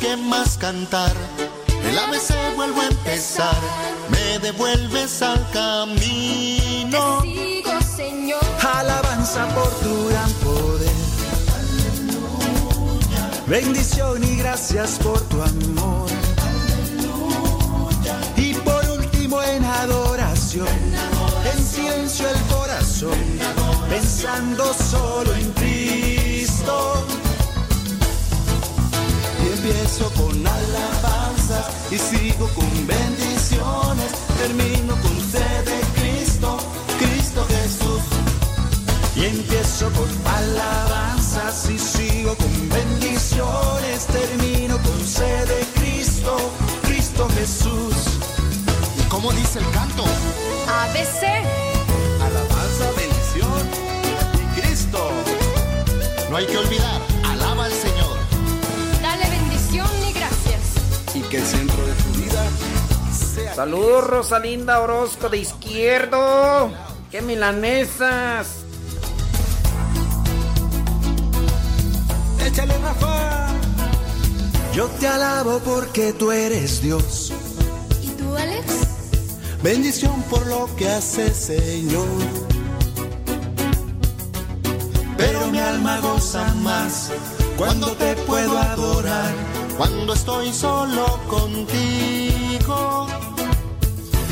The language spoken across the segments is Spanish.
qué más cantar. El ABC vuelvo a empezar, me devuelves al camino. Te sigo, Señor. Alabanza por tu gran poder. Bendición y gracias por tu amor. Y por último en adoración, en silencio el corazón, pensando solo en Cristo. Empiezo con alabanzas y sigo con bendiciones, termino con sed de Cristo, Cristo Jesús. Y empiezo con alabanzas y sigo con bendiciones, termino con sed de Cristo, Cristo Jesús. ¿Y cómo dice el canto? ABC. Alabanza, bendición y Cristo. No hay que olvidar, que el centro de tu vida sea Saludos Rosalinda Orozco de izquierdo. ¡Qué milanesas! Échale Rafa. Yo te alabo porque tú eres Dios. ¿Y tú, Alex? Bendición por lo que haces, Señor. Pero mi alma goza más cuando te puedo adorar. Cuando estoy solo contigo.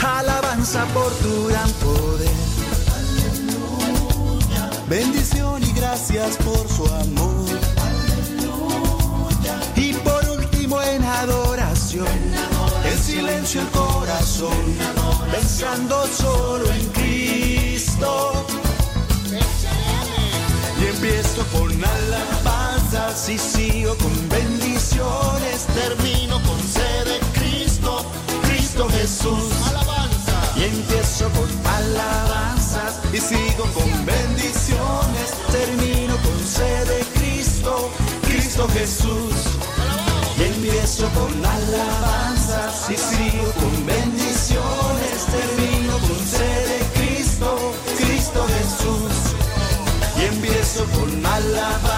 Alabanza por tu gran poder. Bendición y gracias por su amor. Y por último en adoración, en silencio el corazón, pensando solo en Cristo. Y empiezo con alabanzas y sigo con bendiciones, Termino con sed de Cristo, Cristo Jesús. alabanza. Y empiezo con alabanzas y sigo con bendiciones. Termino con sed de Cristo, Cristo Jesús. Y empiezo con alabanzas y sigo con bendiciones. Termino con sed de Cristo, Cristo Jesús. Y empiezo con alabanzas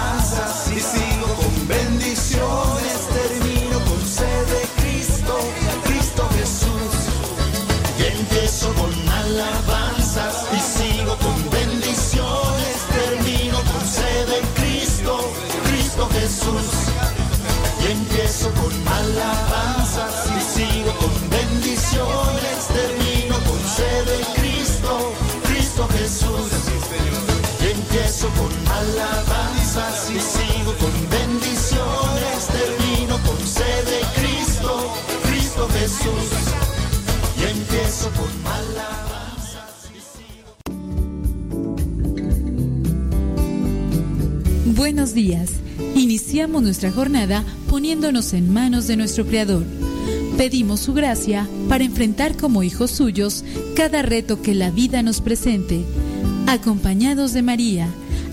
alabanzas y sigo con bendiciones. Termino con sed Cristo, Cristo Jesús. Y empiezo con alabanzas Buenos días. Iniciamos nuestra jornada poniéndonos en manos de nuestro Creador. Pedimos su gracia para enfrentar como hijos suyos cada reto que la vida nos presente, acompañados de María,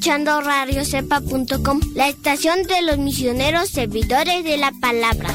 Escuchando radiocepa.com, la estación de los misioneros servidores de la palabra.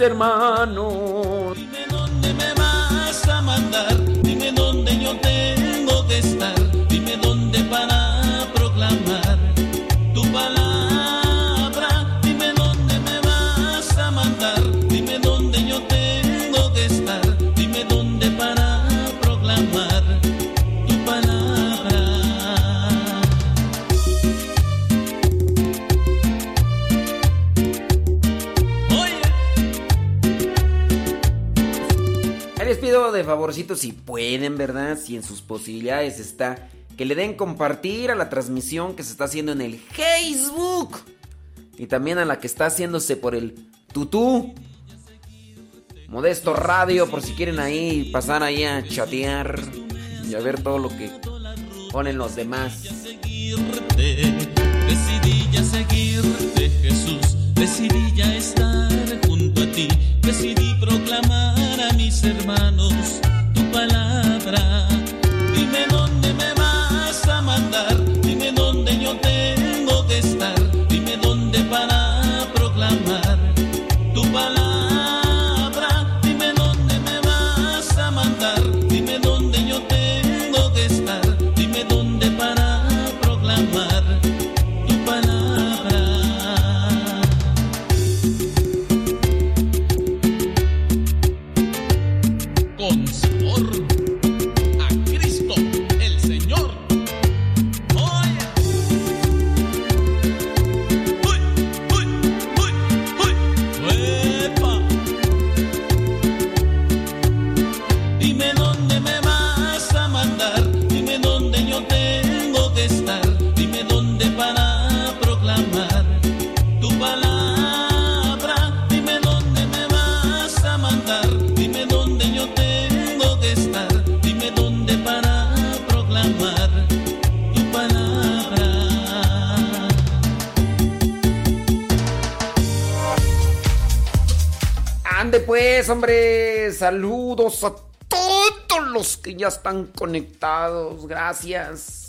Mis posibilidades está que le den compartir a la transmisión que se está haciendo en el Facebook. Y también a la que está haciéndose por el Tutú. Modesto Radio, por si quieren ahí pasar ahí a chatear y a ver todo lo que ponen los demás. decidí ya seguirte, Jesús, decidí ya estar junto a ti, decidí proclamar a mis hermanos tu palabra. Ya están conectados. Gracias.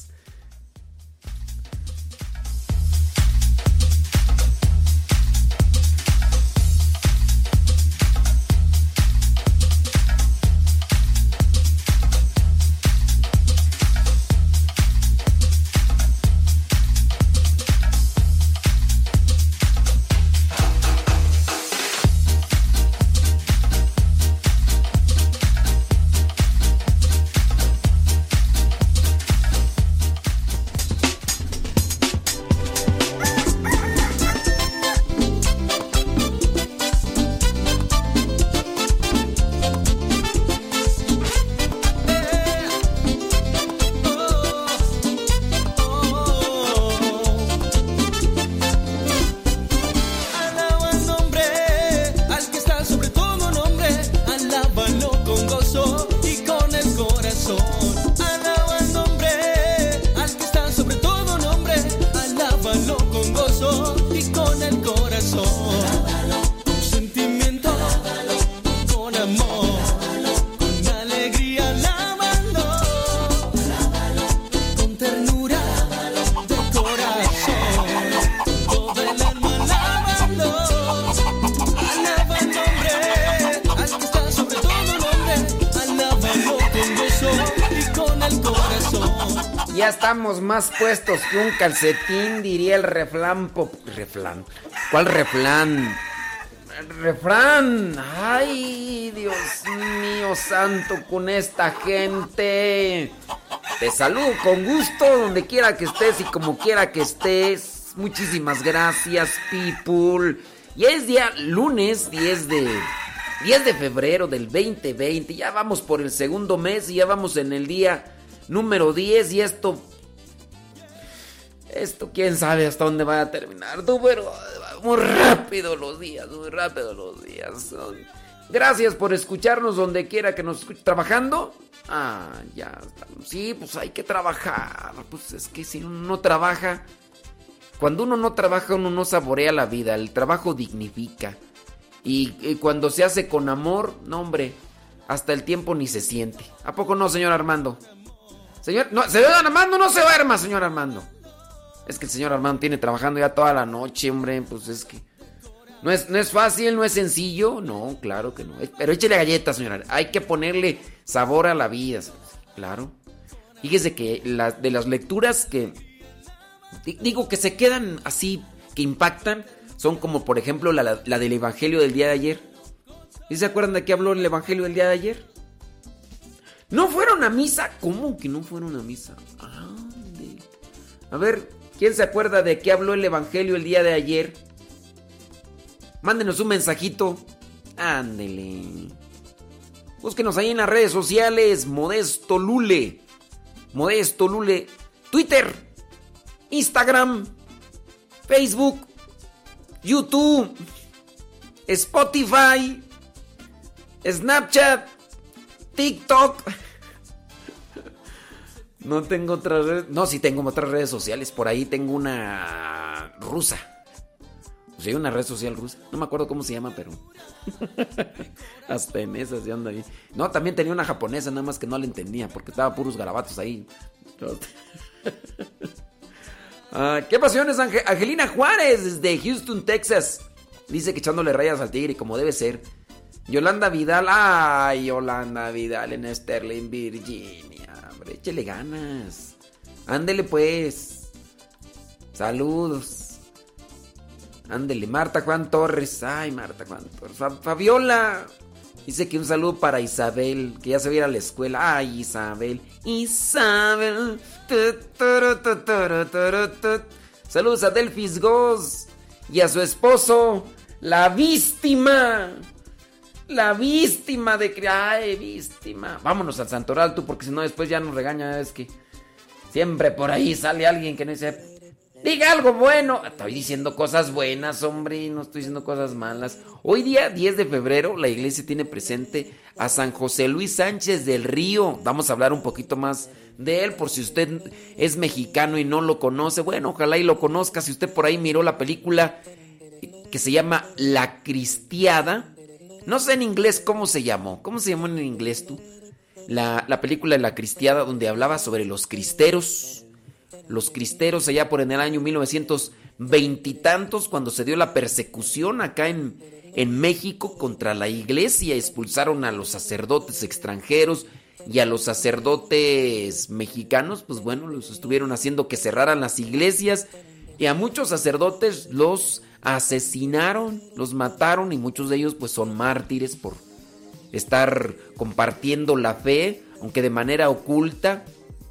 Que un calcetín, diría el reflán. pop- reflán. ¿Cuál reflán? Refrán. Ay, Dios mío santo, con esta gente. Te saludo con gusto donde quiera que estés y como quiera que estés. Muchísimas gracias, people. Y es día lunes 10 de 10 de febrero del 2020. Ya vamos por el segundo mes y ya vamos en el día número 10 y esto esto quién sabe hasta dónde va a terminar. Tú, pero muy rápido los días, muy rápido los días. Gracias por escucharnos donde quiera que nos escuche. ¿Trabajando? Ah, ya. estamos. Sí, pues hay que trabajar. Pues es que si uno no trabaja, cuando uno no trabaja, uno no saborea la vida. El trabajo dignifica. Y, cuando se hace con amor, no hombre, hasta el tiempo ni se siente. ¿A poco no, señor Armando? Señor, no, señor Armando, no se duerma, señor Armando. Es que el señor Armando tiene trabajando ya toda la noche, hombre, pues es que... No es, no es fácil, no es sencillo, no, claro que no. Pero échele galletas, señora. Hay que ponerle sabor a la vida, claro. Fíjese que de las lecturas que... Digo que se quedan así, que impactan, son como por ejemplo la, del Evangelio del día de ayer. ¿Y se acuerdan de qué habló el Evangelio del día de ayer? ¿No fueron a misa? ¿Cómo que no fueron a misa? A ver, ¿quién se acuerda de qué habló el Evangelio el día de ayer? Mándenos un mensajito. Ándele. Búsquenos ahí en las redes sociales. Modesto Lule. Modesto Lule. Twitter. Instagram. Facebook. YouTube. Spotify. Snapchat. TikTok. No tengo otras redes. No, sí tengo otras redes sociales. Por ahí tengo una rusa. Sí, hay una red social rusa. No me acuerdo cómo se llama, pero. Hasta en esas ya anda ahí. No, también tenía una japonesa, nada más que no la entendía, porque estaba puros garabatos ahí. Ah, ¿Qué pasiones, Angelina Juárez, desde Houston, Texas? Dice que echándole rayas al tigre, como debe ser. Yolanda Vidal, ay, Yolanda Vidal en Sterling, Virginia. Hombre, échele ganas. Ándele pues. Saludos. Ándele, Marta Juan Torres. Ay, Marta Juan Torres. Fabiola. Dice que un saludo para Isabel, que ya se va a la escuela. Ay, Isabel. Isabel. Saludos a Delphis Goz y a su esposo, la víctima. La víctima de... Ay, víctima. Vámonos al Santoral tú, porque si no después ya nos regaña. Es que siempre por ahí sale alguien que no dice... Diga algo bueno. Estoy diciendo cosas buenas, hombre, no estoy diciendo cosas malas. Hoy día, 10 de febrero, la iglesia tiene presente a San José Luis Sánchez del Río. Vamos a hablar un poquito más de él, por si usted es mexicano y no lo conoce. Bueno, ojalá y lo conozca. Si usted por ahí miró la película que se llama La Cristiada. No sé en inglés cómo se llamó. ¿Cómo se llamó en inglés tú? La, la película La Cristiada, donde hablaba sobre los cristeros los cristeros allá por en el año 1920 y tantos, cuando se dio la persecución acá en, en México contra la iglesia, expulsaron a los sacerdotes extranjeros y a los sacerdotes mexicanos, pues bueno, los estuvieron haciendo que cerraran las iglesias y a muchos sacerdotes los asesinaron, los mataron y muchos de ellos pues son mártires por estar compartiendo la fe, aunque de manera oculta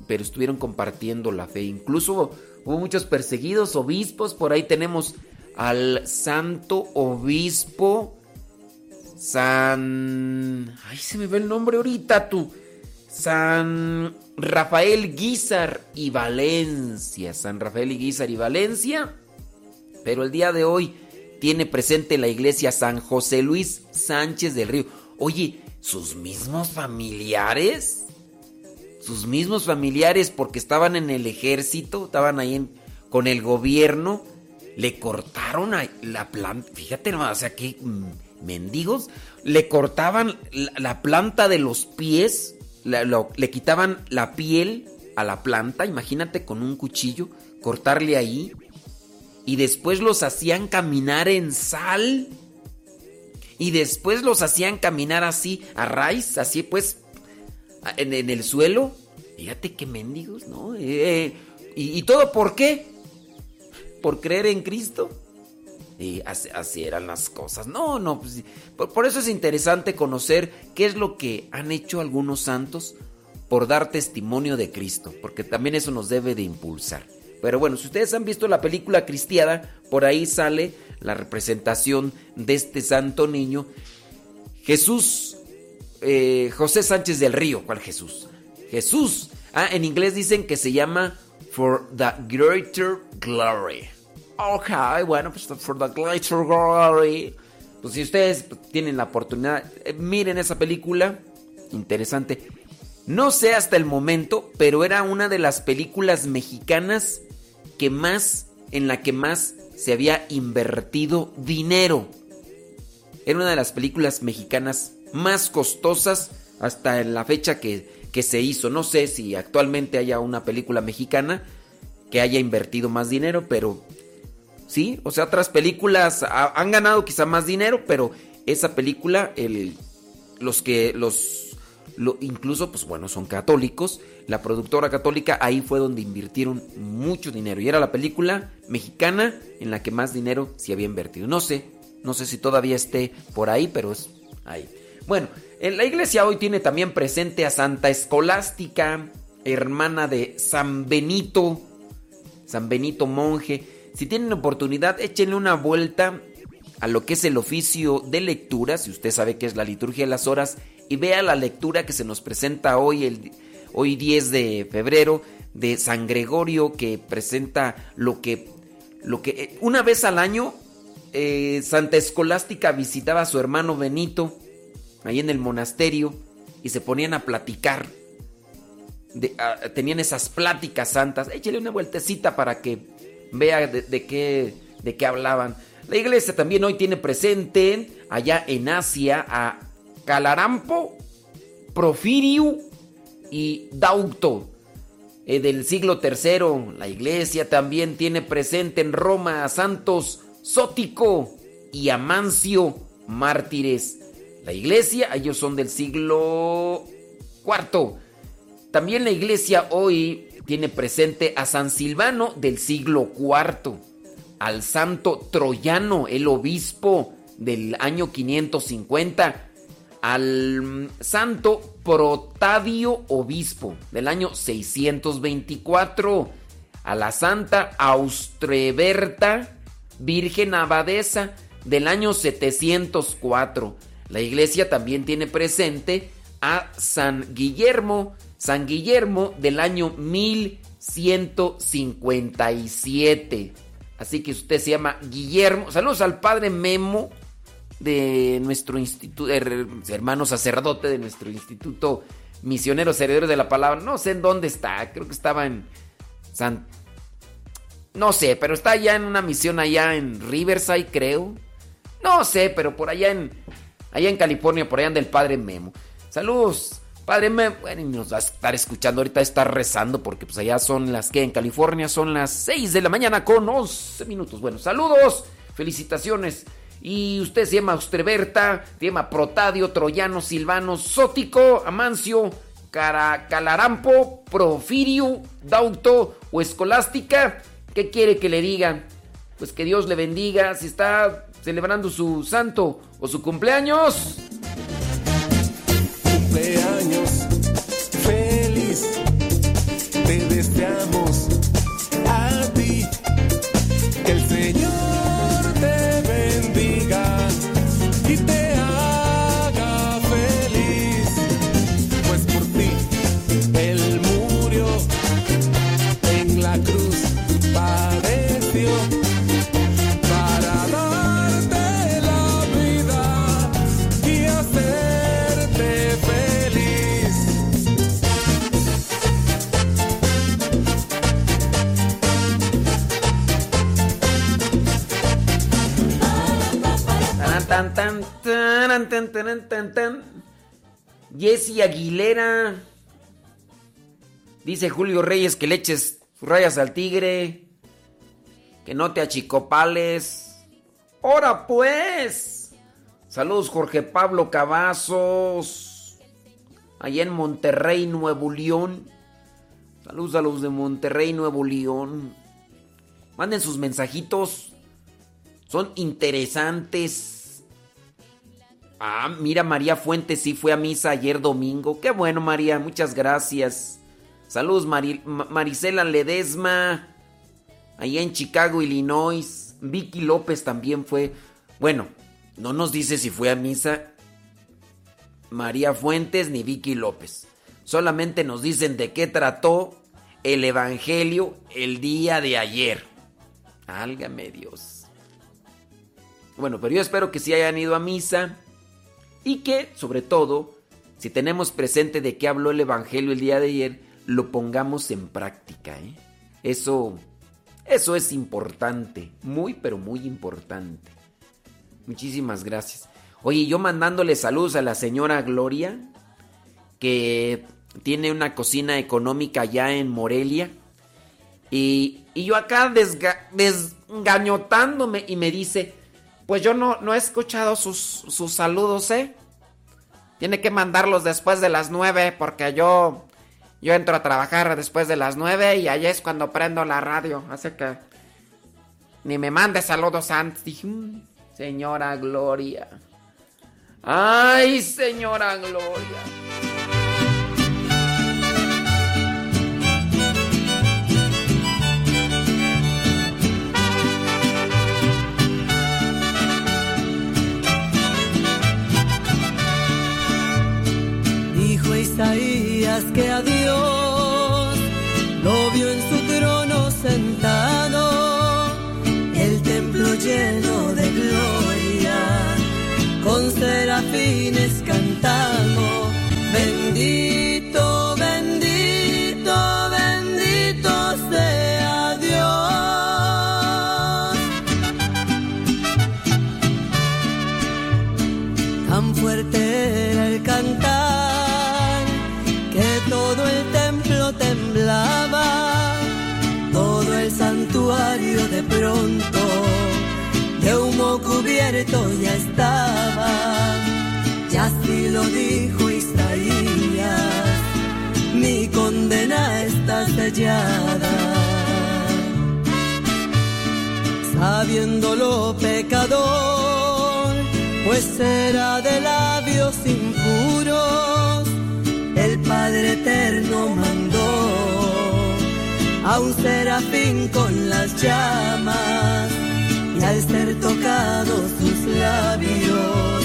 pero estuvieron compartiendo la fe. Incluso hubo muchos perseguidos obispos, por ahí tenemos al santo obispo San... Ay, se me ve el nombre ahorita tú. San Rafael Guizar y Valencia. San Rafael y Guizar y Valencia. Pero el día de hoy tiene presente la iglesia San José Luis Sánchez del Río. Oye, sus mismos familiares sus mismos familiares, porque estaban en el ejército, estaban ahí con el gobierno, le cortaron la planta. Fíjate nomás, o sea, que mendigos. Le cortaban la, planta de los pies, le quitaban la piel a la planta, imagínate con un cuchillo, cortarle ahí. Y después los hacían caminar en sal. Y después los hacían caminar así, a raíz, así pues, en, el suelo. Fíjate qué mendigos, ¿no? Eh, y, todo por qué? ¿Por creer en Cristo? Y así, eran las cosas. No, no, pues, por, eso es interesante conocer qué es lo que han hecho algunos santos por dar testimonio de Cristo, porque también eso nos debe de impulsar. Pero bueno, si ustedes han visto la película Cristiada, por ahí sale la representación de este santo niño. Jesús eh, José Sánchez del Río. ¿Cuál Jesús? Jesús. Ah, en inglés dicen que se llama For the Greater Glory. Ok, bueno, pues For the Greater Glory. Pues si ustedes tienen la oportunidad, eh, miren esa película. Interesante. No sé hasta el momento, pero era una de las películas mexicanas que más, en la que más se había invertido dinero. era una de las películas mexicanas más costosas hasta en la fecha que, que se hizo. No sé si actualmente haya una película mexicana que haya invertido más dinero, pero sí, o sea, otras películas han ganado quizá más dinero, pero esa película, el, los que los, incluso, pues bueno, son católicos, la productora católica ahí fue donde invirtieron mucho dinero y era la película mexicana en la que más dinero se había invertido. No sé, no sé si todavía esté por ahí, pero es ahí. Bueno, en la iglesia hoy tiene también presente a Santa Escolástica, hermana de San Benito, San Benito monje. Si tienen oportunidad, échenle una vuelta a lo que es el oficio de lectura, si usted sabe que es la liturgia de las horas, y vea la lectura que se nos presenta hoy, el, hoy 10 de febrero, de San Gregorio, que presenta lo que, lo que eh, una vez al año eh, Santa Escolástica visitaba a su hermano Benito, ahí en el monasterio, y se ponían a platicar tenían esas pláticas santas. Échale una vueltecita para que vea de, qué, de qué hablaban. La iglesia también hoy tiene presente allá en Asia a Calarampo, Profirio y Dauto. Eh, del siglo III, la iglesia también tiene presente en Roma a santos Sótico y Amancio, mártires. La iglesia, ellos son del siglo IV. También la iglesia hoy tiene presente a San Silvano del siglo IV, al santo Troyano, el obispo del año 550, al mm, santo Protadio obispo del año 624, a la santa Austreberta, virgen abadesa del año 704. La iglesia también tiene presente a San Guillermo, San Guillermo del año 1157. Así que usted se llama Guillermo. Saludos al padre Memo de nuestro instituto, hermano sacerdote de nuestro instituto misionero heredero de la palabra. No sé en dónde está, creo que estaba en San... No sé, pero está allá en una misión allá en Riverside, creo. No sé, pero por allá en, allá en California, por allá del padre Memo. Saludos Padre, me, bueno, nos va a estar escuchando ahorita, estar rezando, porque pues allá son las que en California son las 6 de la mañana con 11 minutos. Bueno, saludos, felicitaciones. Y usted se llama Austreberta, se llama Protadio, Troyano, Silvano, Sótico, Amancio, Calarampo, Profirio, Dauto o Escolástica. ¿Qué quiere que le diga? Pues que Dios le bendiga. Si está celebrando su santo o su cumpleaños cumpleaños feliz. Te deseamos Jesse Aguilera. Dice Julio Reyes que le eches rayas al tigre. Que no te achicopales. ¡Hora pues! Saludos Jorge Pablo Cavazos. Allá en Monterrey, Nuevo León. Saludos a los de Monterrey, Nuevo León. Manden sus mensajitos. Son interesantes. Ah, mira, María Fuentes sí fue a misa ayer domingo. Qué bueno, María, muchas gracias. Saludos, Marisela Ledesma, allá en Chicago, Illinois. Vicky López también fue. Bueno, no nos dice si fue a misa María Fuentes ni Vicky López. Solamente nos dicen de qué trató el Evangelio el día de ayer. Álgame Dios. Bueno, pero yo espero que sí hayan ido a misa y que, sobre todo, si tenemos presente de qué habló el Evangelio el día de ayer, lo pongamos en práctica. ¿eh? Eso, eso es importante, muy, pero muy importante. Muchísimas gracias. Oye, yo mandándole saludos a la señora Gloria, que tiene una cocina económica ya en Morelia. Y, yo acá desgañotándome y me dice, pues yo no, no he escuchado sus, sus saludos, ¿eh? Tiene que mandarlos después de las nueve porque yo, yo entro a trabajar después de las nueve y allá es cuando prendo la radio. Así que ni me mande saludos antes. Mm, señora Gloria. Ay, señora Gloria. Isaías que a está sellada. Sabiéndolo pecador, pues era de labios impuros, el Padre Eterno mandó a un serafín con las llamas y al ser tocados sus labios,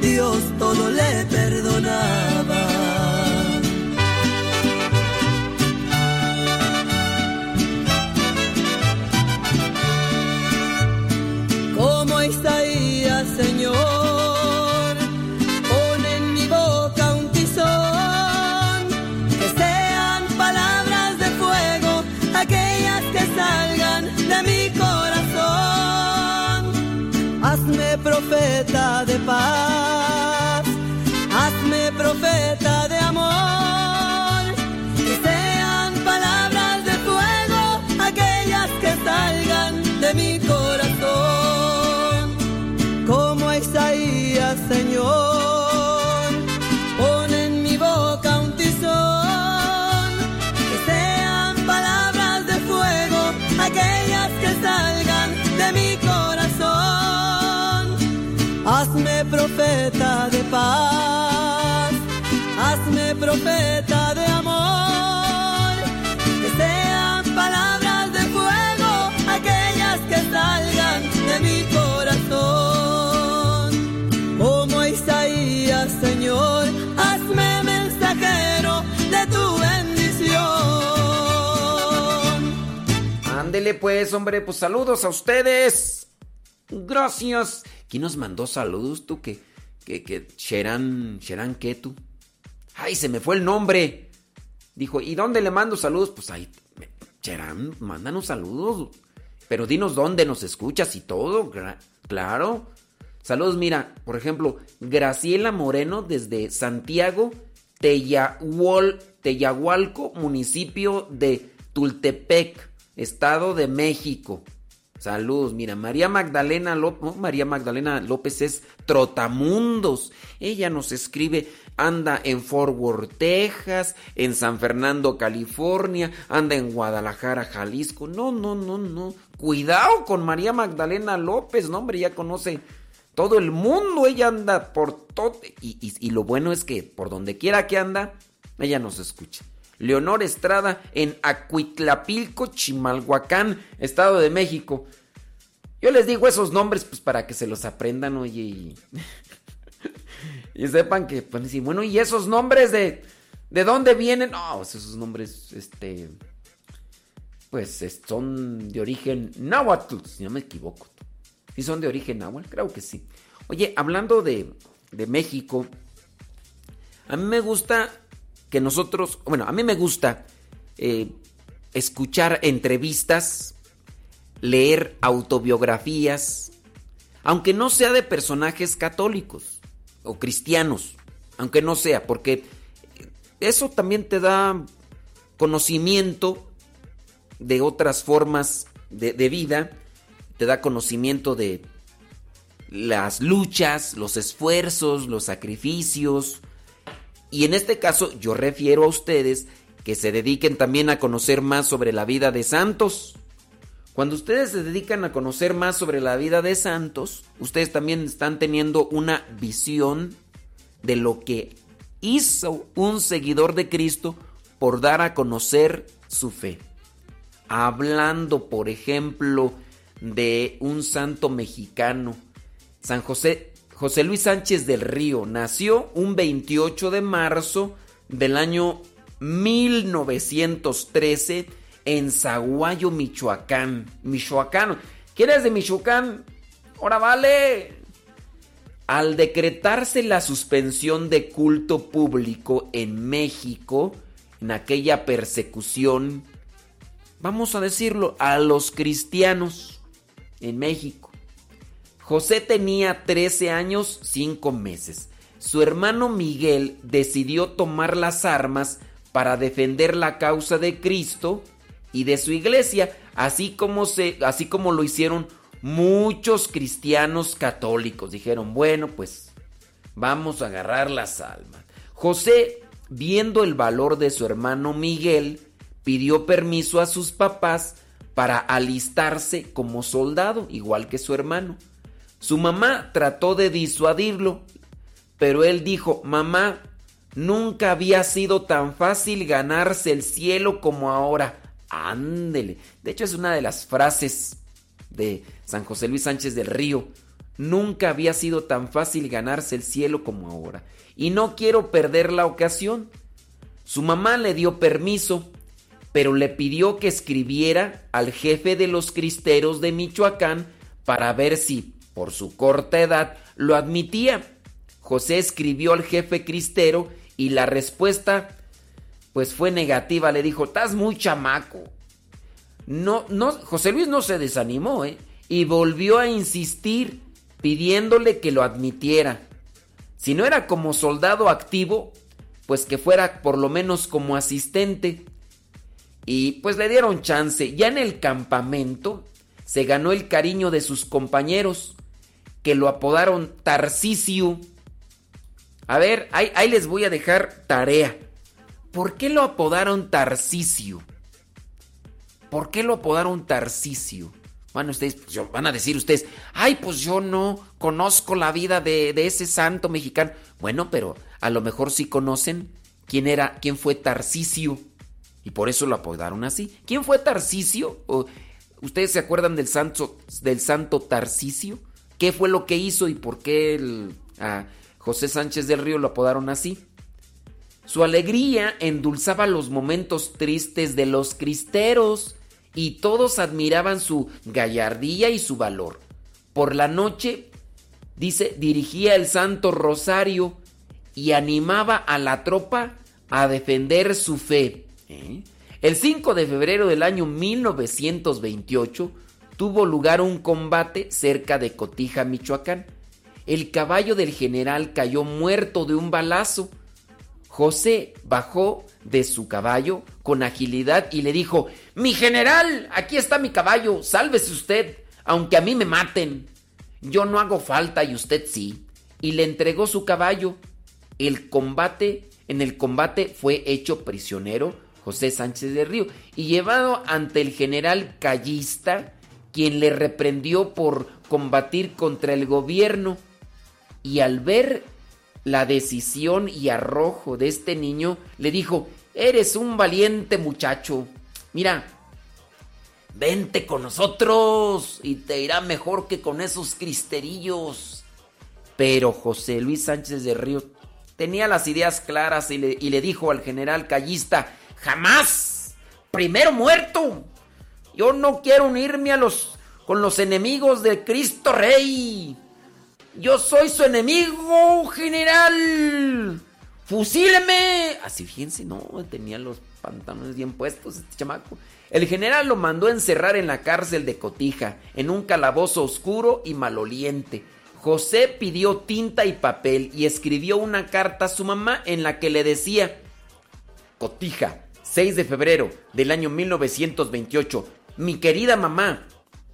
Dios todo le perdonaba. 吧。Pues, hombre, pues saludos a ustedes. Gracias. ¿Quién nos mandó saludos tú? Que, que, que, Sheran, Sheran, ¿qué tú? Ay, se me fue el nombre. Dijo, ¿y dónde le mando saludos? Pues ahí, Sheran, mándanos saludos. Pero dinos dónde nos escuchas y todo, claro. Saludos, mira, por ejemplo, Graciela Moreno desde Santiago, Teyahual, Teyahualco, municipio de Tultepec, Estado de México. Saludos, mira, María Magdalena López, María Magdalena López es Trotamundos. Ella nos escribe, anda en Fort Worth, Texas, en San Fernando, California, anda en Guadalajara, Jalisco. No, no, no, no. Cuidado con María Magdalena López, no, hombre, ya conoce todo el mundo. Ella anda por todo. Y, y lo bueno es que por donde quiera que anda, ella nos escucha. Leonor Estrada en Acuitlapilco, Chimalhuacán, Estado de México. Yo les digo esos nombres pues para que se los aprendan, oye, y, y sepan que, pues, sí, bueno, ¿y esos nombres de, de dónde vienen? No, pues, esos nombres, este, pues son de origen náhuatl, si no me equivoco. ¿Sí son de origen náhuatl? Creo que sí. Oye, hablando de, de México, a mí me gusta que nosotros, bueno, a mí me gusta eh, escuchar entrevistas, leer autobiografías, aunque no sea de personajes católicos o cristianos, aunque no sea, porque eso también te da conocimiento de otras formas de, de vida, te da conocimiento de las luchas, los esfuerzos, los sacrificios. Y en este caso yo refiero a ustedes que se dediquen también a conocer más sobre la vida de santos. Cuando ustedes se dedican a conocer más sobre la vida de santos, ustedes también están teniendo una visión de lo que hizo un seguidor de Cristo por dar a conocer su fe. Hablando, por ejemplo, de un santo mexicano, San José, José Luis Sánchez del Río, nació un 28 de marzo del año 1913 en Zaguayo, Michoacán. Michoacán. ¿Quién es de Michoacán? Ahora vale. Al decretarse la suspensión de culto público en México, en aquella persecución, vamos a decirlo, a los cristianos en México. José tenía 13 años 5 meses. Su hermano Miguel decidió tomar las armas para defender la causa de Cristo y de su iglesia, así como, se, así como lo hicieron muchos cristianos católicos. Dijeron, bueno, pues vamos a agarrar las almas. José, viendo el valor de su hermano Miguel, pidió permiso a sus papás para alistarse como soldado, igual que su hermano. Su mamá trató de disuadirlo, pero él dijo, mamá, nunca había sido tan fácil ganarse el cielo como ahora. Ándele. De hecho, es una de las frases de San José Luis Sánchez del Río. Nunca había sido tan fácil ganarse el cielo como ahora. Y no quiero perder la ocasión. Su mamá le dio permiso, pero le pidió que escribiera al jefe de los cristeros de Michoacán para ver si, por su corta edad, lo admitía. José escribió al jefe cristero y la respuesta pues fue negativa, le dijo, "Estás muy chamaco." No no José Luis no se desanimó, ¿eh? y volvió a insistir pidiéndole que lo admitiera. Si no era como soldado activo, pues que fuera por lo menos como asistente. Y pues le dieron chance. Ya en el campamento se ganó el cariño de sus compañeros, que lo apodaron Tarcisio. A ver, ahí, les voy a dejar tarea. ¿Por qué lo apodaron Tarcisio? ¿Por qué lo apodaron Tarcisio? Bueno, ustedes pues, van a decir ustedes, ay, pues yo no conozco la vida de, de, ese santo mexicano. Bueno, pero a lo mejor sí conocen quién era, quién fue Tarcisio. Y por eso lo apodaron así. ¿Quién fue Tarcisio? ¿O ¿Ustedes se acuerdan del santo, del santo Tarcisio? ¿Qué fue lo que hizo y por qué a José Sánchez del Río lo apodaron así? Su alegría endulzaba los momentos tristes de los cristeros y todos admiraban su gallardía y su valor. Por la noche, dice, dirigía el Santo Rosario y animaba a la tropa a defender su fe. ¿Eh? El 5 de febrero del año 1928 tuvo lugar un combate cerca de Cotija, Michoacán. El caballo del general cayó muerto de un balazo. José bajó de su caballo con agilidad y le dijo, Mi general, aquí está mi caballo, sálvese usted, aunque a mí me maten. Yo no hago falta y usted sí. Y le entregó su caballo. El combate, en el combate fue hecho prisionero José Sánchez de Río y llevado ante el general Callista, quien le reprendió por combatir contra el gobierno. Y al ver la decisión y arrojo de este niño, le dijo, eres un valiente muchacho. Mira, vente con nosotros y te irá mejor que con esos cristerillos. Pero José Luis Sánchez de Río tenía las ideas claras y le, y le dijo al general Callista, jamás, primero muerto. Yo no quiero unirme a los con los enemigos de Cristo Rey. Yo soy su enemigo, general. ¡Fusíleme! Así, fíjense, no, tenía los pantalones bien puestos este chamaco. El general lo mandó encerrar en la cárcel de Cotija, en un calabozo oscuro y maloliente. José pidió tinta y papel y escribió una carta a su mamá en la que le decía, Cotija, 6 de febrero del año 1928, mi querida mamá,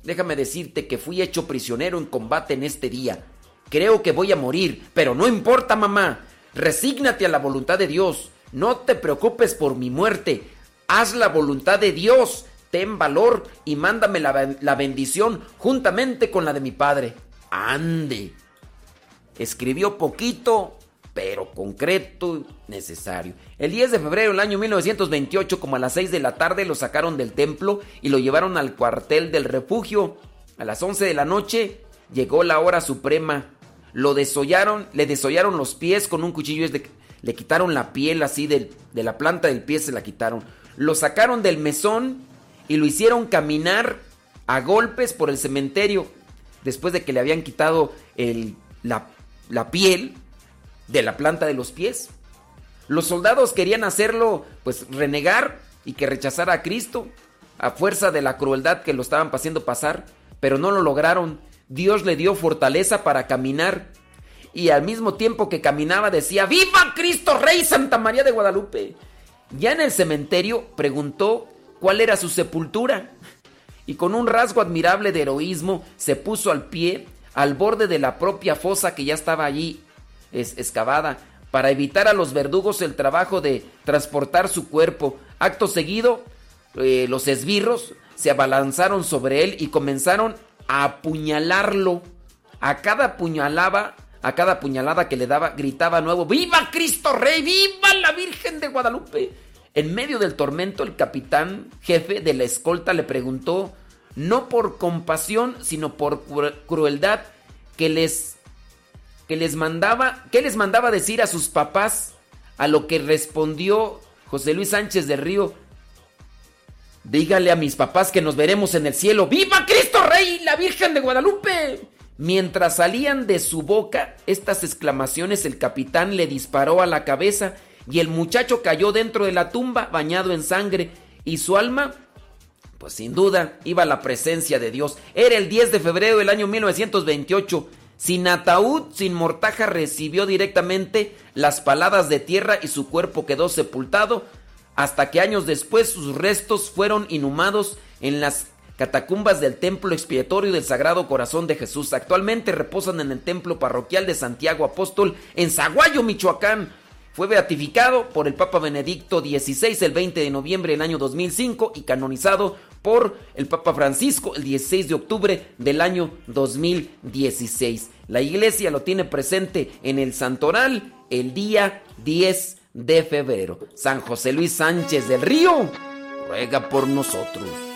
déjame decirte que fui hecho prisionero en combate en este día. Creo que voy a morir, pero no importa mamá, resígnate a la voluntad de Dios, no te preocupes por mi muerte, haz la voluntad de Dios, ten valor y mándame la, la bendición juntamente con la de mi padre. Ande. Escribió poquito, pero concreto necesario. El 10 de febrero del año 1928, como a las 6 de la tarde, lo sacaron del templo y lo llevaron al cuartel del refugio. A las 11 de la noche llegó la hora suprema. Lo desollaron, le desollaron los pies con un cuchillo, le quitaron la piel así de, de la planta del pie, se la quitaron. Lo sacaron del mesón y lo hicieron caminar a golpes por el cementerio después de que le habían quitado el, la, la piel de la planta de los pies. Los soldados querían hacerlo, pues renegar y que rechazara a Cristo a fuerza de la crueldad que lo estaban haciendo pasar, pero no lo lograron. Dios le dio fortaleza para caminar y al mismo tiempo que caminaba decía, ¡Viva Cristo Rey Santa María de Guadalupe! Ya en el cementerio preguntó cuál era su sepultura y con un rasgo admirable de heroísmo se puso al pie al borde de la propia fosa que ya estaba allí es, excavada para evitar a los verdugos el trabajo de transportar su cuerpo. Acto seguido, eh, los esbirros se abalanzaron sobre él y comenzaron a apuñalarlo. A cada puñalaba, a cada puñalada que le daba, gritaba nuevo: ¡Viva Cristo Rey! ¡Viva la Virgen de Guadalupe! En medio del tormento, el capitán jefe de la escolta le preguntó, no por compasión, sino por crueldad, que les que les mandaba, ¿qué les mandaba decir a sus papás? A lo que respondió José Luis Sánchez del Río. Dígale a mis papás que nos veremos en el cielo. ¡Viva Cristo Rey, la Virgen de Guadalupe! Mientras salían de su boca estas exclamaciones, el capitán le disparó a la cabeza y el muchacho cayó dentro de la tumba bañado en sangre y su alma, pues sin duda, iba a la presencia de Dios. Era el 10 de febrero del año 1928 sin ataúd, sin mortaja, recibió directamente las paladas de tierra y su cuerpo quedó sepultado, hasta que años después sus restos fueron inhumados en las catacumbas del Templo Expiatorio del Sagrado Corazón de Jesús. Actualmente reposan en el Templo Parroquial de Santiago Apóstol en Zaguayo, Michoacán. Fue beatificado por el Papa Benedicto XVI el 20 de noviembre del año 2005 y canonizado por el Papa Francisco el 16 de octubre del año 2016. La iglesia lo tiene presente en el Santoral el día 10 de febrero. San José Luis Sánchez del Río ruega por nosotros.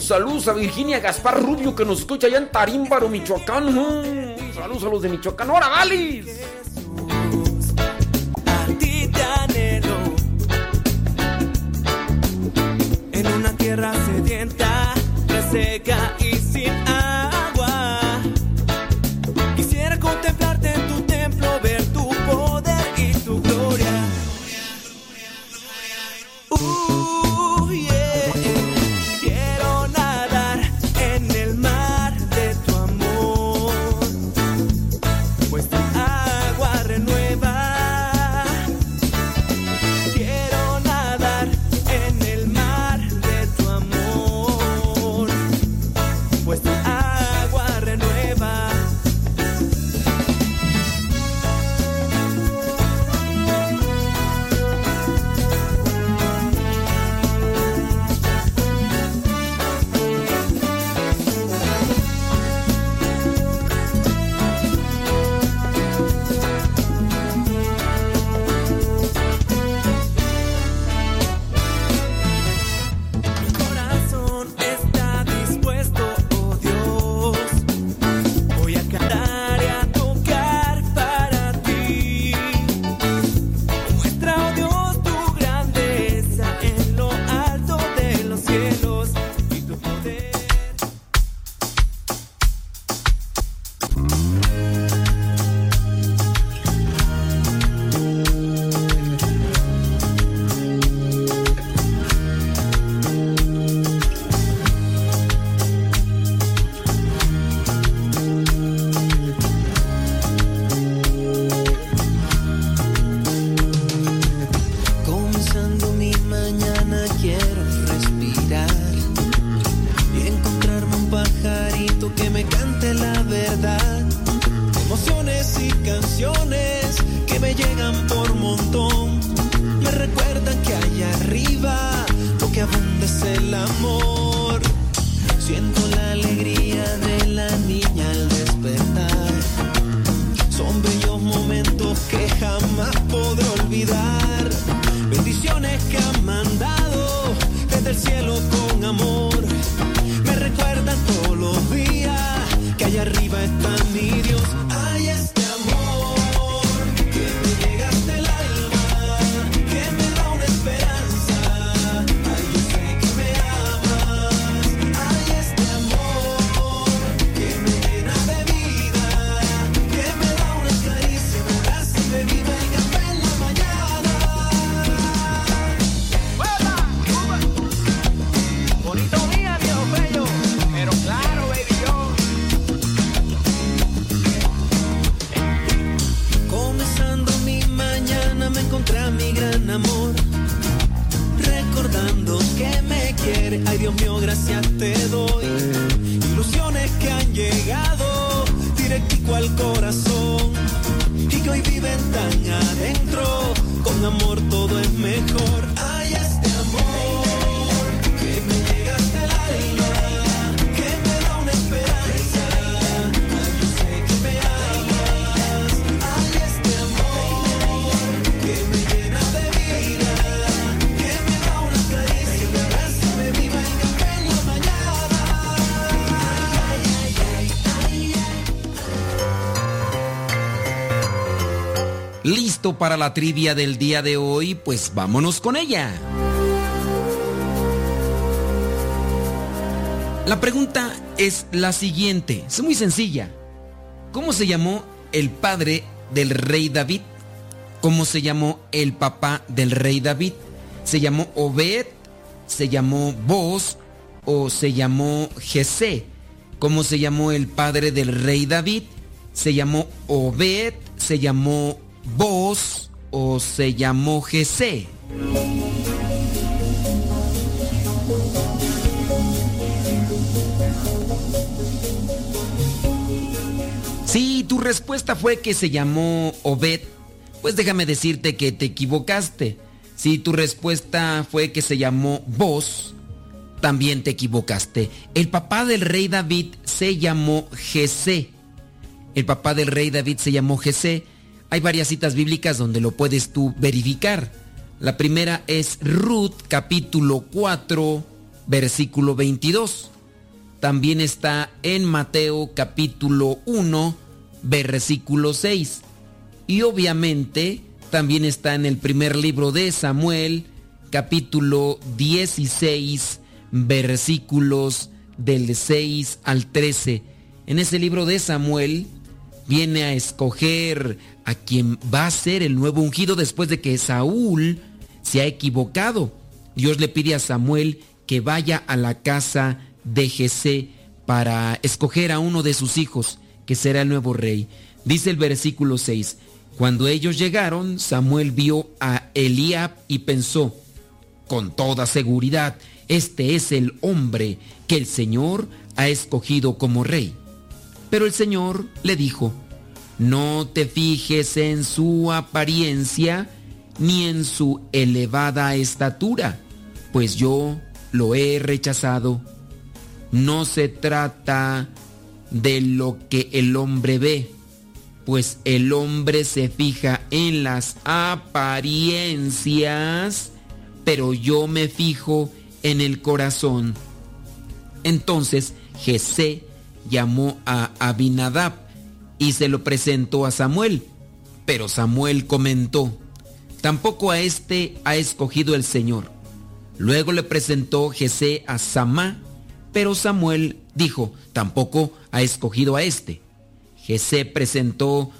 Saludos a Virginia Gaspar Rubio que nos escucha allá en Tarímbaro, Michoacán. Saludos a los de Michoacán. ¡Ahora, Valis! A ti en una tierra sedienta, reseca y ay. ¿Listo para la trivia del día de hoy? Pues vámonos con ella. La pregunta es la siguiente, es muy sencilla. ¿Cómo se llamó el padre del rey David? ¿Cómo se llamó el papá del rey David? ¿Se llamó Obed? ¿Se llamó Boz? ¿O se llamó Jesé? ¿Cómo se llamó el padre del rey David? ¿Se llamó Obed? ¿Se llamó se llamó Jesé? Si tu respuesta fue que se llamó Obed, pues déjame decirte que te equivocaste. Si tu respuesta fue que se llamó Boz, también te equivocaste. El papá del rey David se llamó Jesé. El papá del rey David se llamó Jesé. Hay varias citas bíblicas donde lo puedes tú verificar. La primera es Ruth capítulo 4 versículo 22. También está en Mateo capítulo 1 versículo 6. Y obviamente también está en el primer libro de Samuel capítulo 16 versículos del 6 al 13. En ese libro de Samuel viene a escoger a quien va a ser el nuevo ungido después de que Saúl se ha equivocado. Dios le pide a Samuel que vaya a la casa de Jesé para escoger a uno de sus hijos, que será el nuevo rey. Dice el versículo 6, cuando ellos llegaron, Samuel vio a Eliab y pensó, con toda seguridad, este es el hombre que el Señor ha escogido como rey. Pero el Señor le dijo, no te fijes en su apariencia ni en su elevada estatura, pues yo lo he rechazado. No se trata de lo que el hombre ve, pues el hombre se fija en las apariencias, pero yo me fijo en el corazón. Entonces Jesé llamó a Abinadab y se lo presentó a Samuel. Pero Samuel comentó, tampoco a este ha escogido el Señor. Luego le presentó Jesé a Samá, pero Samuel dijo, tampoco ha escogido a este. Jesé presentó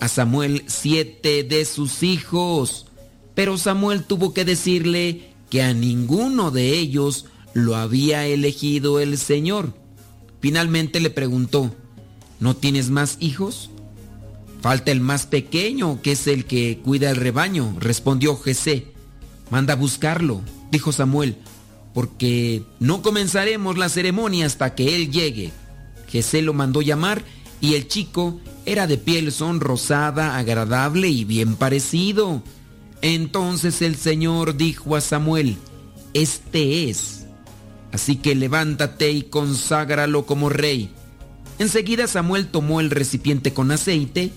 a Samuel siete de sus hijos, pero Samuel tuvo que decirle que a ninguno de ellos lo había elegido el Señor. Finalmente le preguntó, ¿no tienes más hijos? Falta el más pequeño, que es el que cuida el rebaño, respondió Jesé. Manda a buscarlo, dijo Samuel, porque no comenzaremos la ceremonia hasta que él llegue. Jesé lo mandó llamar y el chico era de piel sonrosada, agradable y bien parecido. Entonces el Señor dijo a Samuel, Este es. Así que levántate y conságralo como rey. Enseguida Samuel tomó el recipiente con aceite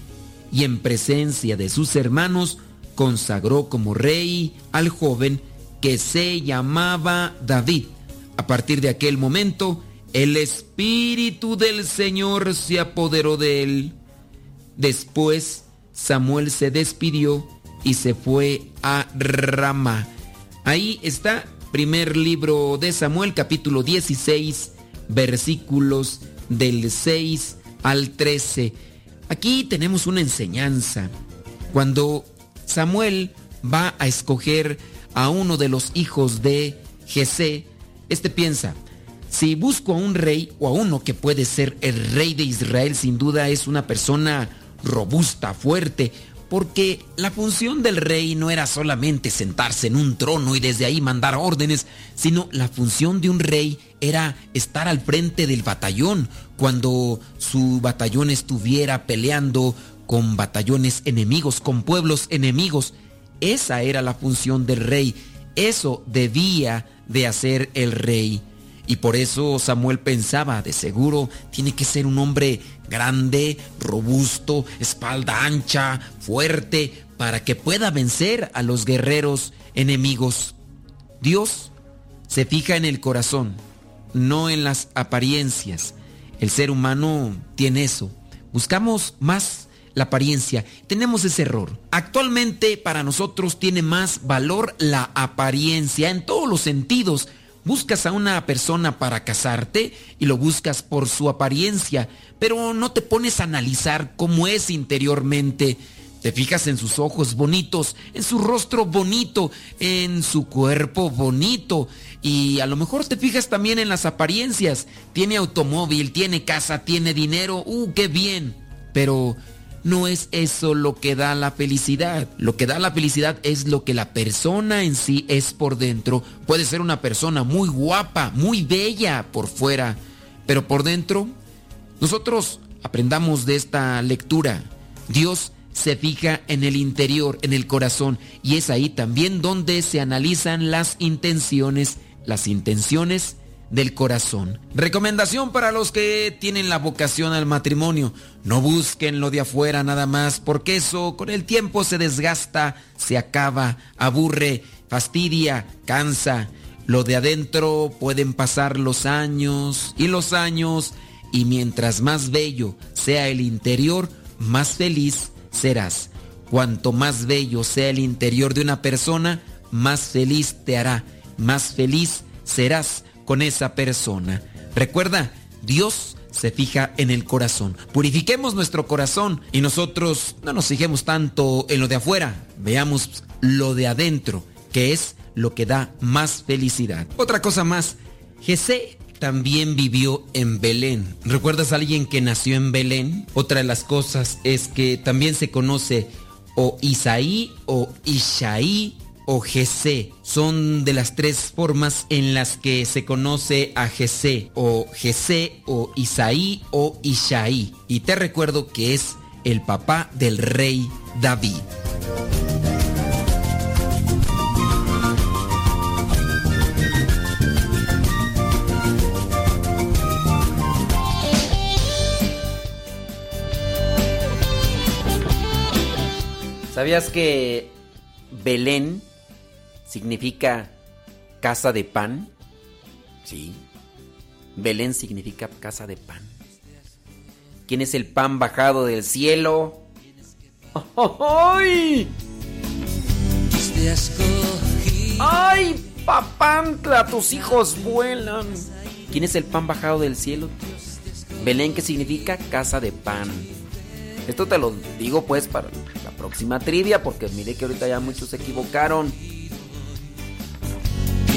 y en presencia de sus hermanos consagró como rey al joven que se llamaba David. A partir de aquel momento, el Espíritu del Señor se apoderó de él. Después, Samuel se despidió y se fue a Rama. Ahí está, primer libro de Samuel, capítulo 16, versículos del 6 al 13. Aquí tenemos una enseñanza. Cuando Samuel va a escoger a uno de los hijos de Jesé, este piensa, si busco a un rey o a uno que puede ser el rey de Israel, sin duda es una persona robusta, fuerte, porque la función del rey no era solamente sentarse en un trono y desde ahí mandar órdenes, sino la función de un rey era estar al frente del batallón cuando su batallón estuviera peleando con batallones enemigos, con pueblos enemigos. Esa era la función del rey. Eso debía de hacer el rey. Y por eso Samuel pensaba, de seguro, tiene que ser un hombre grande, robusto, espalda ancha, fuerte, para que pueda vencer a los guerreros enemigos. Dios se fija en el corazón, no en las apariencias. El ser humano tiene eso. Buscamos más la apariencia. Tenemos ese error. Actualmente para nosotros tiene más valor la apariencia en todos los sentidos. Buscas a una persona para casarte y lo buscas por su apariencia, pero no te pones a analizar cómo es interiormente. Te fijas en sus ojos bonitos, en su rostro bonito, en su cuerpo bonito. Y a lo mejor te fijas también en las apariencias. Tiene automóvil, tiene casa, tiene dinero. ¡Uh, qué bien! Pero no es eso lo que da la felicidad. Lo que da la felicidad es lo que la persona en sí es por dentro. Puede ser una persona muy guapa, muy bella por fuera, pero por dentro, nosotros aprendamos de esta lectura. Dios se fija en el interior, en el corazón, y es ahí también donde se analizan las intenciones, las intenciones del corazón. Recomendación para los que tienen la vocación al matrimonio. No busquen lo de afuera nada más, porque eso con el tiempo se desgasta, se acaba, aburre, fastidia, cansa. Lo de adentro pueden pasar los años y los años, y mientras más bello sea el interior, más feliz serás. Cuanto más bello sea el interior de una persona, más feliz te hará, más feliz serás con esa persona. Recuerda, Dios se fija en el corazón. Purifiquemos nuestro corazón y nosotros no nos fijemos tanto en lo de afuera, veamos lo de adentro, que es lo que da más felicidad. Otra cosa más, Jesé también vivió en Belén. ¿Recuerdas a alguien que nació en Belén? Otra de las cosas es que también se conoce o Isaí o Ishaí o Jesé. Son de las tres formas en las que se conoce a Jesé, o Jesé, o Isaí, o Ishaí. Y te recuerdo que es el papá del rey David. ¿Sabías que Belén significa casa de pan. Sí. Belén significa casa de pan. ¿Quién es el pan bajado del cielo? ¡Ay! ¡Ay, papantla! Tus hijos vuelan. ¿Quién es el pan bajado del cielo? Belén, ¿qué significa casa de pan. Esto te lo digo pues para la próxima trivia, porque mire que ahorita ya muchos se equivocaron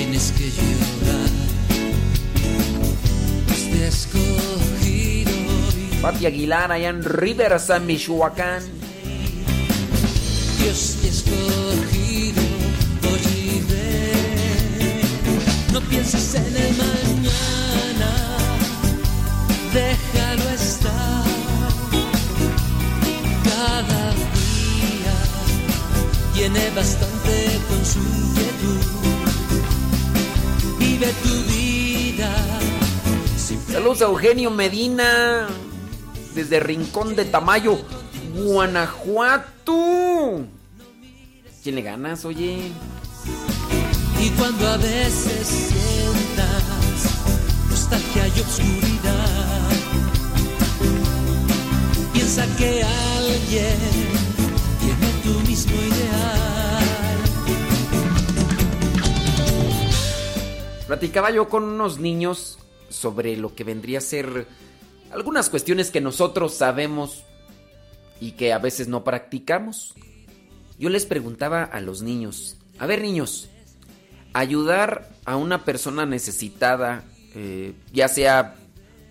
tienes que llorar. Pati Aguilar allá en Riversa, Michoacán. Dios te escogido, oye, no pienses en el mañana, déjalo estar. Cada día tiene bastante con su inquietud. Vive tu vida. Saludos a Eugenio Medina desde Rincón de Tamayo, Guanajuato. ¿Quién le ganas, oye? Y cuando a veces sientas nostalgia y obscuridad, piensa que alguien tiene tu mismo ideal. Platicaba yo con unos niños sobre lo que vendría a ser algunas cuestiones que nosotros sabemos y que a veces no practicamos. Yo les preguntaba a los niños, a ver niños, ayudar a una persona necesitada, eh, ya sea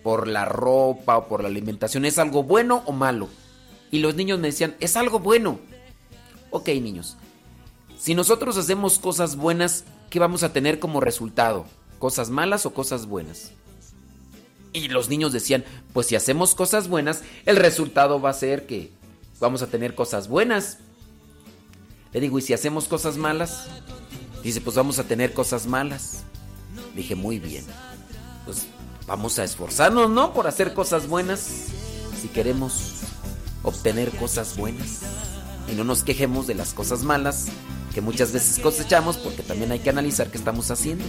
por la ropa o por la alimentación, ¿es algo bueno o malo? Y los niños me decían, es algo bueno. Ok niños, si nosotros hacemos cosas buenas, ¿qué vamos a tener como resultado? ¿Cosas malas o cosas buenas? Y los niños decían, pues si hacemos cosas buenas, el resultado va a ser que vamos a tener cosas buenas. Le digo, ¿y si hacemos cosas malas? Dice, pues vamos a tener cosas malas. Dije, muy bien. Pues vamos a esforzarnos, ¿no? Por hacer cosas buenas. Si queremos obtener cosas buenas. Y no nos quejemos de las cosas malas que muchas veces cosechamos porque también hay que analizar qué estamos haciendo.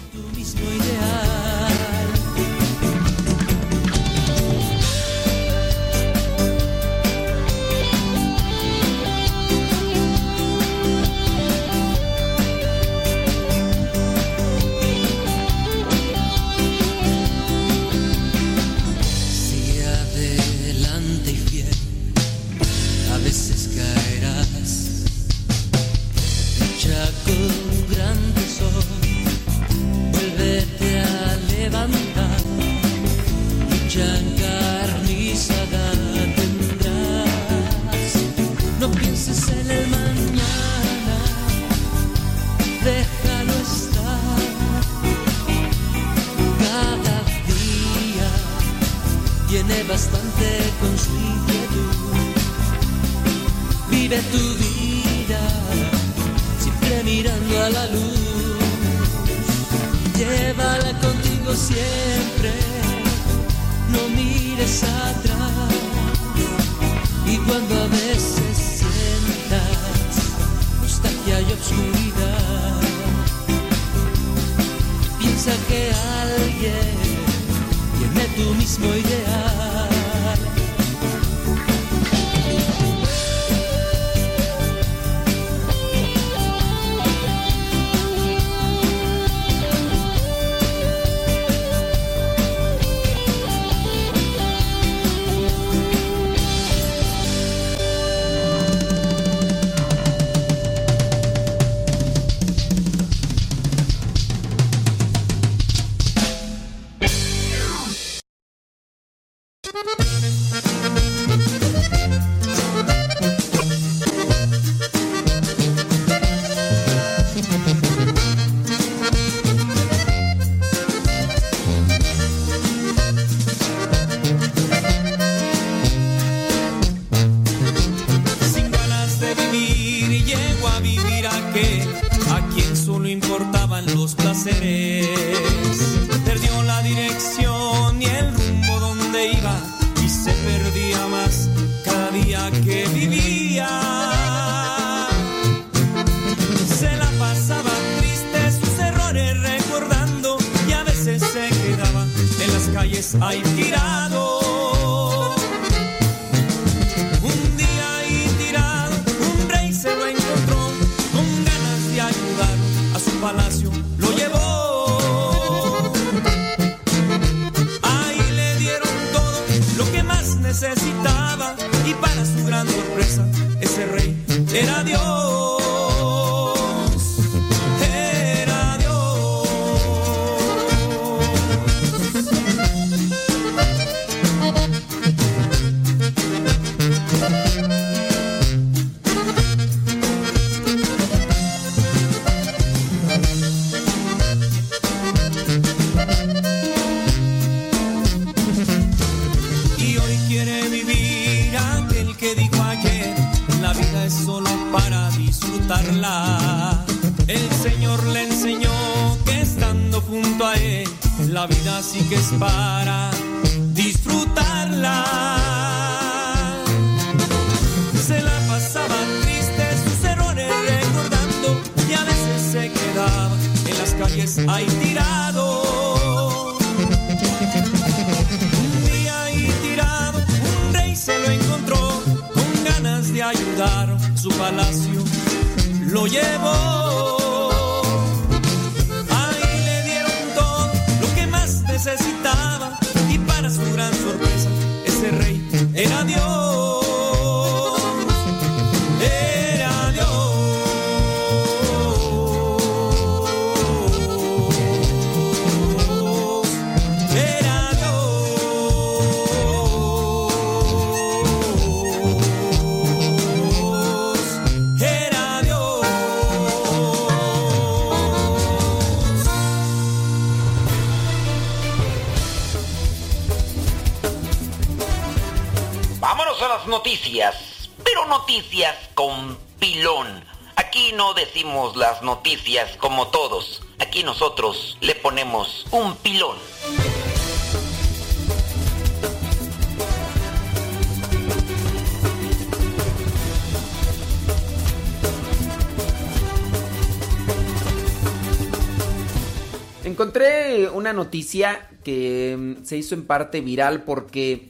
Que mm, se hizo en parte viral porque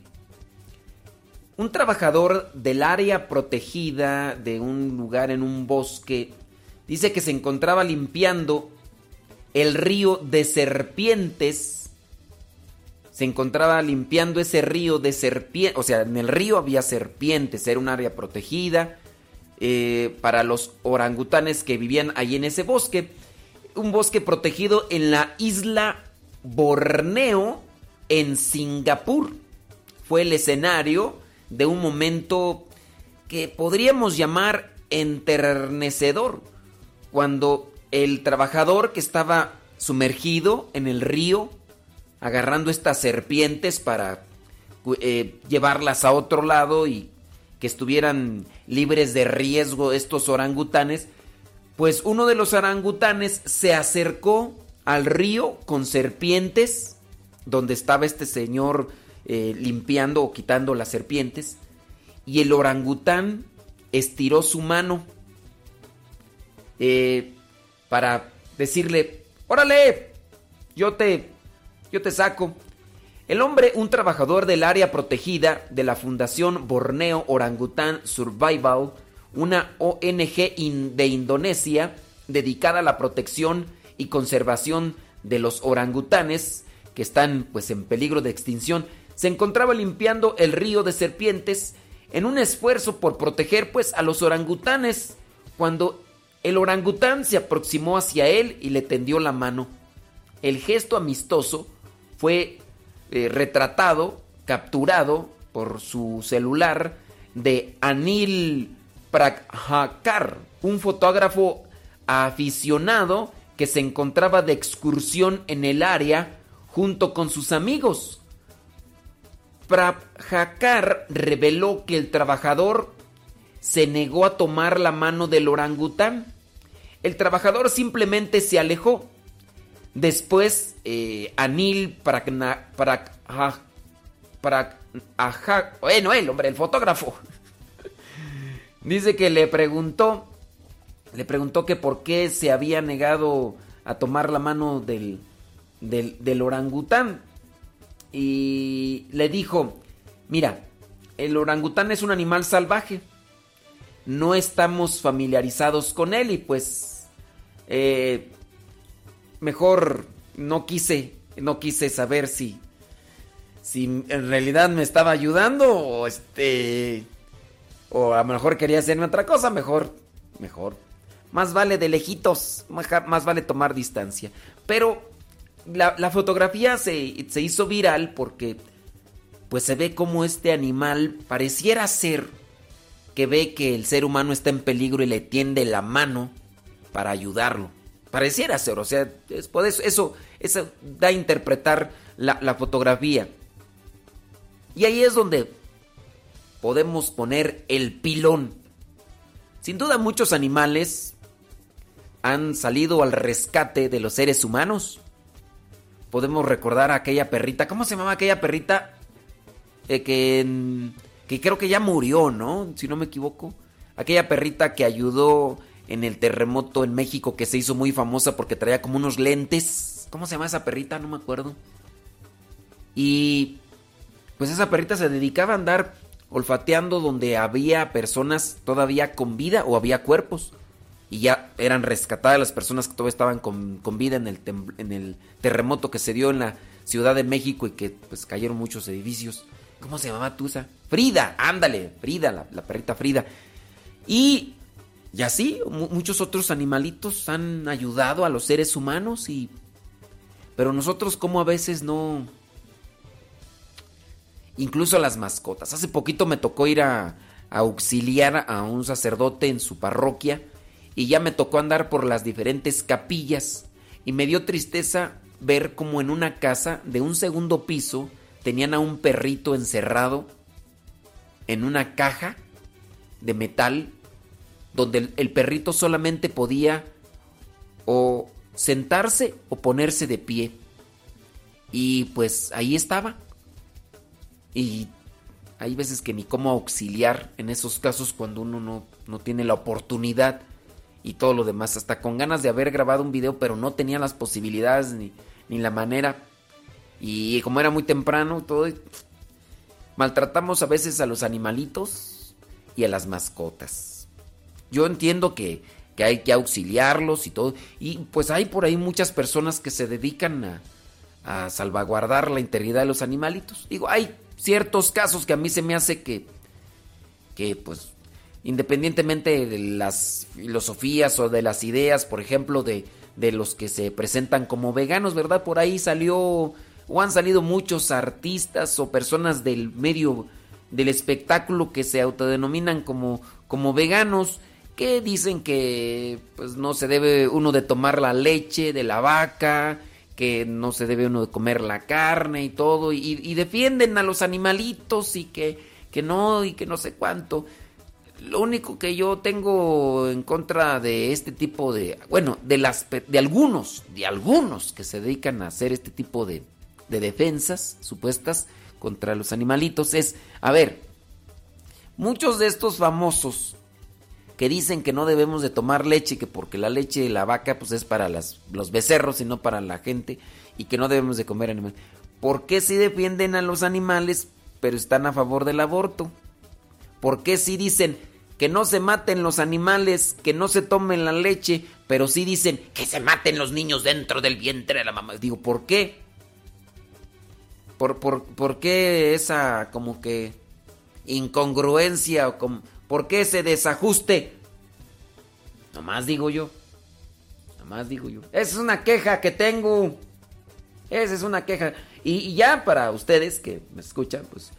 un trabajador del área protegida de un lugar en un bosque dice que se encontraba limpiando el río de serpientes. Se encontraba limpiando ese río de serpientes. O sea, en el río había serpientes. Era un área protegida eh, para los orangutanes que vivían ahí en ese bosque. Un bosque protegido en la isla Borneo, en Singapur. Fue el escenario de un momento que podríamos llamar enternecedor, cuando el trabajador que estaba sumergido en el río, agarrando estas serpientes para eh, llevarlas a otro lado y que estuvieran libres de riesgo estos orangutanes, pues uno de los orangutanes se acercó al río con serpientes, donde estaba este señor eh, limpiando o quitando las serpientes, y el orangután estiró su mano eh, para decirle, órale, yo te, yo te saco. El hombre, un trabajador del área protegida de la Fundación Borneo Orangután Survival, una ONG de Indonesia dedicada a la protección y conservación de los orangutanes que están pues en peligro de extinción, se encontraba limpiando el río de serpientes en un esfuerzo por proteger pues a los orangutanes cuando el orangután se aproximó hacia él y le tendió la mano. El gesto amistoso fue eh, retratado, capturado por su celular de Anil Prakhakar, un fotógrafo aficionado que se encontraba de excursión en el área junto con sus amigos. Prakhakar reveló que el trabajador se negó a tomar la mano del orangután. El trabajador simplemente se alejó. Después, eh, Anil Prakna, Prakha- Prakha- bueno, él, hombre, el fotógrafo, dice que le preguntó, le preguntó que por qué se había negado a tomar la mano del, del, orangután. Y le dijo, mira, el orangután es un animal salvaje. No estamos familiarizados con él y pues eh, mejor no quise, no quise saber si, si en realidad me estaba ayudando o este, o a lo mejor quería hacerme otra cosa, mejor, mejor. Más vale de lejitos, más vale tomar distancia. Pero la, fotografía se, se hizo viral porque pues se ve como este animal pareciera ser que ve que el ser humano está en peligro y le tiende la mano para ayudarlo. Pareciera ser, o sea, eso, eso da a interpretar la, la fotografía. Y ahí es donde podemos poner el pilón. Sin duda muchos animales han salido al rescate de los seres humanos. podemos recordar a aquella perrita. ¿Cómo se llamaba aquella perrita? Eh, que, que creo que ya murió, ¿no? Si no me equivoco. Aquella perrita que ayudó en el terremoto en México que se hizo muy famosa porque traía como unos lentes. ¿Cómo se llama esa perrita? No me acuerdo. Y pues esa perrita se dedicaba a andar olfateando donde había personas todavía con vida o había cuerpos. Y ya eran rescatadas las personas que todavía estaban con, vida en el, en el terremoto que se dio en la Ciudad de México y que pues cayeron muchos edificios. ¿Cómo se llamaba Tusa? Frida, ándale, Frida, la, perrita Frida. Y, y así, muchos otros animalitos han ayudado a los seres humanos y... Pero nosotros como a veces no... Incluso las mascotas. Hace poquito me tocó ir a auxiliar a un sacerdote en su parroquia y ya me tocó andar por las diferentes capillas y me dio tristeza ver como en una casa de un segundo piso tenían a un perrito encerrado en una caja de metal donde el, perrito solamente podía o sentarse o ponerse de pie. Y pues ahí estaba. Y hay veces que ni cómo auxiliar en esos casos cuando uno no, no, tiene la oportunidad y todo lo demás. Hasta con ganas de haber grabado un video, pero no tenía las posibilidades ni, ni la manera. Y como era muy temprano, todo. Maltratamos a veces a los animalitos y a las mascotas. Yo entiendo que, hay que auxiliarlos y todo. Y pues hay por ahí muchas personas que se dedican a, salvaguardar la integridad de los animalitos. Digo, hay ciertos casos que a mí se me hace que, que pues, independientemente de las filosofías o de las ideas, por ejemplo, de, de los que se presentan como veganos, ¿verdad? Por ahí salió o han salido muchos artistas o personas del medio del espectáculo que se autodenominan como, como veganos que dicen que pues no se debe uno de tomar la leche de la vaca, que no se debe uno de comer la carne y todo, y, defienden a los animalitos y que, que no, y que no sé cuánto. Lo único que yo tengo en contra de este tipo de, bueno, de las de algunos, de algunos que se dedican a hacer este tipo de, de defensas supuestas contra los animalitos es, a ver, muchos de estos famosos que dicen que no debemos de tomar leche, que porque la leche de la vaca pues es para las, los becerros y no para la gente, y que no debemos de comer animales. ¿Por qué si defienden a los animales pero están a favor del aborto? ¿Por qué si dicen que no se maten los animales, que no se tomen la leche, pero sí dicen que se maten los niños dentro del vientre de la mamá? Digo, ¿por qué? ¿Por, por, por qué esa como que incongruencia como ¿Por qué ese desajuste? Nomás digo yo. Nomás digo yo. Esa es una queja que tengo. Esa es una queja. Y, ya para ustedes que me escuchan, pues,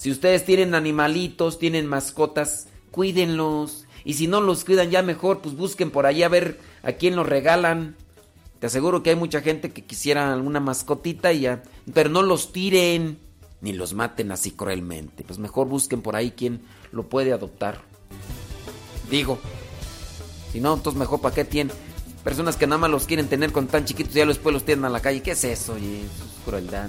si ustedes tienen animalitos, tienen mascotas, cuídenlos. Y si no los cuidan ya mejor, pues busquen por ahí a ver a quién los regalan. Te aseguro que hay mucha gente que quisiera alguna mascotita y ya. Pero no los tiren, ni los maten así cruelmente. Pues mejor busquen por ahí quién lo puede adoptar. Digo, si no, entonces mejor para qué tienen personas que nada más los quieren tener con tan chiquitos y ya después los tienen a la calle. ¿Qué es eso? Eso es crueldad.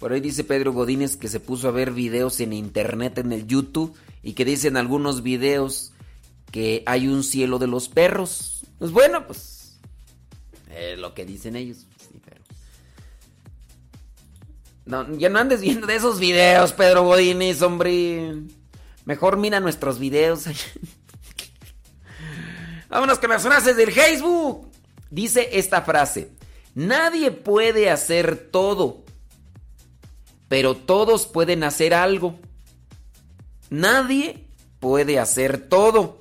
Por ahí dice Pedro Godínez que se puso a ver videos en internet, en el YouTube, y que dicen algunos videos que hay un cielo de los perros. Pues bueno, pues es lo que dicen ellos. Ya no andes viendo de esos videos, Pedro Godínez, hombre. Mejor mira nuestros videos. Vámonos con las frases del Facebook. Dice esta frase. Nadie puede hacer todo pero todos pueden hacer algo. Nadie puede hacer todo,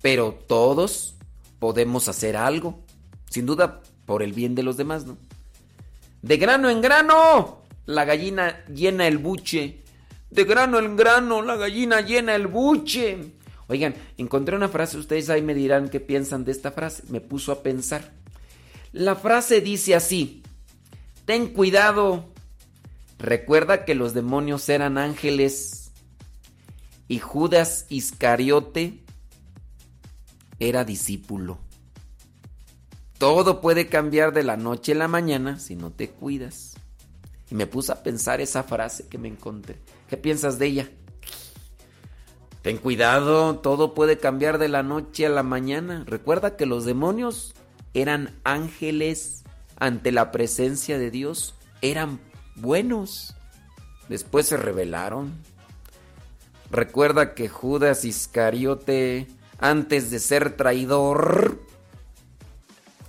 pero todos podemos hacer algo, sin duda por el bien de los demás, ¿no? De grano en grano, la gallina llena el buche. De grano en grano, la gallina llena el buche. Oigan, encontré una frase, ustedes ahí me dirán qué piensan de esta frase. Me puso a pensar. La frase dice así, ten cuidado, recuerda que los demonios eran ángeles y Judas Iscariote era discípulo. Todo puede cambiar de la noche a la mañana si no te cuidas. Y me puse a pensar esa frase que me encontré. ¿Qué piensas de ella? Ten cuidado, todo puede cambiar de la noche a la mañana. Recuerda que los demonios eran ángeles ante la presencia de Dios. Eran buenos. Después se rebelaron. Recuerda que Judas Iscariote, antes de ser traidor,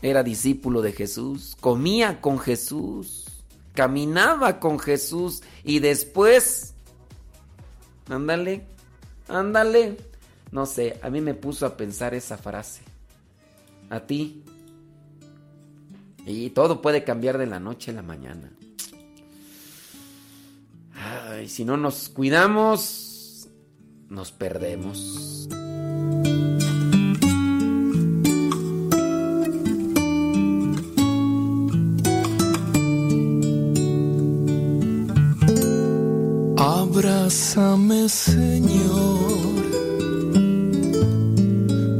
era discípulo de Jesús, comía con Jesús, caminaba con Jesús y después, ándale, ándale, no sé, a mí me puso a pensar esa frase. A ti. Y todo puede cambiar de la noche a la mañana. Ay, si no nos cuidamos, nos perdemos. Abrázame, Señor.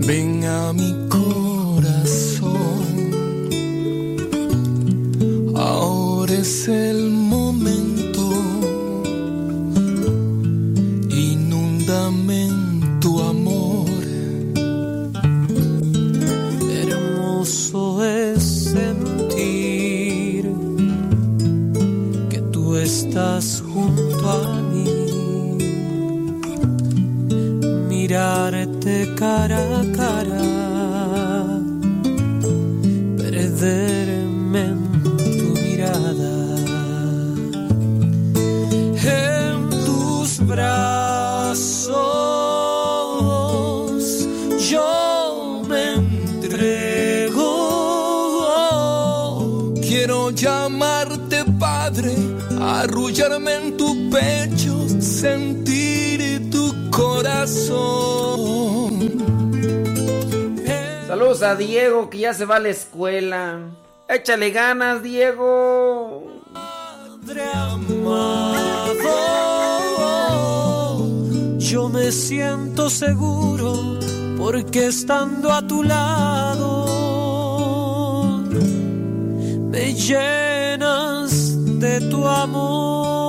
Ven a mi corazón. Ahora es el. Mirarte cara a cara. Perderme en tu mirada. En tus brazos yo me entrego. Quiero llamarte Padre, arrullarme en tu pecho, sentir corazón. Saludos a Diego que ya se va a la escuela. Échale ganas, Diego. Padre amado, yo me siento seguro porque estando a tu lado me llenas de tu amor.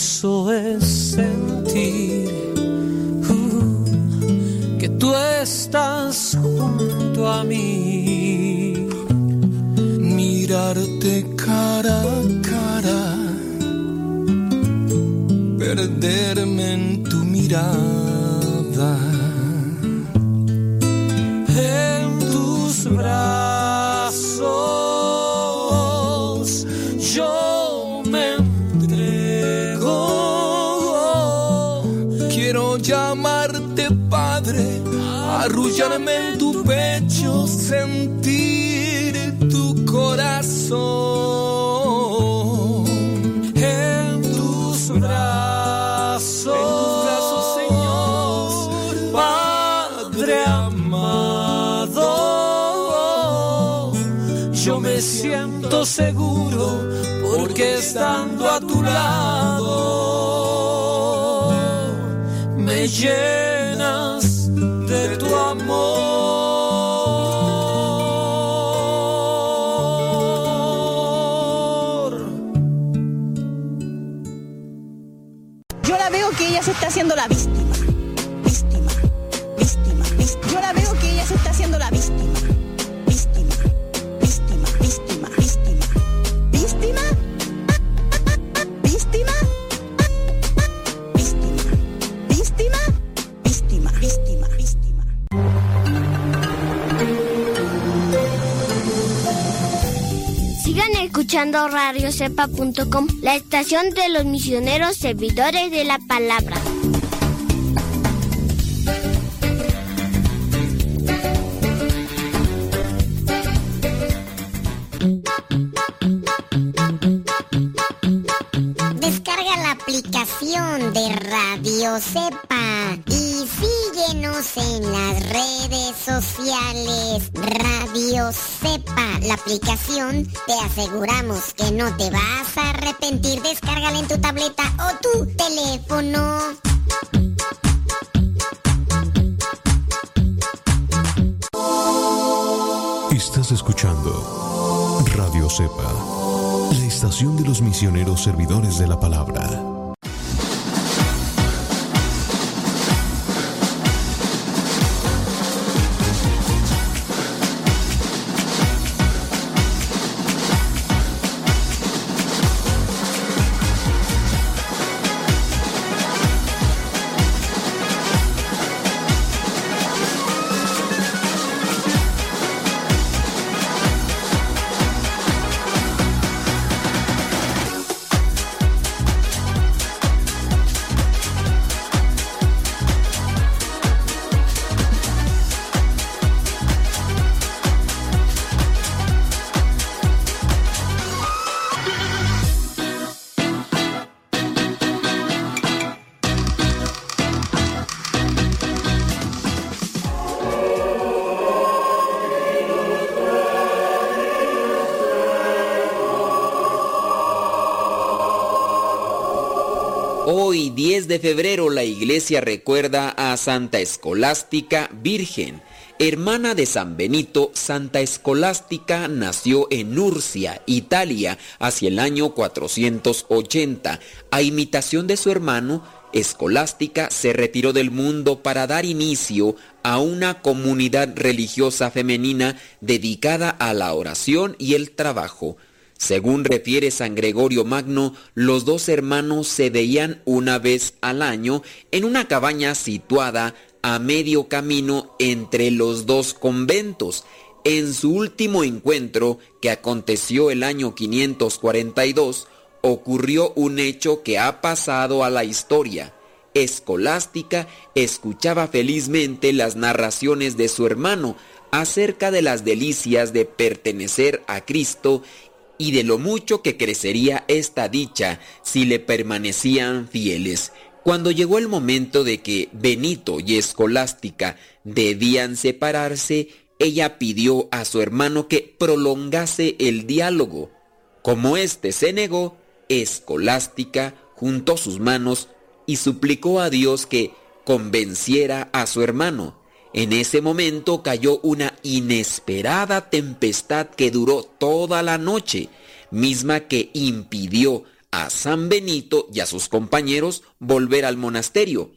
Hermoso es sentir uh, que tú estás junto a mí. Mirarte cara a cara, perderme en tu mirada. En tus brazos corazón. En tus brazos, Señor, Padre amado, yo me siento seguro porque estando a tu lado me llenas escuchando radiocepa.com, la estación de los misioneros servidores de la palabra. Descarga la aplicación de Radio Cepa y síguenos en las redes sociales. Radio Cepa, la aplicación, te aseguramos que no te vas a arrepentir. Descárgala en tu tableta o tu teléfono. Estás escuchando Radio Cepa, la estación de los misioneros servidores de la palabra. Febrero, la iglesia recuerda a Santa Escolástica Virgen. Hermana de San Benito, Santa Escolástica nació en Nurcia, Italia, hacia el año 480. A imitación de su hermano, Escolástica se retiró del mundo para dar inicio a una comunidad religiosa femenina dedicada a la oración y el trabajo. Según refiere San Gregorio Magno, los dos hermanos se veían una vez al año en una cabaña situada a medio camino entre los dos conventos. En su último encuentro, que aconteció el año 542, ocurrió un hecho que ha pasado a la historia. Escolástica escuchaba felizmente las narraciones de su hermano acerca de las delicias de pertenecer a Cristo y de lo mucho que crecería esta dicha si le permanecían fieles. Cuando llegó el momento de que Benito y Escolástica debían separarse, ella pidió a su hermano que prolongase el diálogo. Como éste se negó, Escolástica juntó sus manos y suplicó a Dios que convenciera a su hermano. En ese momento cayó una inesperada tempestad que duró toda la noche, misma que impidió a San Benito y a sus compañeros volver al monasterio.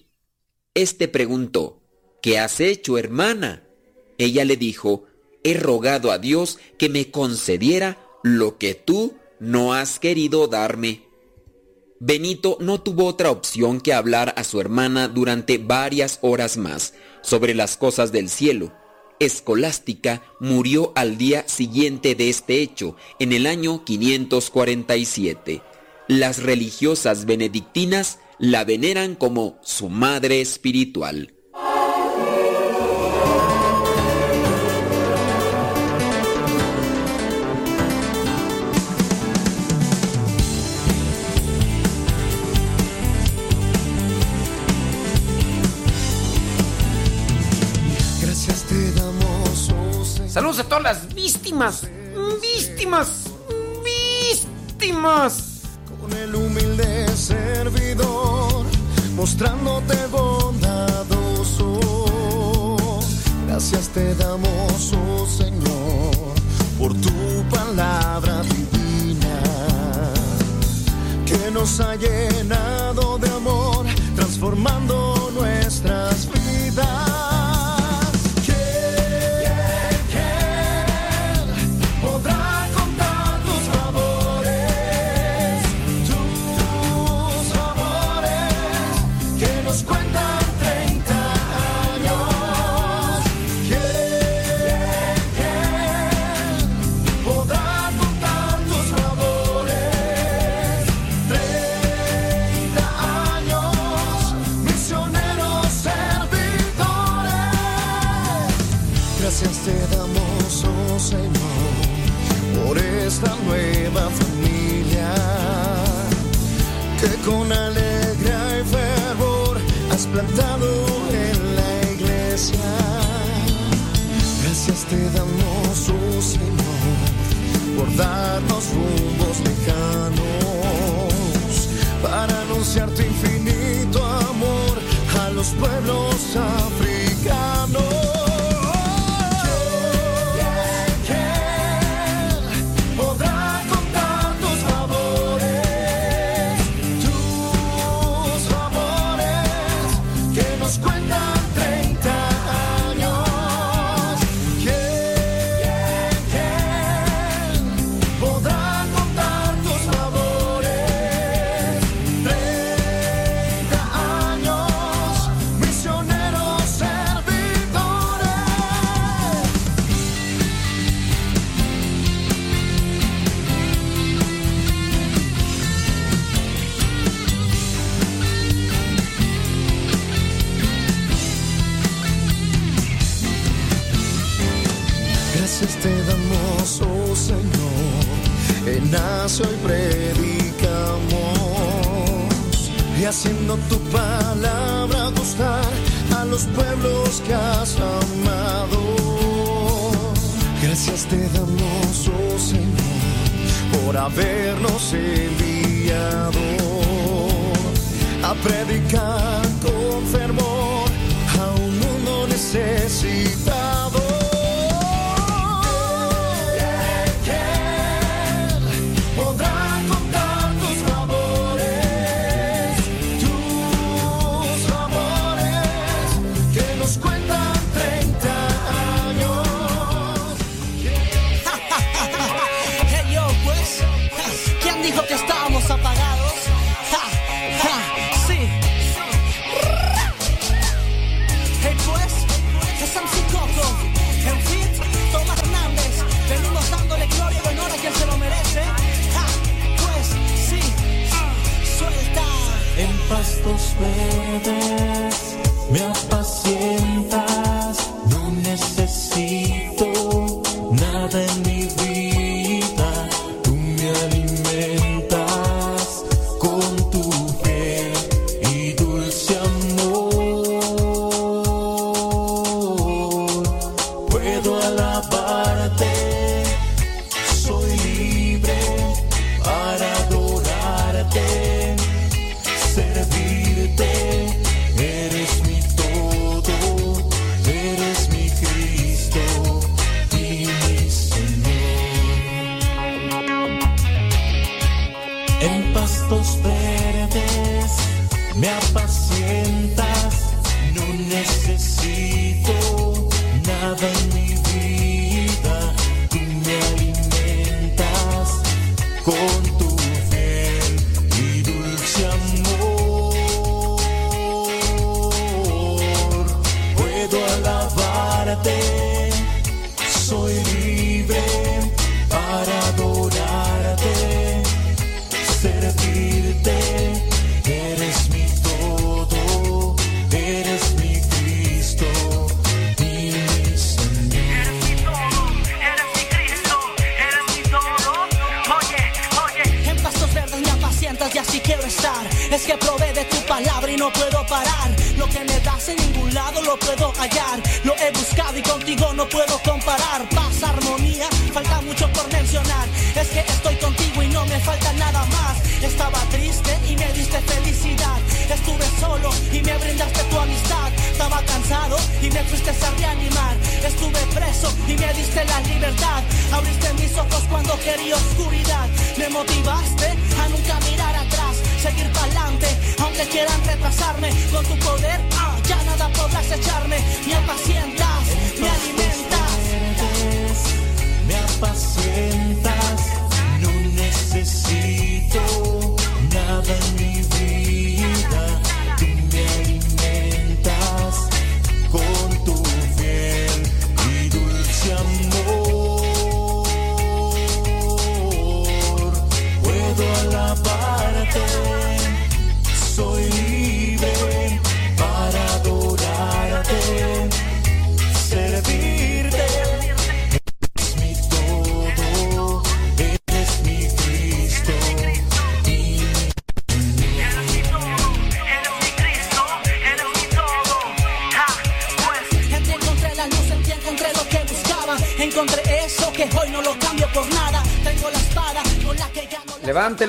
Este preguntó, ¿Qué has hecho, hermana? Ella le dijo, he rogado a Dios que me concediera lo que tú no has querido darme. Benito no tuvo otra opción que hablar a su hermana durante varias horas más sobre las cosas del cielo. Escolástica murió al día siguiente de este hecho, en el año 547. Las religiosas benedictinas la veneran como su madre espiritual. Víctimas, víctimas, víctimas. Con el humilde servidor, mostrándote bondadoso. Gracias te damos, oh Señor, por tu palabra divina, que nos ha llenado de amor, transformando nuestras vidas. con alegría y fervor has plantado en la iglesia. Gracias te damos, oh Señor, por darnos rumbos lejanos, para anunciar tu infinito amor a los pueblos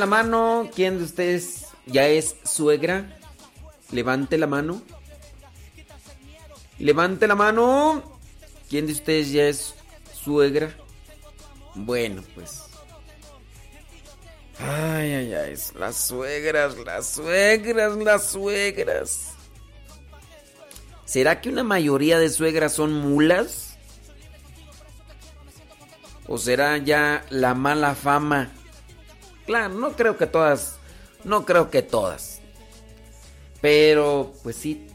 la mano. ¿Quién de ustedes ya es suegra? Levante la mano. Levante la mano. ¿Quién de ustedes ya es suegra? Bueno, pues. Ay, ay, ay. Las suegras, las suegras, las suegras. ¿Será que una mayoría de suegras son mulas? ¿O será ya la mala fama? Claro, no creo que todas. No creo que todas. Pero, pues sí.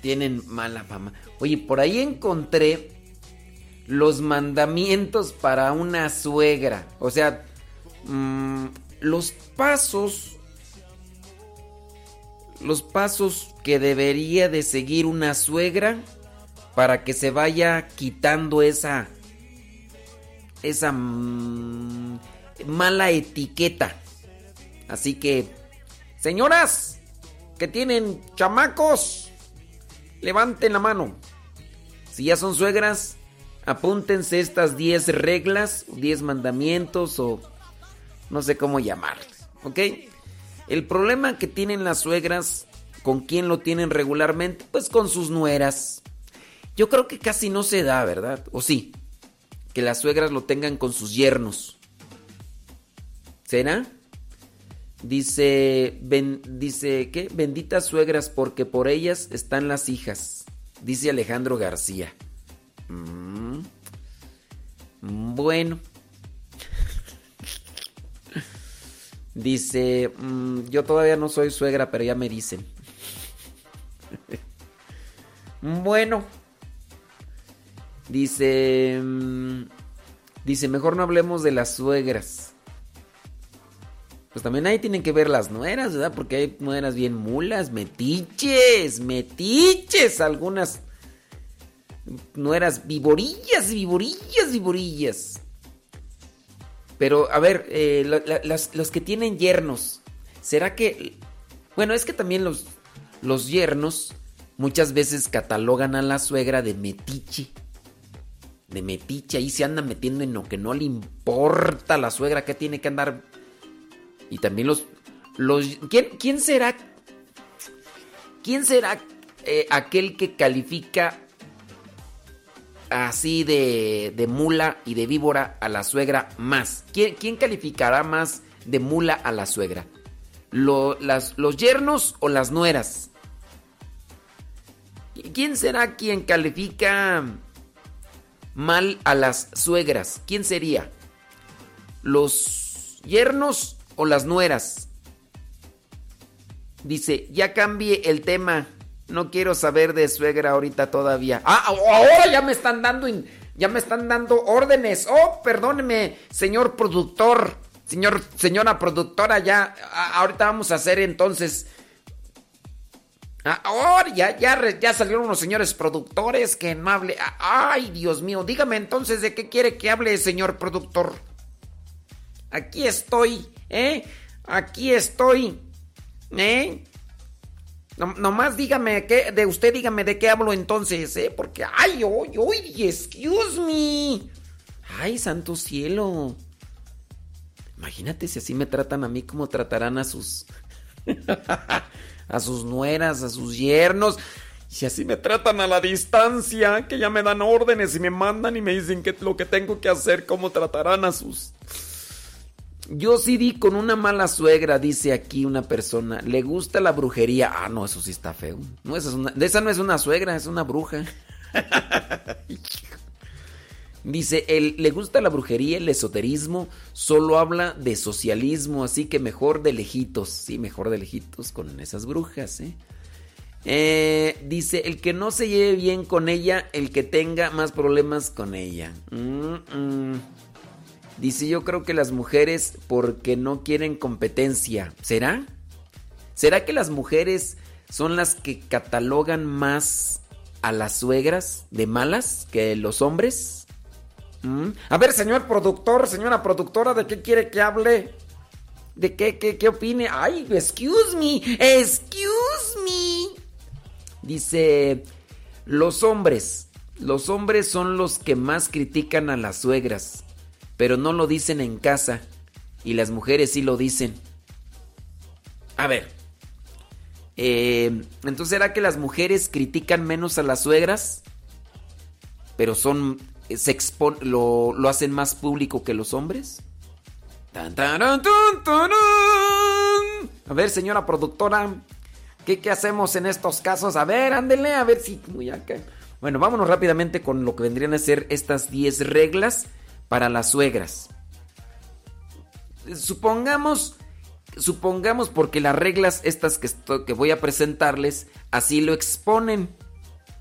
Tienen mala fama. Oye, por ahí encontré los mandamientos para una suegra. O sea, mm, los pasos. Los pasos que debería de seguir una suegra para que se vaya quitando esa esa mm, mala etiqueta. Así que, señoras que tienen chamacos, levanten la mano. Si ya son suegras, apúntense estas 10 reglas, 10 mandamientos o no sé cómo llamarles, ¿ok? El problema que tienen las suegras, ¿con quién lo tienen regularmente? Pues con sus nueras. Yo creo que casi no se da, ¿verdad? ¿O sí? Que las suegras lo tengan con sus yernos. ¿Será? Dice, dice, ¿qué? Benditas suegras porque por ellas están las hijas. Dice Alejandro García. Mm. Bueno. Dice, mm, yo todavía no soy suegra, pero ya me dicen. bueno. Dice, mm, dice, mejor no hablemos de las suegras. Pues también ahí tienen que ver las nueras, ¿verdad? Porque hay nueras bien mulas, metiches, metiches, algunas nueras viborillas, viborillas, viborillas. Pero, a ver, eh, los que tienen yernos, ¿será que... Bueno, es que también los, los yernos muchas veces catalogan a la suegra de metiche. De metiche, ahí se anda metiendo en lo que no le importa a la suegra, que tiene que andar... Y también los... los ¿quién, quién será? ¿Quién será eh, aquel que califica así de, de, mula y de víbora a la suegra más? ¿Quién, quién calificará más de mula a la suegra? las, ¿Los yernos o las nueras? ¿Quién será quien califica mal a las suegras? ¿Quién sería? ¿Los yernos o las nueras? Dice, ya cambie el tema. No quiero saber de suegra ahorita todavía. Ah, ahora ya me están dando ya me están dando órdenes. Oh, perdóneme, señor productor, señor señora productora, ya ahorita vamos a hacer entonces ahora ya, ya, ya salieron unos señores productores que no hable. Ay, Dios mío, dígame entonces de qué quiere que hable, señor productor. Aquí estoy, ¿eh? Aquí estoy, ¿eh? No, nomás dígame, ¿qué, de usted dígame de qué hablo entonces, ¿eh? Porque, ay, oy, oy, excuse me. Ay, santo cielo. Imagínate si así me tratan a mí, como tratarán a sus... a sus nueras, a sus yernos. Si así me tratan a la distancia, que ya me dan órdenes y me mandan y me dicen que lo que tengo que hacer, cómo tratarán a sus... Yo sí di con una mala suegra, dice aquí una persona. Le gusta la brujería. Ah, no, eso sí está feo. No, esa, es una, esa no es una suegra, es una bruja. Dice, él le gusta la brujería, el esoterismo, solo habla de socialismo, así que mejor de lejitos. Sí, mejor de lejitos con esas brujas, ¿eh? Eh, dice, el que no se lleve bien con ella, el que tenga más problemas con ella. Dice, yo creo que las mujeres porque no quieren competencia. ¿Será? ¿Será que las mujeres son las que catalogan más a las suegras de malas que los hombres? ¿Mm? A ver, señor productor, señora productora, ¿de qué quiere que hable? ¿De qué, qué, qué opine? Ay, excuse me, excuse me. Dice, los hombres, los hombres son los que más critican a las suegras pero no lo dicen en casa y las mujeres sí lo dicen. A ver. eh, entonces, ¿será que las mujeres critican menos a las suegras? Pero son. Se expon, lo, lo hacen más público que los hombres. A ver, señora productora. ¿qué, ¿Qué hacemos en estos casos? A ver, ándele, a ver si. Uy, acá. Bueno, vámonos rápidamente con lo que vendrían a ser estas 10 reglas para las suegras. Supongamos, supongamos porque las reglas estas que, que voy a presentarles así lo exponen.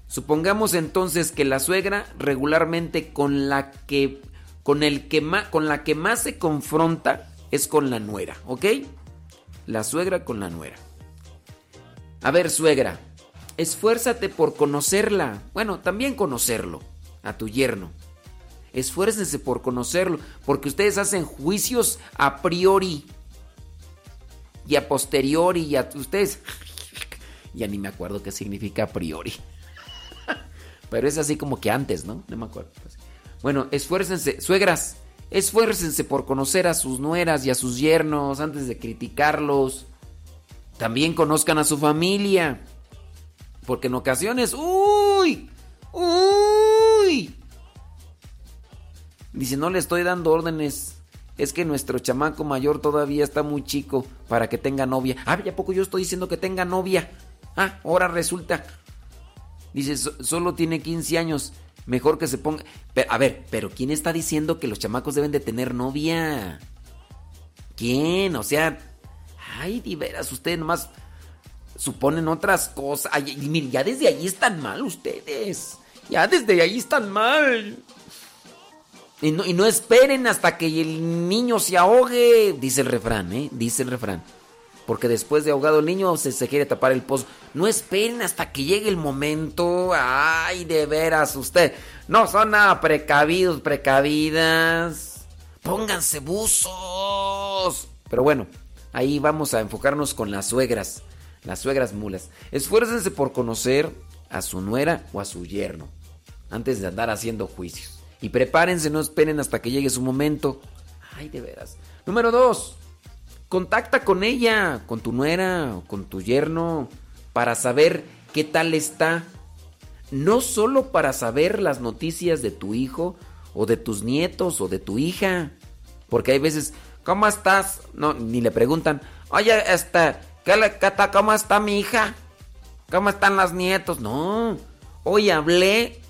Supongamos entonces que la suegra regularmente con la que con el que más con la que más se confronta es con la nuera, ¿ok? La suegra con la nuera. A ver, suegra, esfuérzate por conocerla. Bueno, también conocerlo, a tu yerno. Esfuércense por conocerlo, porque ustedes hacen juicios a priori y a posteriori y a ustedes. Ya ni me acuerdo qué significa a priori. Pero es así como que antes, ¿no? No me acuerdo. Bueno, esfuércense, suegras, esfuércense por conocer a sus nueras y a sus yernos antes de criticarlos. También conozcan a su familia. Porque en ocasiones, uy, uy. Dice, no le estoy dando órdenes. Es que nuestro chamaco mayor todavía está muy chico para que tenga novia. Ah, ¿y a poco yo estoy diciendo que tenga novia? Ah, ahora resulta. Dice, "So- solo tiene 15 años. Mejor que se ponga... A ver, pero ¿quién está diciendo que los chamacos deben de tener novia? ¿Quién? O sea... Ay, de veras, ustedes nomás suponen otras cosas. Ay, mire, ya desde ahí están mal ustedes. Ya desde ahí están mal. Y no, esperen hasta que el niño se ahogue, dice el refrán, ¿eh? Dice el refrán. Porque después de ahogado el niño se, se quiere tapar el pozo. No esperen hasta que llegue el momento. Ay, de veras, usted. No son nada precavidos, precavidas. Pónganse buzos. Pero bueno, ahí vamos a enfocarnos con las suegras. Las suegras mulas. Esfuércense por conocer a su nuera o a su yerno. Antes de andar haciendo juicios. Y prepárense, no esperen hasta que llegue su momento. Ay, de veras. Número dos. Contacta con ella, con tu nuera o con tu yerno, para saber qué tal está. No solo para saber las noticias de tu hijo o de tus nietos o de tu hija. Porque hay veces, ¿cómo estás? No, ni le preguntan, oye, este, ¿qué le, ¿cómo está mi hija? ¿Cómo están los nietos? No, hoy hablé,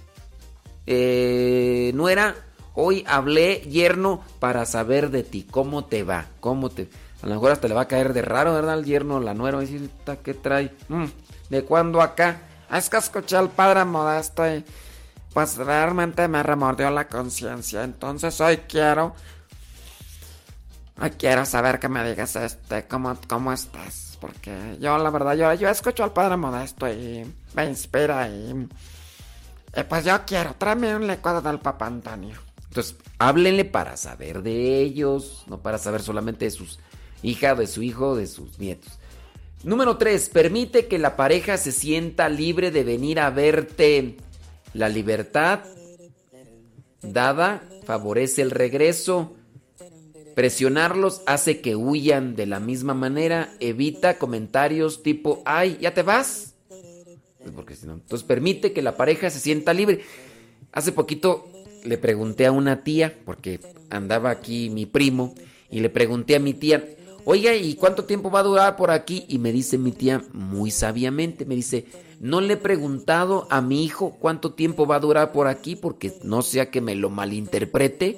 eh, nuera, hoy hablé, yerno, para saber de ti, cómo te va, cómo te... A lo mejor hasta le va a caer de raro, ¿verdad? El yerno, la nuera, va a decir, "Ta, ¿qué trae? Mm, ¿De cuándo acá? "Ah, Es que escuché al padre modesto y pues realmente me remordió la conciencia. Entonces hoy quiero... Hoy quiero saber que me digas este, cómo, cómo estás. Porque yo, la verdad, yo, yo escucho al padre modesto y me inspira y... y pues yo quiero, tráeme un licuado del papá Antonio. Entonces, háblenle para saber de ellos, no para saber solamente de sus hijas, de su hijo, de sus nietos. Número 3. Permite que la pareja se sienta libre de venir a verte. La libertad dada favorece el regreso. Presionarlos hace que huyan de la misma manera. Evita comentarios tipo, ay, ¿ya te vas? Pues porque si no- Entonces permite que la pareja se sienta libre. Hace poquito le pregunté a una tía, porque andaba aquí mi primo, y le pregunté a mi tía, oiga, ¿y cuánto tiempo va a durar por aquí? Y me dice mi tía muy sabiamente, me dice, no le he preguntado a mi hijo cuánto tiempo va a durar por aquí, porque no sea que me lo malinterprete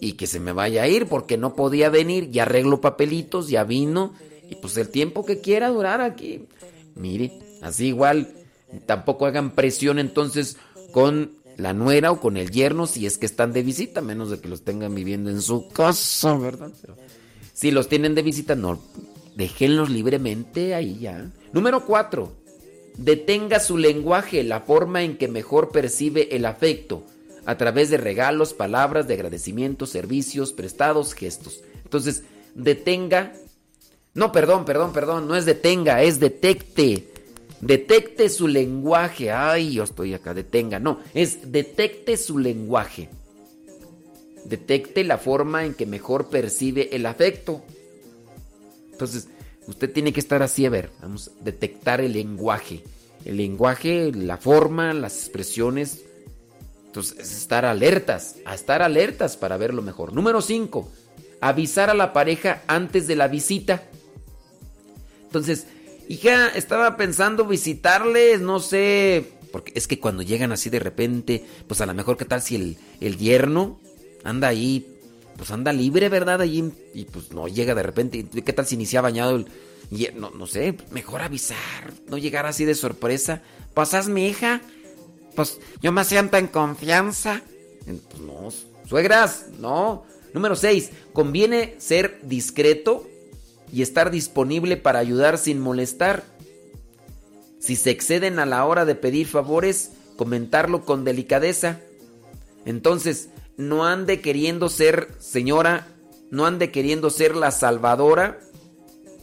y que se me vaya a ir, porque no podía venir, ya arreglo papelitos, ya vino, y pues el tiempo que quiera durar aquí. Mire, así igual, tampoco hagan presión entonces con la nuera o con el yerno si es que están de visita, menos de que los tengan viviendo en su casa, ¿verdad? Pero si los tienen de visita, no, déjenlos libremente ahí ya. Número 4. Detenga su lenguaje, la forma en que mejor percibe el afecto, a través de regalos, palabras de agradecimiento, servicios, prestados, gestos. Entonces, detenga. No, perdón, perdón, perdón, no es detenga, es detecte. Detecte su lenguaje. Ay, yo estoy acá, detenga. No, es detecte su lenguaje. detecte la forma en que mejor percibe el afecto. Entonces, usted tiene que estar así, a ver, vamos a detectar el lenguaje. El lenguaje, la forma, las expresiones. Entonces, es estar alertas, a estar alertas para verlo mejor. Número 5, avisar a la pareja antes de la visita. Entonces, hija, estaba pensando visitarles, no sé, porque es que cuando llegan así de repente, pues a lo mejor, ¿qué tal si el, el yerno anda ahí, pues anda libre, ¿verdad? Allí, y pues no llega de repente, ¿qué tal si inicia bañado el... No, no sé, mejor avisar, no llegar así de sorpresa. ¿Pasas mi hija? Pues yo me siento en confianza. Pues no, suegras, no. Número 6. Conviene ser discreto y estar disponible para ayudar sin molestar. Si se exceden a la hora de pedir favores, comentarlo con delicadeza. Entonces, no ande queriendo ser, señora, no ande queriendo ser la salvadora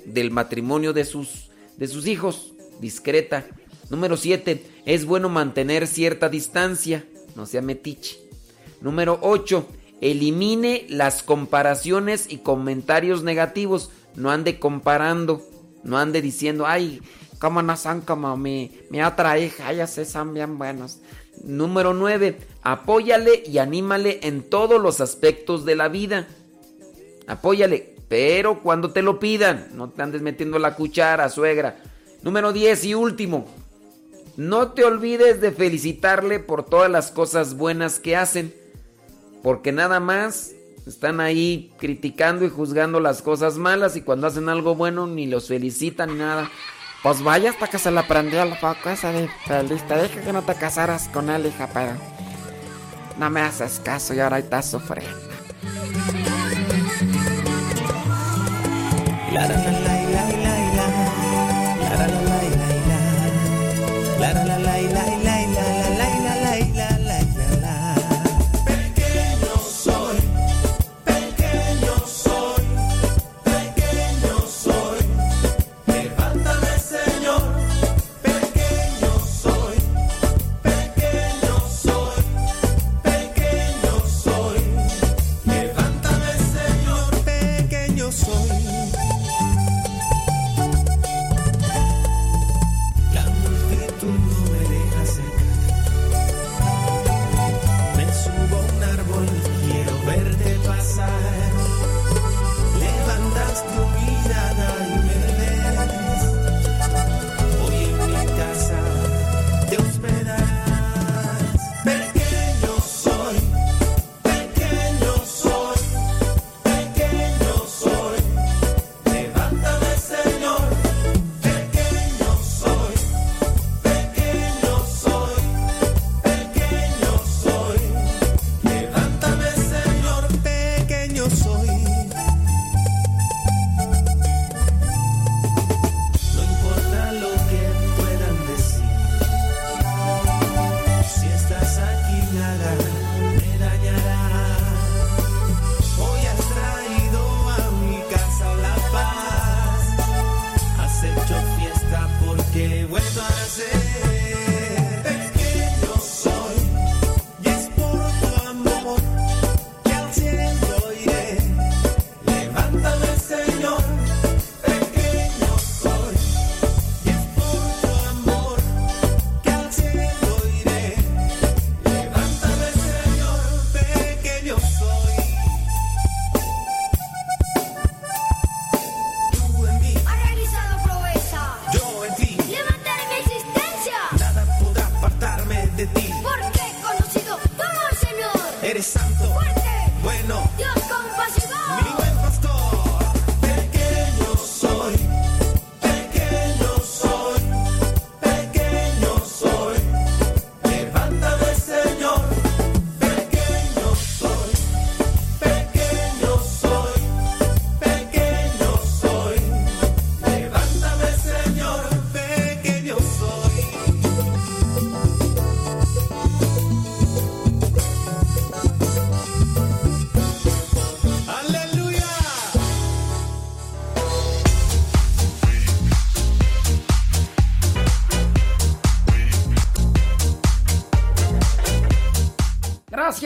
del matrimonio de sus, de sus hijos. Discreta. Número 7. Es bueno mantener cierta distancia. No sea metiche. Número 8. Elimine las comparaciones y comentarios negativos. No ande comparando. No ande diciendo, ay, mi otra hija. Ellas sí son bien buenos. Número 9. Apóyale y anímale en todos los aspectos de la vida. Apóyale, pero cuando te lo pidan. No te andes metiendo la cuchara, suegra. Número 10 y último. No te olvides de felicitarle por todas las cosas buenas que hacen. Porque nada más están ahí criticando y juzgando las cosas malas y cuando hacen algo bueno ni los felicitan ni nada. Pues vaya hasta que se la prendió foco esa de feliz. Te que no te casaras con él, hija, pero no me haces caso y ahora estás sufriendo. La, la, la, la, la, la,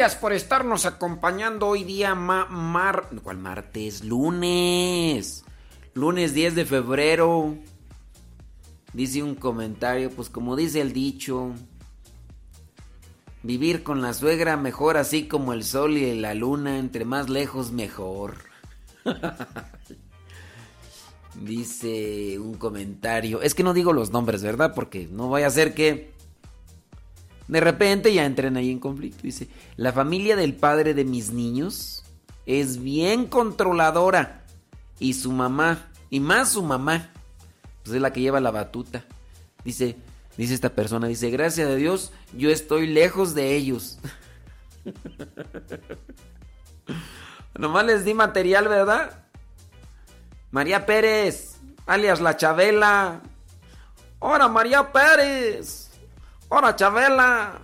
Gracias por estarnos acompañando hoy día ma mar ¿Cuál martes? Lunes. Lunes 10 de febrero. Dice un comentario, pues como dice el dicho, vivir con la suegra mejor así como el sol y la luna, entre más lejos mejor. dice un comentario, es que no digo los nombres, ¿verdad? Porque no vaya a ser que de repente ya entren ahí en conflicto. Dice, la familia del padre de mis niños es bien controladora y su mamá, y más su mamá, pues es la que lleva la batuta. Dice, dice esta persona, dice, gracias a Dios, yo estoy lejos de ellos. Nomás les di material, ¿verdad? María Pérez, alias la Chabela. ¡Hola, María Pérez! ¡Hola, Chabela!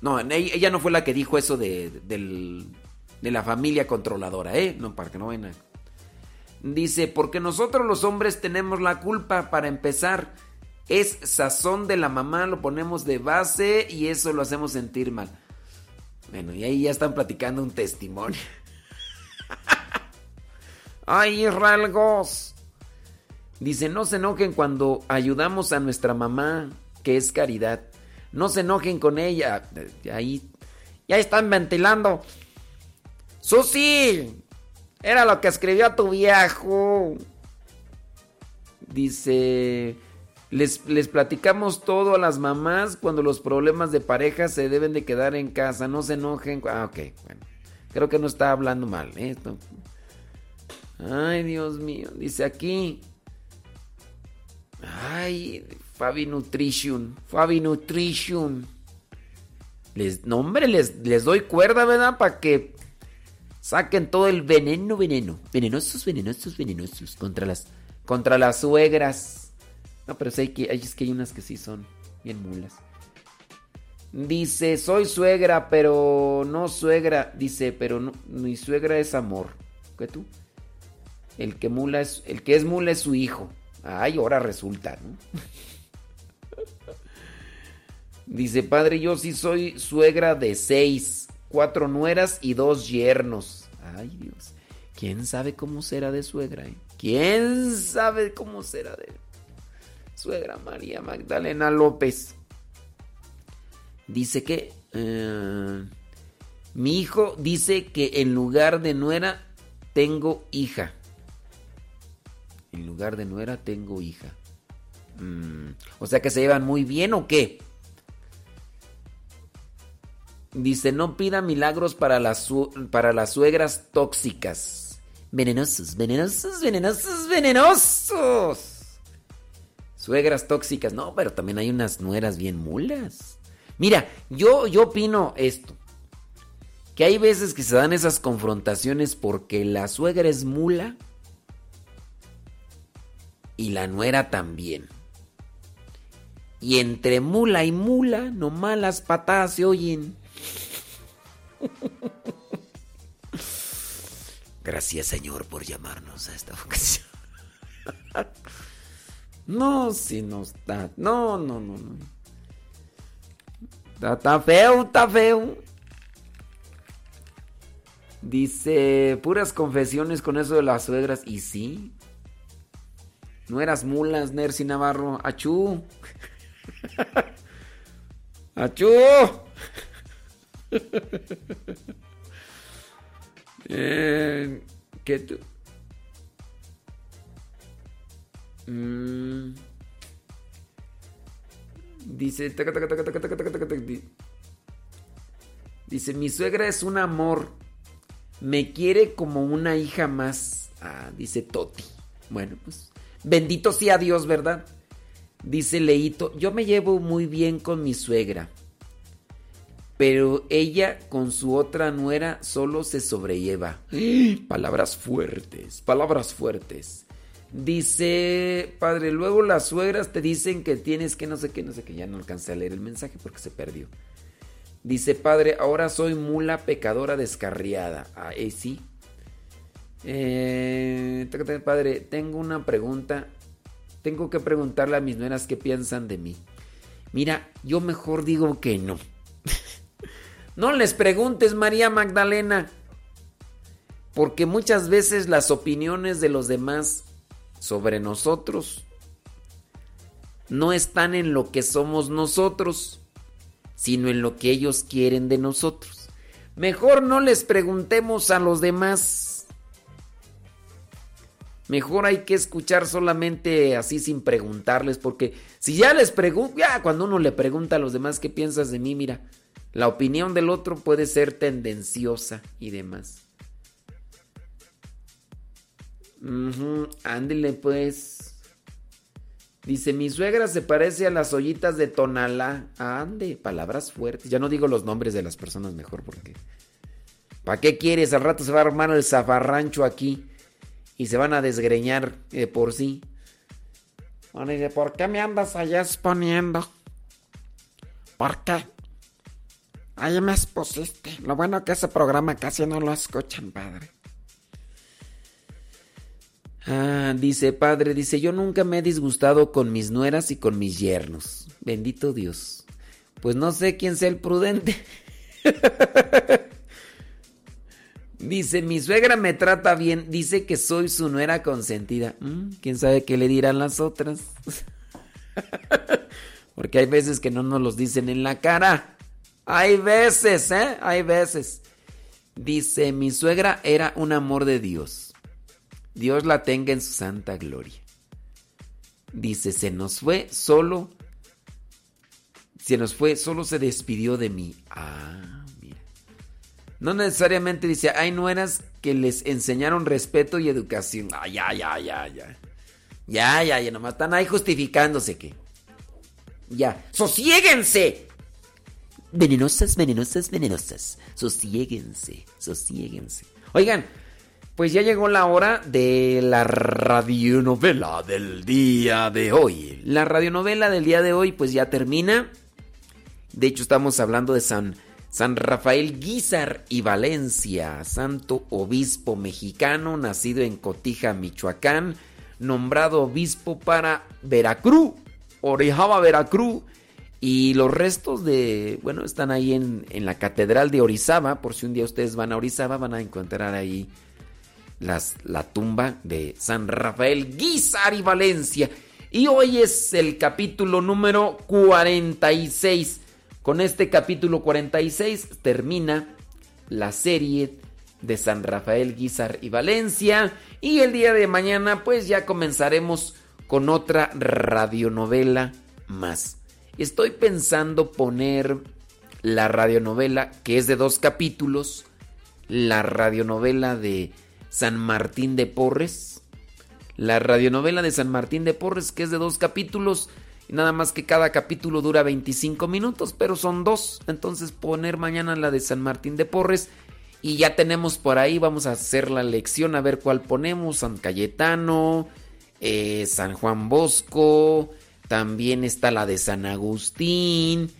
No, ella no fue la que dijo eso de, de la familia controladora, ¿eh? No, para que no vayan. Dice, porque nosotros los hombres tenemos la culpa para empezar. Es sazón de la mamá, lo ponemos de base y eso lo hacemos sentir mal. Bueno, y ahí ya están platicando un testimonio. Ay, Israel. Dice, no se enojen cuando ayudamos a nuestra mamá, que es caridad. No se enojen con ella. Ahí ya están ventilando. Susi, era lo que escribió tu viejo. Dice, les, les, platicamos todo a las mamás cuando los problemas de pareja se deben de quedar en casa. No se enojen. Ah, ok, bueno. Creo que no está hablando mal. ¿eh? Ay, Dios mío. Dice aquí. Ay, Fabi Nutrition. Fabi Nutrition. Les, no, hombre, les, les doy cuerda, ¿verdad? Para que saquen todo el veneno, veneno. Venenosos, venenosos, venenosos. Contra las, contra las suegras. No, pero sí que, es que hay unas que sí son bien mulas. Dice, soy suegra, pero no suegra. Dice, pero no, mi suegra es amor. ¿Qué tú? El que mula es, el que es mula es su hijo. Ay, ahora resulta, ¿no? Dice, padre, yo sí soy suegra de seis, cuatro nueras y dos yernos. Ay, Dios. ¿Quién sabe cómo será de suegra? Eh? ¿Quién sabe cómo será de suegra María Magdalena López? Dice que uh, mi hijo dice que en lugar de nuera tengo hija. En lugar de nuera tengo hija. Mm, o sea que se llevan muy bien o qué? Dice, no pida milagros para las, para las suegras tóxicas. Venenosos, venenosos, venenosos, venenosos. Suegras tóxicas. No, pero también hay unas nueras bien mulas. Mira, yo, yo opino esto. Que hay veces que se dan esas confrontaciones porque la suegra es mula y la nuera también. Y entre mula y mula, nomás las patadas se oyen. Gracias Señor por llamarnos a esta ocasión. No, si no está. No, no, no, no. Está, feo, está feo. Dice, puras confesiones con eso de las suegras. Y sí. No eras mulas, Nercy Navarro. Achú. Achú. eh, ¿Qué tú? Mm. Dice, dice, mi suegra es un amor, me quiere como una hija más. Ah, dice Toti. Bueno, pues bendito sea Dios, ¿verdad? Dice Leito, yo me llevo muy bien con mi suegra, pero ella con su otra nuera solo se sobrelleva. Palabras fuertes, palabras fuertes. Dice, padre, luego las suegras te dicen que tienes que no sé qué, no sé qué, ya no alcancé a leer el mensaje porque se perdió. Dice, padre, ahora soy mula pecadora descarriada. Ah, eh, sí. Eh, padre, tengo una pregunta. Tengo que preguntarle a mis nueras qué piensan de mí. Mira, yo mejor digo que no. No les preguntes, María Magdalena. Porque muchas veces las opiniones de los demás sobre nosotros no están en lo que somos nosotros, sino en lo que ellos quieren de nosotros. Mejor no les preguntemos a los demás. Mejor hay que escuchar solamente así sin preguntarles, porque si ya les pregunto, ya cuando uno le pregunta a los demás qué piensas de mí, mira, la opinión del otro puede ser tendenciosa y demás. Ándele pues. Dice, mi suegra se parece a las ollitas de Tonalá. Ande, palabras fuertes. Ya no digo los nombres de las personas mejor porque... ¿Para qué quieres? Al rato se va a armar el zafarrancho aquí y se van a desgreñar de por sí. Bueno, dice, ¿por qué me andas allá exponiendo? ¿Por qué? Ahí me expusiste. Lo bueno que ese programa casi no lo escuchan, padre. Ah, dice padre, dice, yo nunca me he disgustado con mis nueras y con mis yernos. Bendito Dios. Pues no sé quién sea el prudente. dice, mi suegra me trata bien, dice que soy su nuera consentida. Mm, ¿Quién sabe qué le dirán las otras? Porque hay veces que no nos los dicen en la cara. Hay veces, ¿eh? Hay veces. Dice, mi suegra era un amor de Dios. Dios la tenga en su santa gloria. Dice, se nos fue solo. Se nos fue, solo se despidió de mí. Ah, mira. No necesariamente dice, hay nueras que les enseñaron respeto y educación. Ah, ya, ya, ya, ya. Ya, ya, ya, nomás están ahí justificándose que. Ya, sosiéguense. Venenosas, venenosas, venenosas. Sosiéguense, sosiéguense. Oigan, pues ya llegó la hora de la radionovela del día de hoy. La radionovela del día de hoy pues ya termina. De hecho estamos hablando de San, San Rafael Guizar y Valencia, santo obispo mexicano, nacido en Cotija, Michoacán, nombrado obispo para Veracruz, Orejaba, Veracruz. Y los restos de, bueno, están ahí en, en la catedral de Orizaba, por si un día ustedes van a Orizaba van a encontrar ahí las, la tumba de San Rafael Guizar y Valencia. Y hoy es el capítulo número 46. Con este capítulo 46 termina la serie de San Rafael Guizar y Valencia. Y el día de mañana pues ya comenzaremos con otra radionovela más. Estoy pensando poner la radionovela que es de dos capítulos. La radionovela de San Martín de Porres. La radionovela de San Martín de Porres, que es de dos capítulos. Nada más que cada capítulo dura 25 minutos, pero son dos. Entonces poner mañana la de San Martín de Porres. Y ya tenemos por ahí, vamos a hacer la lección a ver cuál ponemos. San Cayetano, eh, San Juan Bosco, también está la de San Agustín.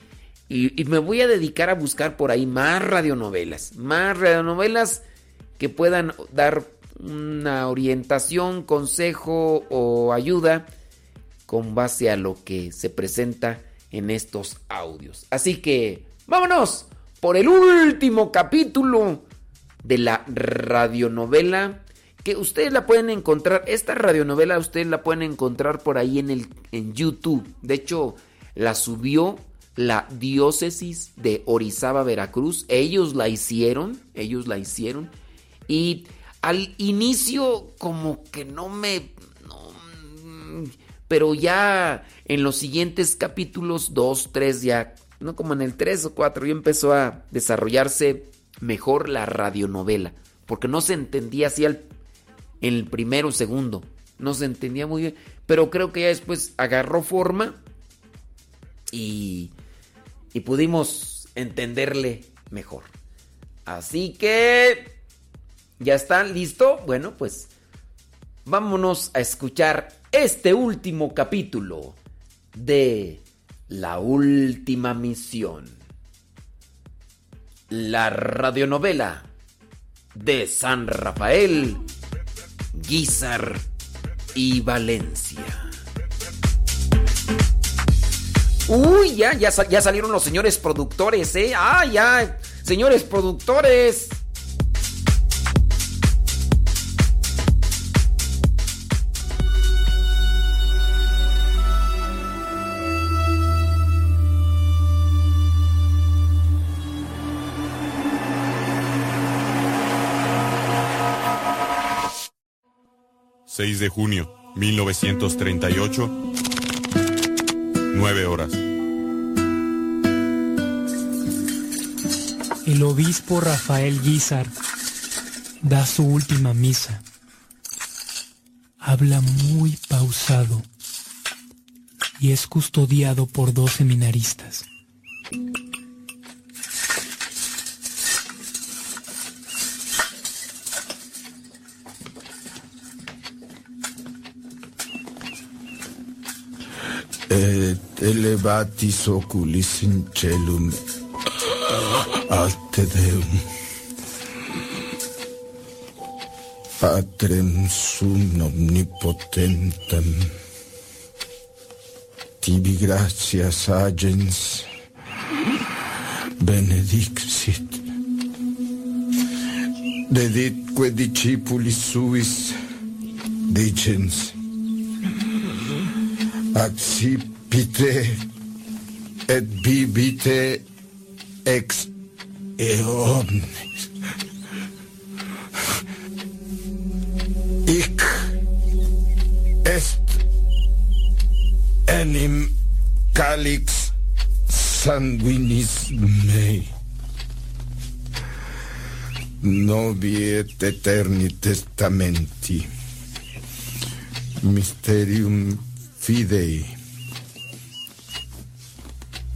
Y, me voy a dedicar a buscar por ahí más radionovelas. Más radionovelas que puedan dar una orientación, consejo o ayuda con base a lo que se presenta en estos audios. Así que vámonos por el último capítulo de la radionovela que ustedes la pueden encontrar. Esta radionovela ustedes la pueden encontrar por ahí en, el, en YouTube. De hecho, la subió la diócesis de Orizaba, Veracruz. Ellos la hicieron, ellos la hicieron. Y al inicio como que no me... pero ya en los siguientes capítulos 2, 3 ya, no como en el 3 o 4, ya empezó a desarrollarse mejor la radionovela. Porque no se entendía así al, el primero o segundo. No se entendía muy bien. Pero creo que ya después agarró forma y, y pudimos entenderle mejor. Así que ¿Ya está listo? Bueno, pues vámonos a escuchar este último capítulo de La Última Misión. La radionovela de San Rafael, Guizar y Valencia. Uy, ya, ya, ya salieron los señores productores, ¿eh? Ah, ya Señores productores. ...6 de junio, 1938... ...9 horas... El obispo Rafael Guizar da su última misa. Habla muy pausado y es custodiado por dos seminaristas. Et elevatis oculis in celum ad te Deum. Patrem sum omnipotentem, tibi gratias agens, benedixit. Deditque discipulis suis, dicens, accipite et bibite ex eomnes. Ic est enim calix sanguinis mei. Nobi et eterni testamenti. Mysterium fidei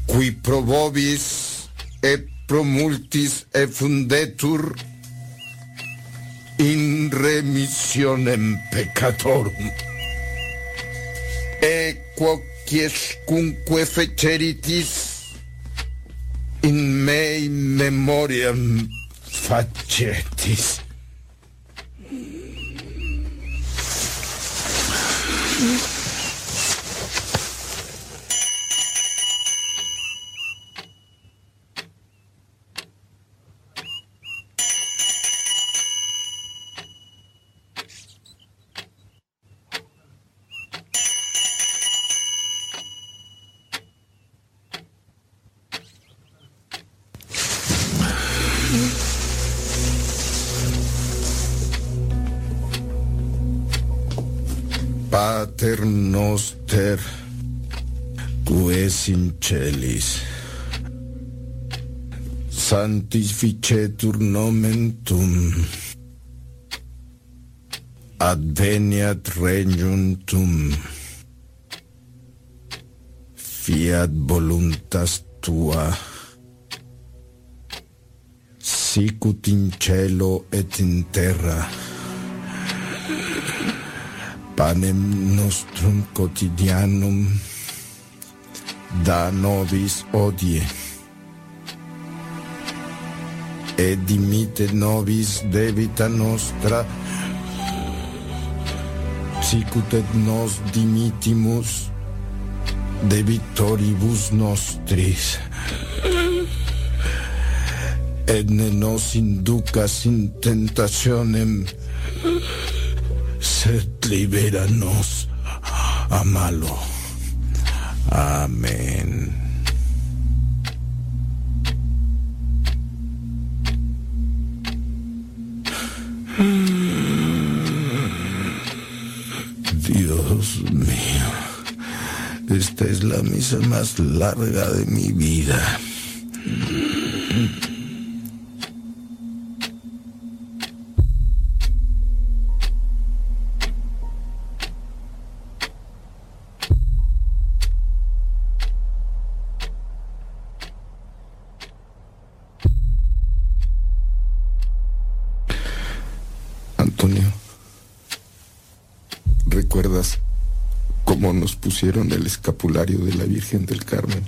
qui probobis et promultis e fundetur in remissionem peccatorum. E quo quiescunque feceritis in mei memoriam facetis. noster quaes in celis. Sanctificetur nomen tuum adveniat regnum tuum. Fiat voluntas tua sicut in cielo et in terra. Panem nostrum quotidianum da nobis odie. Et dimite nobis debita nostra sicut et nos dimitimus debitoribus nostris. Et ne nos inducas in tentationem sed libéranos a. Amén. Dios mío, esta es la misa más larga de mi vida. Antonio, ¿recuerdas cómo nos pusieron el escapulario de la Virgen del Carmen?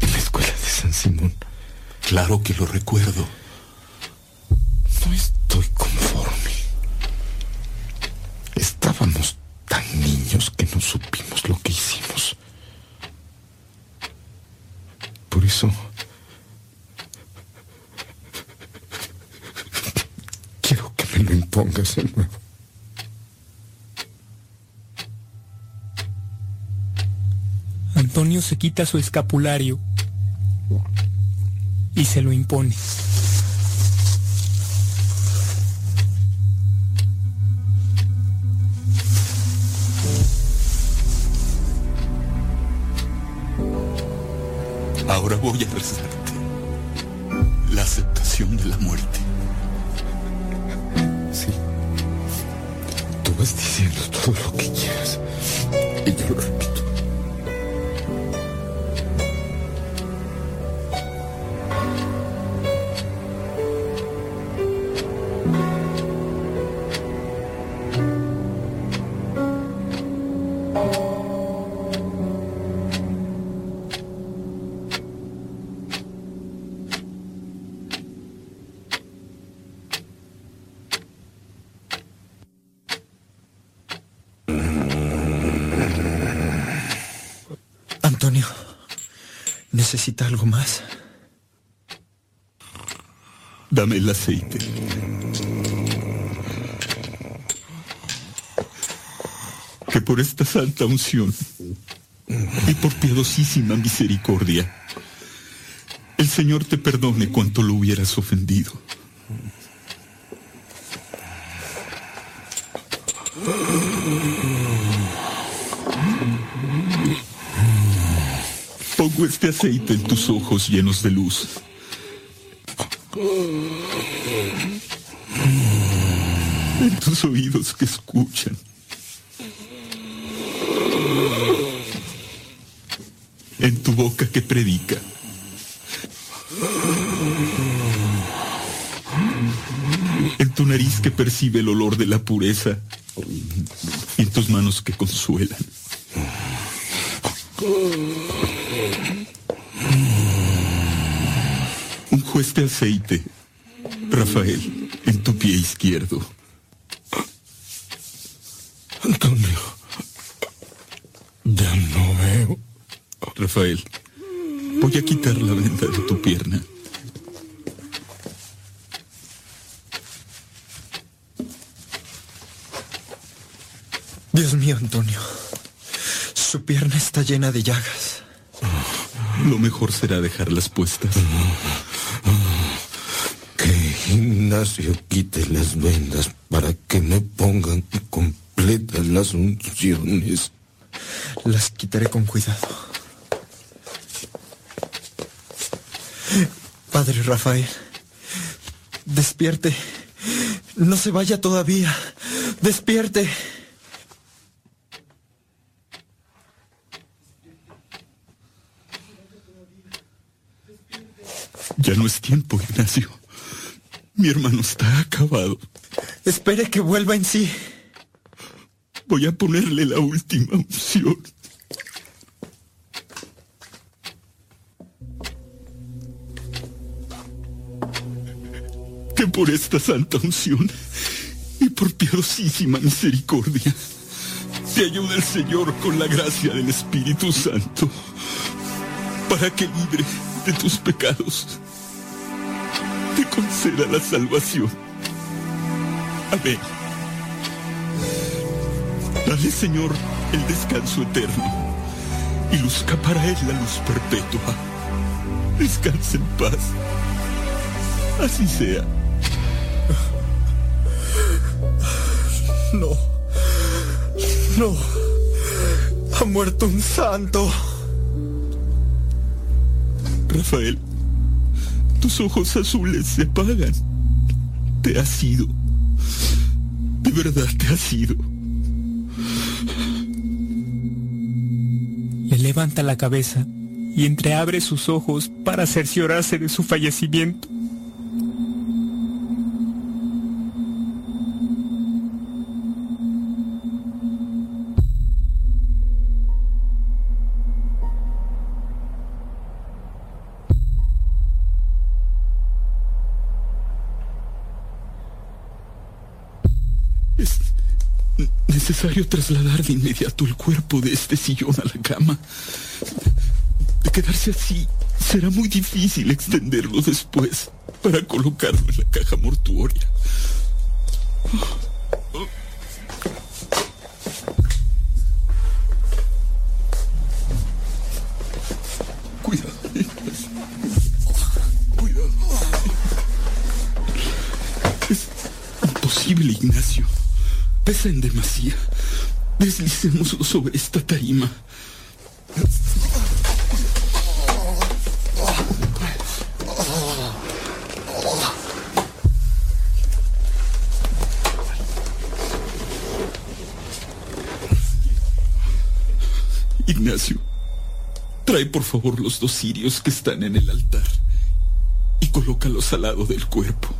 En la escuela de San Simón. Claro que lo recuerdo. No estoy conforme. Estábamos tan niños que no supimos lo que hicimos. Por eso pongas de nuevo. Antonio se quita su escapulario y se lo impone. El aceite. Que por esta santa unción y por piadosísima misericordia, el Señor te perdone cuanto lo hubieras ofendido. Pongo este aceite en tus ojos llenos de luz. Tus oídos que escuchan. En tu boca que predica. En tu nariz que percibe el olor de la pureza. Y en tus manos que consuelan. Un juez de aceite, Rafael, en tu pie izquierdo. Antonio, ya no veo. Rafael, voy a quitar la venda de tu pierna. Dios mío, Antonio. Su pierna está llena de llagas. Lo mejor será dejarlas puestas. Que Ignacio quite las vendas para que me pongan completas las unciones. Las quitaré con cuidado. Padre Rafael, despierte. No se vaya todavía. Despierte. Ya no es tiempo, Ignacio. Mi hermano está acabado. Espere que vuelva en sí. Voy a ponerle la última unción. Que por esta santa unción y por piadosísima misericordia te ayude el Señor con la gracia del Espíritu Santo para que libre de tus pecados te conceda la salvación. Amén. Dale, Señor, el descanso eterno y luzca para él la luz perpetua. Descanse en paz. Así sea. No. No. Ha muerto un santo. Rafael, tus ojos azules se apagan. Te has ido. De verdad te has ido. Le levanta la cabeza y entreabre sus ojos para cerciorarse de su fallecimiento. Necesario trasladar de inmediato el cuerpo de este sillón a la cama. De quedarse así, será muy difícil extenderlo después para colocarlo en la caja mortuoria. Cuidado. Cuidado. Es imposible, Ignacio. Pesa en demasía. Deslicémoslo sobre esta tarima. Ignacio, trae por favor los dos cirios que están en el altar y colócalos al lado del cuerpo.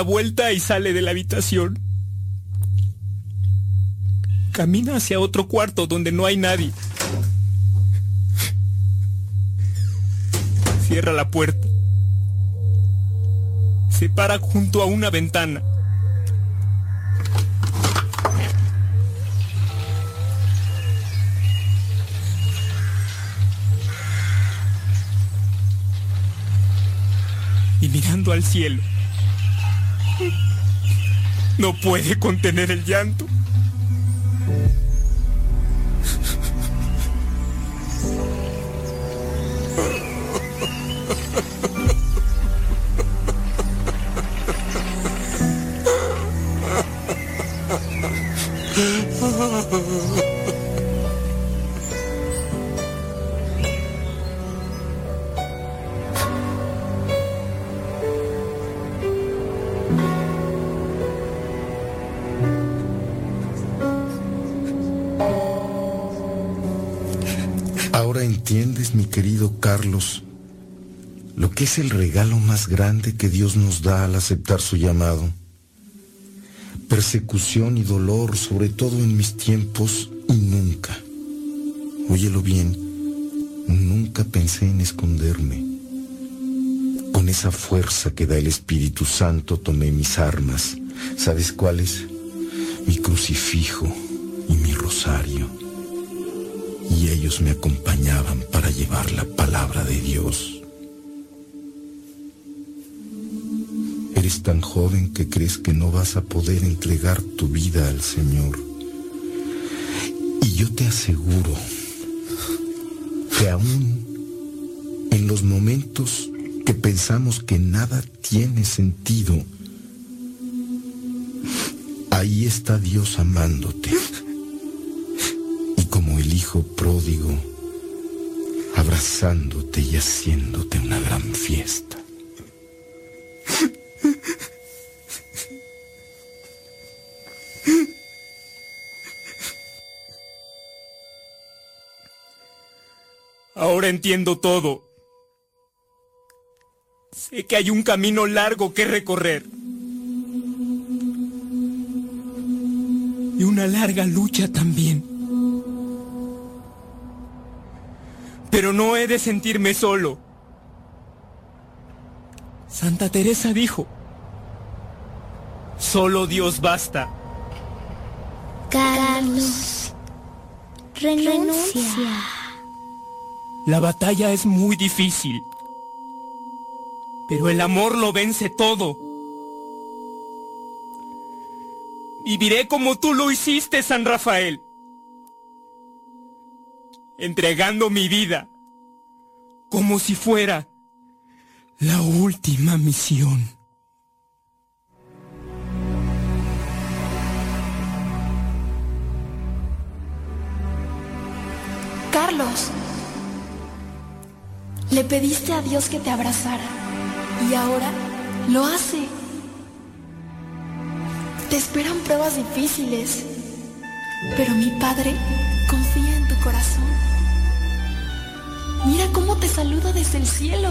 la vuelta y sale de la habitación. Camina hacia otro cuarto donde no hay nadie. Cierra la puerta. Se para junto a una ventana. y mirando al cielo. No puede contener el llanto. Lo que es el regalo más grande que Dios nos da al aceptar su llamado. Persecución y dolor, sobre todo en mis tiempos, y nunca, óyelo bien, nunca pensé en esconderme. Con esa fuerza que da el Espíritu Santo tomé mis armas. ¿Sabes cuáles? Mi crucifijo y mi rosario y ellos me acompañaban para llevar la palabra de Dios. Tan joven que crees que no vas a poder entregar tu vida al Señor. Y yo te aseguro que aún en los momentos que pensamos que nada tiene sentido, ahí está Dios amándote como el hijo pródigo, abrazándote y haciéndote una gran fiesta. Entiendo todo. Sé que hay un camino largo que recorrer. Y una larga lucha también. Pero no he de sentirme solo. Santa Teresa dijo, solo Dios basta. Carlos, renuncia. La batalla es muy difícil. Pero el amor lo vence todo. Viviré como tú lo hiciste, San Rafael. Entregando mi vida. Como si fuera la última misión. Carlos, le pediste a Dios que te abrazara y ahora lo hace. Te esperan pruebas difíciles, pero mi Padre confía en tu corazón. Mira cómo te saluda desde el cielo.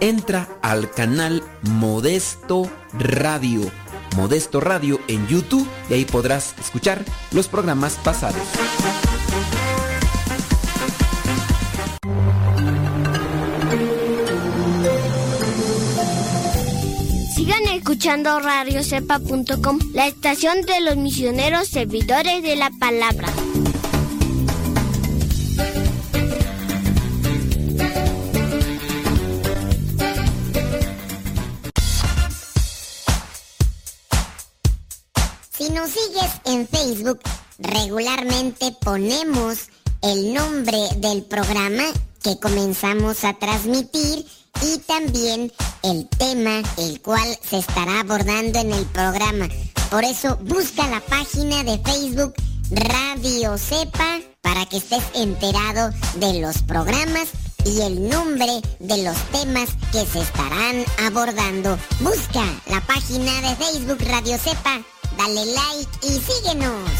entra al canal Modesto Radio. Modesto Radio en YouTube y ahí podrás escuchar los programas pasados. Sigan escuchando radiocepa.com, la estación de los misioneros servidores de la palabra. Nos sigues en Facebook, regularmente ponemos el nombre del programa que comenzamos a transmitir y también el tema el cual se estará abordando en el programa. Por eso busca la página de Facebook Radio Cepa para que estés enterado de los programas y el nombre de los temas que se estarán abordando. Busca la página de Facebook Radio Cepa, dale like y síguenos.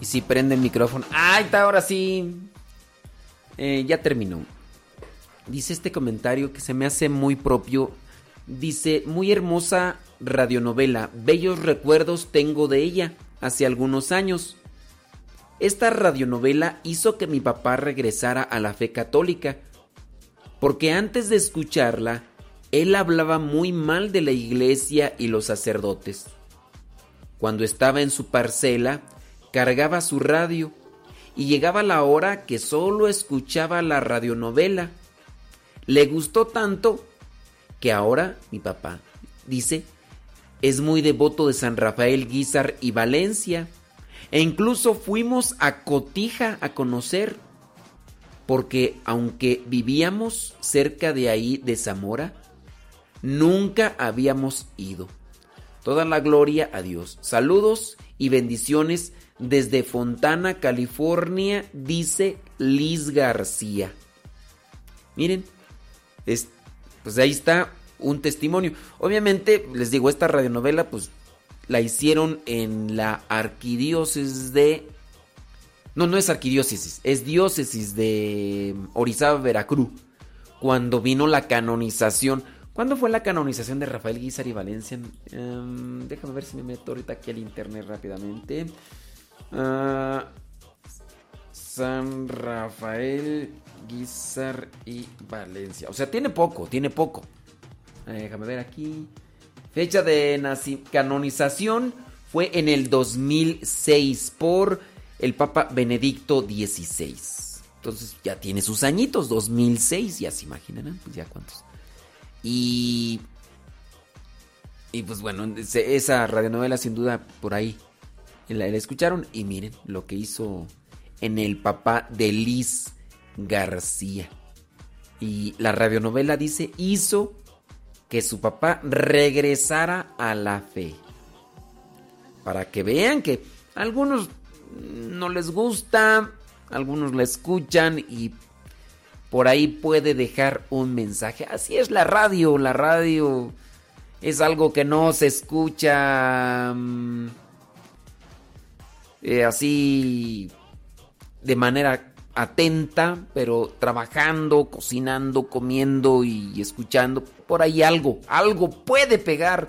Y si prende el micrófono. ¡Ay, está ahora sí! Eh, ya terminó. Dice este comentario que se me hace muy propio. Dice, muy hermosa radionovela. Bellos recuerdos tengo de ella hace algunos años. Esta radionovela hizo que mi papá regresara a la fe católica. Porque antes de escucharla, él hablaba muy mal de la iglesia y los sacerdotes. Cuando estaba en su parcela, cargaba su radio y llegaba la hora que solo escuchaba la radionovela. Le gustó tanto que ahora mi papá dice es muy devoto de San Rafael Guizar y Valencia. E incluso fuimos a Cotija a conocer, porque aunque vivíamos cerca de ahí de Zamora, nunca habíamos ido. Toda la gloria a Dios. Saludos y bendiciones desde Fontana, California, dice Liz García. Miren, es, pues ahí está un testimonio. Obviamente, les digo, esta radionovela, pues la hicieron en la arquidiócesis de. No, no es arquidiócesis, es diócesis de Orizaba, Veracruz. Cuando vino la canonización. ¿Cuándo fue la canonización de Rafael Guizar y Valencia? Um, déjame ver si me meto ahorita aquí al internet rápidamente. Uh, San Rafael, Guizar y Valencia. O sea, tiene poco, tiene poco. Eh, déjame ver aquí. Fecha de canonización fue en el 2006 por el Papa Benedicto XVI. Entonces ya tiene sus añitos, 2006, ya se imaginan, pues ya cuántos. Y. Y pues bueno, esa radionovela sin duda por ahí la, la escucharon. Y miren lo que hizo en el papá de Liz García. Y la radionovela dice, hizo que su papá regresara a la fe. Para que vean que algunos no les gusta, algunos la escuchan y por ahí puede dejar un mensaje. Así es la radio, la radio es algo que no se escucha mm, eh, así de manera atenta, pero trabajando, cocinando, comiendo y escuchando, por ahí algo, algo puede pegar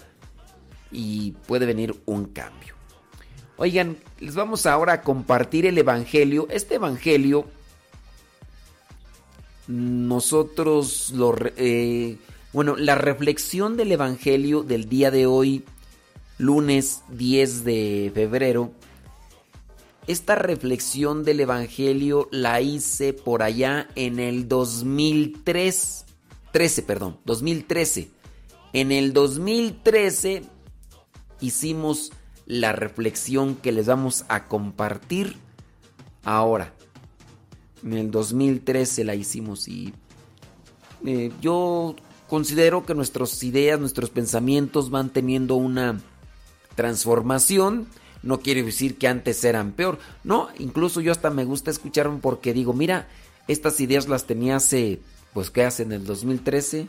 y puede venir un cambio. Oigan, les vamos ahora a compartir el Evangelio. Este Evangelio, nosotros eh, bueno, la reflexión del Evangelio del día de hoy, lunes 10 de febrero, esta reflexión del Evangelio la hice por allá en el 2003, 13, perdón, 2013. En el 2013 hicimos la reflexión que les vamos a compartir ahora. En el 2013 la hicimos y eh, yo considero que nuestras ideas, nuestros pensamientos van teniendo una transformación. No quiere decir que antes eran peor. No, incluso yo hasta me gusta escucharme porque digo, mira, estas ideas las tenía hace, pues, ¿qué hace? En el 2013.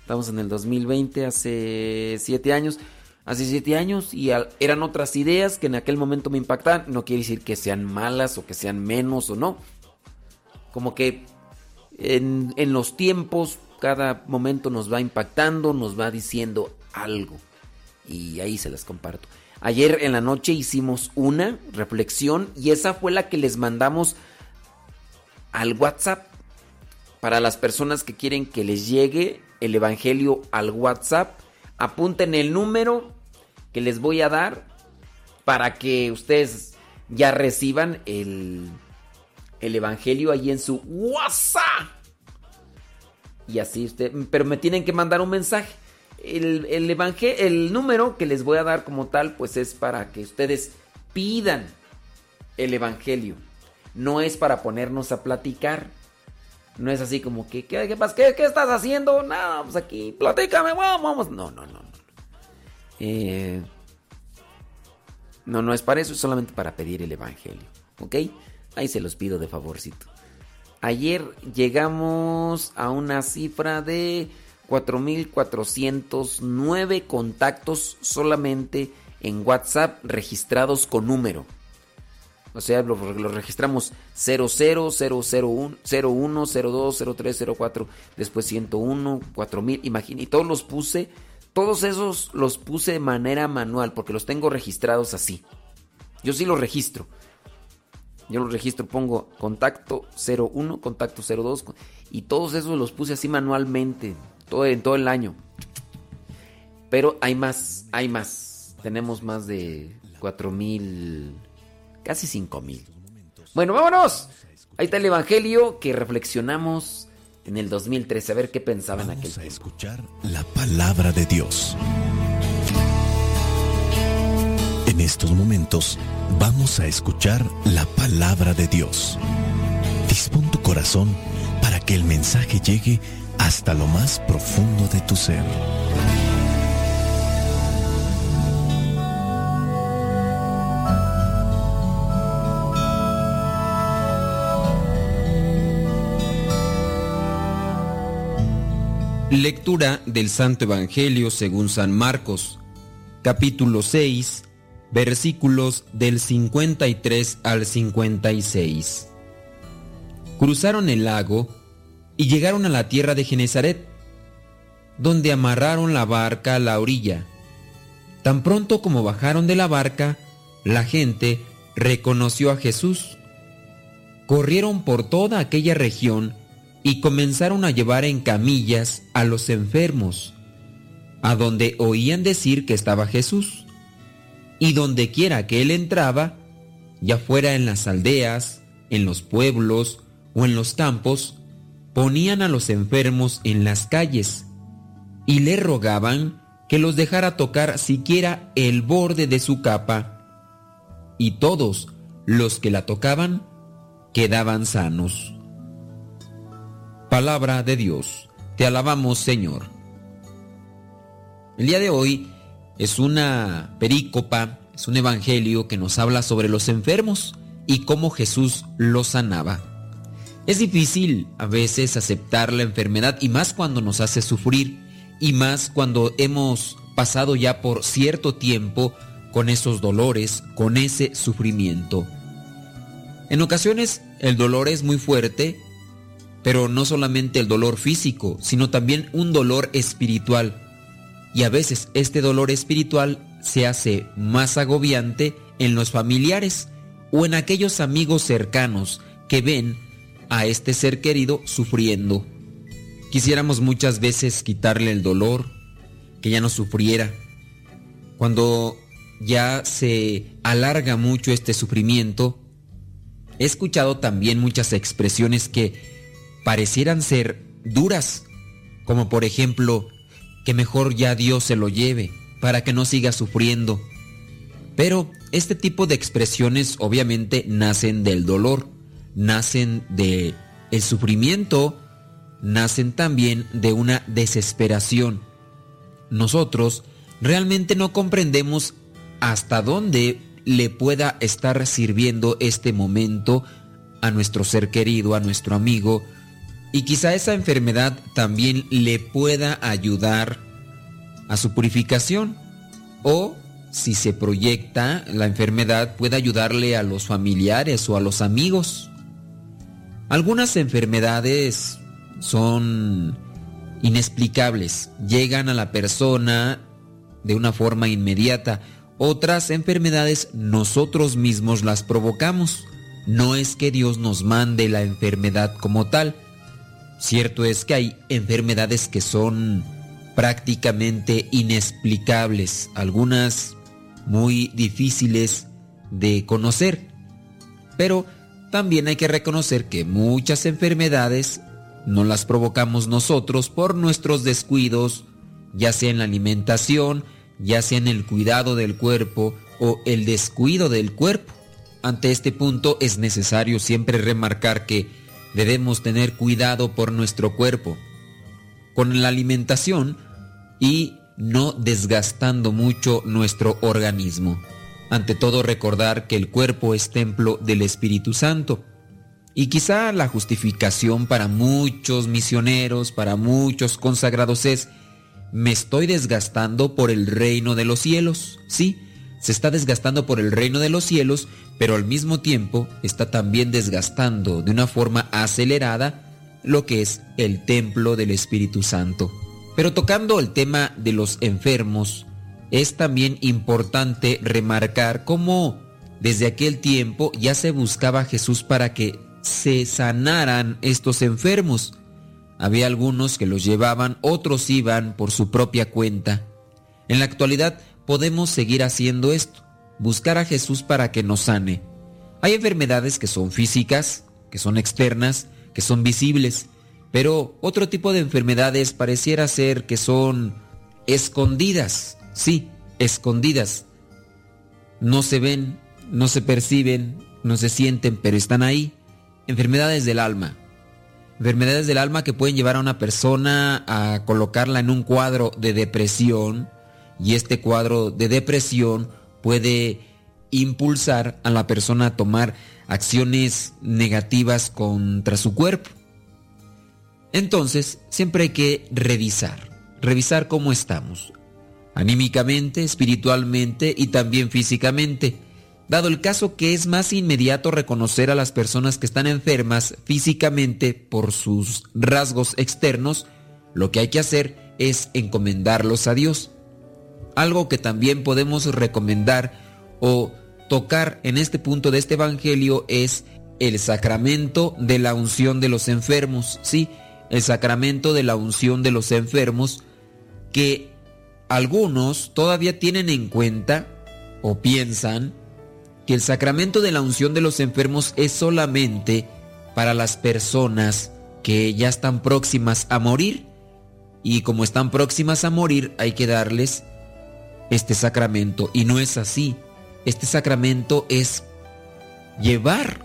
Estamos en el 2020, hace siete años. Hace siete años y eran otras ideas que en aquel momento me impactaban. No quiere decir que sean malas o que sean menos o no. Como que en los tiempos, cada momento nos va impactando, nos va diciendo algo. Y ahí se las comparto. Ayer en la noche hicimos una reflexión y esa fue la que les mandamos al WhatsApp. Para las personas que quieren que les llegue el Evangelio al WhatsApp, apunten el número que les voy a dar para que ustedes ya reciban el, el Evangelio ahí en su WhatsApp. Y así usted, pero me tienen que mandar un mensaje. El, el, evangel- el número que les voy a dar como tal, pues es para que ustedes pidan el Evangelio. No es para ponernos a platicar. No es así como que, ¿qué, qué, qué- qué estás haciendo? Nada, pues aquí, platícame, vamos, vamos. No, no, no, no. Eh, no, no es para eso, es solamente para pedir el Evangelio. ¿Ok? Ahí se los pido de favorcito. Ayer llegamos a una cifra de 4.409 contactos solamente en WhatsApp registrados con número. O sea, lo, lo registramos 00, 001, 01, 02, 03, 04, después 101, 4000, imagínate, y todos los puse, todos esos los puse de manera manual porque los tengo registrados así. Yo sí los registro. Yo los registro, pongo contacto 01, contacto 02 y todos esos los puse así manualmente, todo en todo el año. Pero hay más, hay más. Tenemos más de 4000 casi 5000. Bueno, vámonos. Ahí está el evangelio que reflexionamos en el 2013 a ver qué pensaban aquel a escuchar la palabra de Dios. En estos momentos vamos a escuchar la palabra de Dios. Dispón tu corazón para que el mensaje llegue hasta lo más profundo de tu ser. Lectura del Santo Evangelio según San Marcos, capítulo 6, versículos del 53 al 56. Cruzaron el lago y llegaron a la tierra de Genezaret, donde amarraron la barca a la orilla. Tan pronto como bajaron de la barca, la gente reconoció a Jesús. Corrieron por toda aquella región y comenzaron a llevar en camillas a los enfermos, a donde oían decir que estaba Jesús. Y donde quiera que él entraba, ya fuera en las aldeas, en los pueblos o en los campos, ponían a los enfermos en las calles y le rogaban que los dejara tocar siquiera el borde de su capa. Y todos los que la tocaban quedaban sanos. Palabra de Dios. Te alabamos, Señor. El día de hoy es una perícopa, es un evangelio que nos habla sobre los enfermos y cómo Jesús los sanaba. Es difícil a veces aceptar la enfermedad y más cuando nos hace sufrir y más cuando hemos pasado ya por cierto tiempo con esos dolores, con ese sufrimiento. En ocasiones el dolor es muy fuerte, pero no solamente el dolor físico, sino también un dolor espiritual. Y a veces este dolor espiritual se hace más agobiante en los familiares o en aquellos amigos cercanos que ven a este ser querido sufriendo. Quisiéramos muchas veces quitarle el dolor, que ya no sufriera. Cuando ya se alarga mucho este sufrimiento, he escuchado también muchas expresiones que parecieran ser duras, como por ejemplo, que mejor ya Dios se lo lleve para que no siga sufriendo. Pero este tipo de expresiones obviamente nacen del dolor, nacen de el sufrimiento, nacen también de una desesperación. Nosotros realmente no comprendemos hasta dónde le pueda estar sirviendo este momento a nuestro ser querido, a nuestro amigo, y quizá esa enfermedad también le pueda ayudar a su purificación o si se proyecta la enfermedad puede ayudarle a los familiares o a los amigos. Algunas enfermedades son inexplicables, llegan a la persona de una forma inmediata. Otras enfermedades nosotros mismos las provocamos. No es que Dios nos mande la enfermedad como tal. Cierto es que hay enfermedades que son prácticamente inexplicables, algunas muy difíciles de conocer. Pero también hay que reconocer que muchas enfermedades no las provocamos nosotros por nuestros descuidos, ya sea en la alimentación, ya sea en el cuidado del cuerpo o el descuido del cuerpo. Ante este punto es necesario siempre remarcar que debemos tener cuidado por nuestro cuerpo, con la alimentación y no desgastando mucho nuestro organismo. Ante todo recordar que el cuerpo es templo del Espíritu Santo. Y quizá la justificación para muchos misioneros, para muchos consagrados es, me estoy desgastando por el reino de los cielos. Sí, se está desgastando por el reino de los cielos, pero al mismo tiempo está también desgastando de una forma acelerada lo que es el templo del Espíritu Santo. Pero tocando el tema de los enfermos, es también importante remarcar cómo desde aquel tiempo ya se buscaba a Jesús para que se sanaran estos enfermos. Había algunos que los llevaban, otros iban por su propia cuenta. En la actualidad podemos seguir haciendo esto, buscar a Jesús para que nos sane. Hay enfermedades que son físicas, que son externas, que son visibles, pero otro tipo de enfermedades pareciera ser que son escondidas, sí, escondidas. No se ven, no se perciben, no se sienten, pero están ahí. Enfermedades del alma. Enfermedades del alma que pueden llevar a una persona a colocarla en un cuadro de depresión y este cuadro de depresión puede impulsar a la persona a tomar acciones negativas contra su cuerpo. Entonces, siempre hay que revisar, revisar cómo estamos, anímicamente, espiritualmente y también físicamente, dado el caso que es más inmediato reconocer a las personas que están enfermas físicamente por sus rasgos externos, lo que hay que hacer es encomendarlos a Dios. Algo que también podemos recomendar o tocar en este punto de este Evangelio es el sacramento de la unción de los enfermos, ¿sí? el sacramento de la unción de los enfermos que algunos todavía tienen en cuenta o piensan que el sacramento de la unción de los enfermos es solamente para las personas que ya están próximas a morir y como están próximas a morir hay que darles este sacramento y no es así. Este sacramento es llevar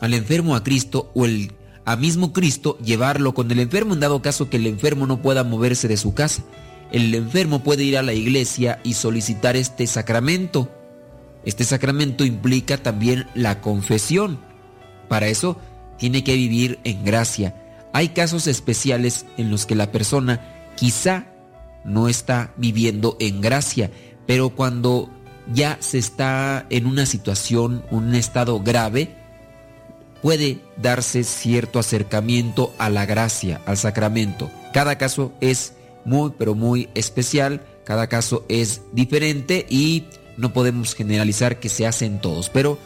al enfermo a Cristo o el a mismo Cristo llevarlo con el enfermo en dado caso que el enfermo no pueda moverse de su casa. El enfermo puede ir a la iglesia y solicitar este sacramento. Este sacramento implica también la confesión. Para eso tiene que vivir en gracia. Hay casos especiales en los que la persona quizá no está viviendo en gracia. Pero cuando ya se está en una situación, un estado grave, puede darse cierto acercamiento a la gracia, al sacramento. Cada caso es muy, pero muy especial, cada caso es diferente y no podemos generalizar que se hacen todos, pero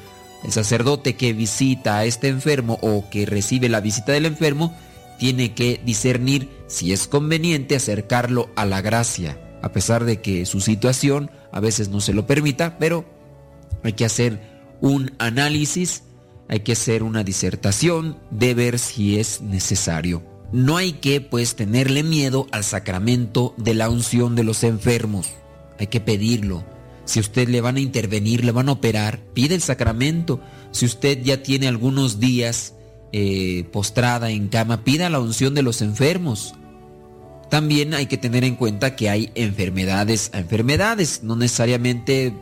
el sacerdote que visita a este enfermo o que recibe la visita del enfermo tiene que discernir si es conveniente acercarlo a la gracia, a pesar de que su situación a veces no se lo permita, pero hay que hacer un análisis, hay que hacer una disertación de ver si es necesario. No hay que pues tenerle miedo al sacramento de la unción de los enfermos. Hay que pedirlo. Si usted le van a intervenir, le van a operar, pide el sacramento. Si usted ya tiene algunos días eh, postrada en cama, pida la unción de los enfermos. También hay que tener en cuenta que hay enfermedades a enfermedades. No necesariamente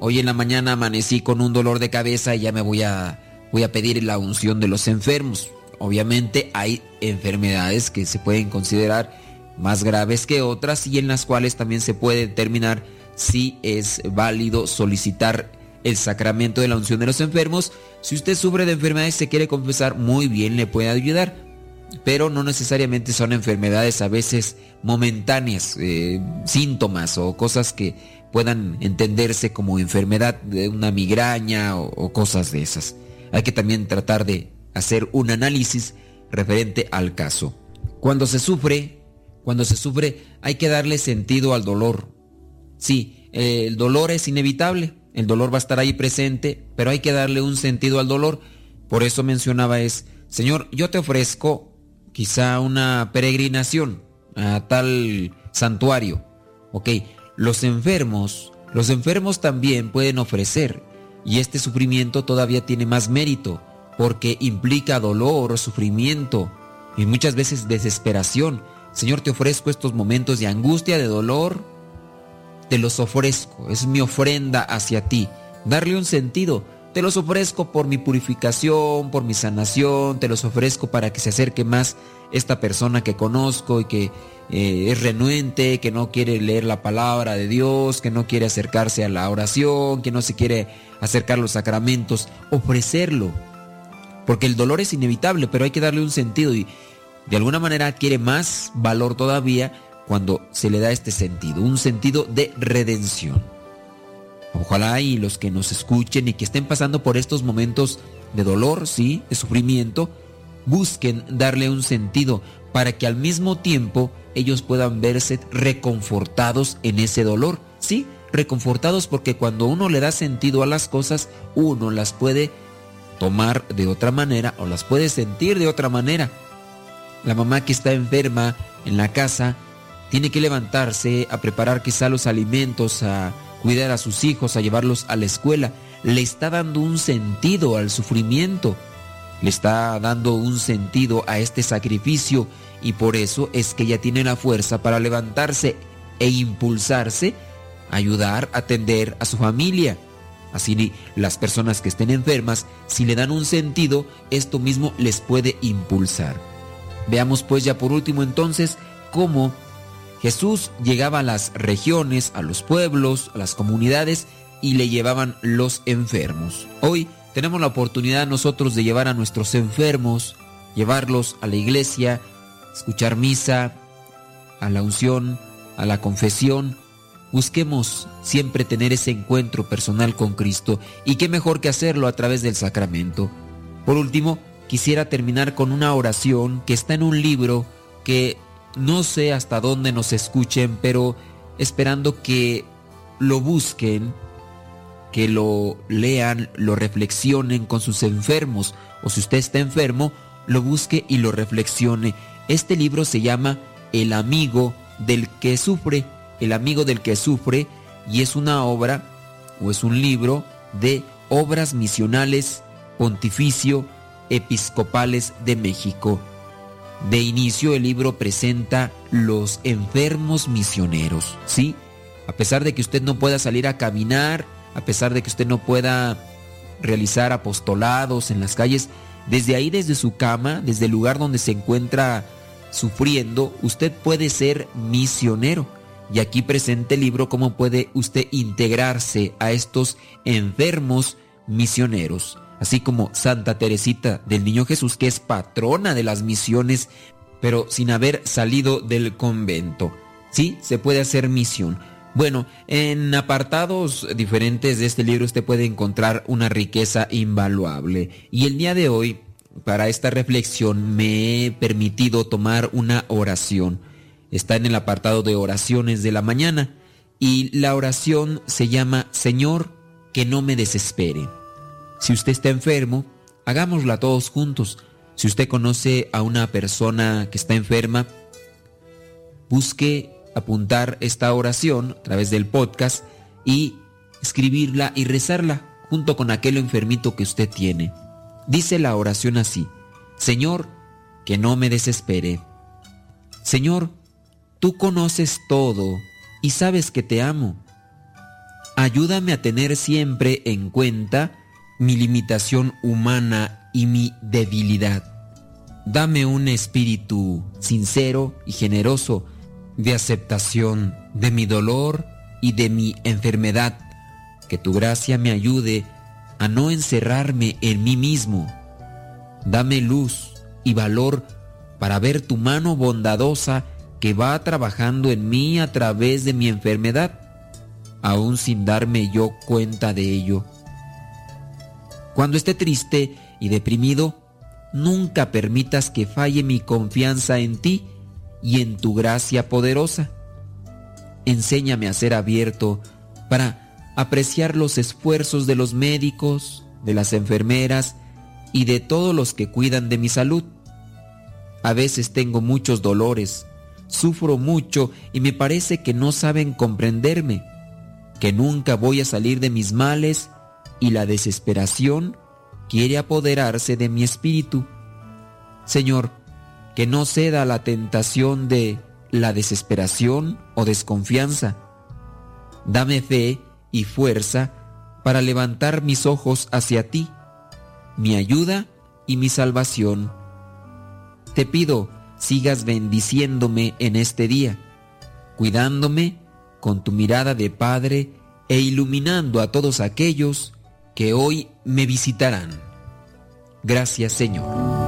hoy en la mañana amanecí con un dolor de cabeza y ya me voy a, voy a pedir la unción de los enfermos. Obviamente hay enfermedades que se pueden considerar más graves que otras y en las cuales también se puede determinar si es válido solicitar el sacramento de la unción de los enfermos. Si usted sufre de enfermedades y se quiere confesar, muy bien le puede ayudar. Pero no necesariamente son enfermedades a veces momentáneas, eh, síntomas o cosas que puedan entenderse como enfermedad de una migraña o, o cosas de esas. Hay que también tratar de hacer un análisis referente al caso. Cuando se sufre, cuando se sufre hay que darle sentido al dolor. Sí, el dolor es inevitable, el dolor va a estar ahí presente, pero hay que darle un sentido al dolor. Por eso mencionaba es, Señor, yo te ofrezco quizá una peregrinación a tal santuario. Los enfermos, los enfermos también pueden ofrecer, y este sufrimiento todavía tiene más mérito, porque implica dolor, sufrimiento y muchas veces desesperación. Señor, te ofrezco estos momentos de angustia, de dolor, te los ofrezco, es mi ofrenda hacia ti. Darle un sentido, te los ofrezco por mi purificación, por mi sanación, te los ofrezco para que se acerque más esta persona que conozco y que eh, es renuente, que no quiere leer la palabra de Dios, que no quiere acercarse a la oración, que no se quiere acercar a los sacramentos, ofrecerlo. Porque el dolor es inevitable, pero hay que darle un sentido y de alguna manera adquiere más valor todavía cuando se le da este sentido, un sentido de redención. Ojalá y los que nos escuchen y que estén pasando por estos momentos de dolor, sí, de sufrimiento, busquen darle un sentido para que al mismo tiempo ellos puedan verse reconfortados en ese dolor, sí, reconfortados porque cuando uno le da sentido a las cosas, uno las puede tomar de otra manera o las puede sentir de otra manera. La mamá que está enferma en la casa tiene que levantarse a preparar quizá los alimentos, a cuidar a sus hijos, a llevarlos a la escuela. Le está dando un sentido al sufrimiento, le está dando un sentido a este sacrificio y por eso es que ella tiene la fuerza para levantarse e impulsarse, ayudar, atender a su familia. Así las personas que estén enfermas, si le dan un sentido, esto mismo les puede impulsar. Veamos pues ya por último entonces cómo Jesús llegaba a las regiones, a los pueblos, a las comunidades y le llevaban los enfermos. Hoy tenemos la oportunidad nosotros de llevar a nuestros enfermos, llevarlos a la iglesia, escuchar misa, a la unción, a la confesión. Busquemos siempre tener ese encuentro personal con Cristo y qué mejor que hacerlo a través del sacramento. Por último, quisiera terminar con una oración que está en un libro que no sé hasta dónde nos escuchen, pero esperando que lo busquen, que lo lean, lo reflexionen con sus enfermos, o si usted está enfermo, lo busque y lo reflexione. Este libro se llama El amigo del que sufre, el amigo del que sufre, y es una obra o es un libro de obras misionales pontificio episcopales de México. De inicio el libro presenta los enfermos misioneros, ¿sí? A pesar de que usted no pueda salir a caminar, a pesar de que usted no pueda realizar apostolados en las calles, desde ahí, desde su cama, desde el lugar donde se encuentra sufriendo, usted puede ser misionero. Y aquí presente el libro cómo puede usted integrarse a estos enfermos misioneros. Así como Santa Teresita del Niño Jesús, que es patrona de las misiones, pero sin haber salido del convento. Sí, se puede hacer misión. Bueno, en apartados diferentes de este libro usted puede encontrar una riqueza invaluable. Y el día de hoy, para esta reflexión, me he permitido tomar una oración. Está en el apartado de oraciones de la mañana. Y la oración se llama Señor, que no me desespere. Si usted está enfermo, hagámosla todos juntos. Si usted conoce a una persona que está enferma, busque apuntar esta oración a través del podcast y escribirla y rezarla junto con aquel enfermito que usted tiene. Dice la oración así, Señor, que no me desespere. Señor, tú conoces todo y sabes que te amo. Ayúdame a tener siempre en cuenta mi limitación humana y mi debilidad. Dame un espíritu sincero y generoso de aceptación de mi dolor y de mi enfermedad. Que tu gracia me ayude a no encerrarme en mí mismo. Dame luz y valor para ver tu mano bondadosa que va trabajando en mí a través de mi enfermedad, aún sin darme yo cuenta de ello. Cuando esté triste y deprimido, nunca permitas que falle mi confianza en ti y en tu gracia poderosa. Enséñame a ser abierto para apreciar los esfuerzos de los médicos, de las enfermeras y de todos los que cuidan de mi salud. A veces tengo muchos dolores, sufro mucho y me parece que no saben comprenderme, que nunca voy a salir de mis males y la desesperación quiere apoderarse de mi espíritu. Señor, que no ceda a la tentación de la desesperación o desconfianza. Dame fe y fuerza para levantar mis ojos hacia ti, mi ayuda y mi salvación. Te pido sigas bendiciéndome en este día, cuidándome con tu mirada de Padre e iluminando a todos aquellos que hoy me visitarán. Gracias Señor.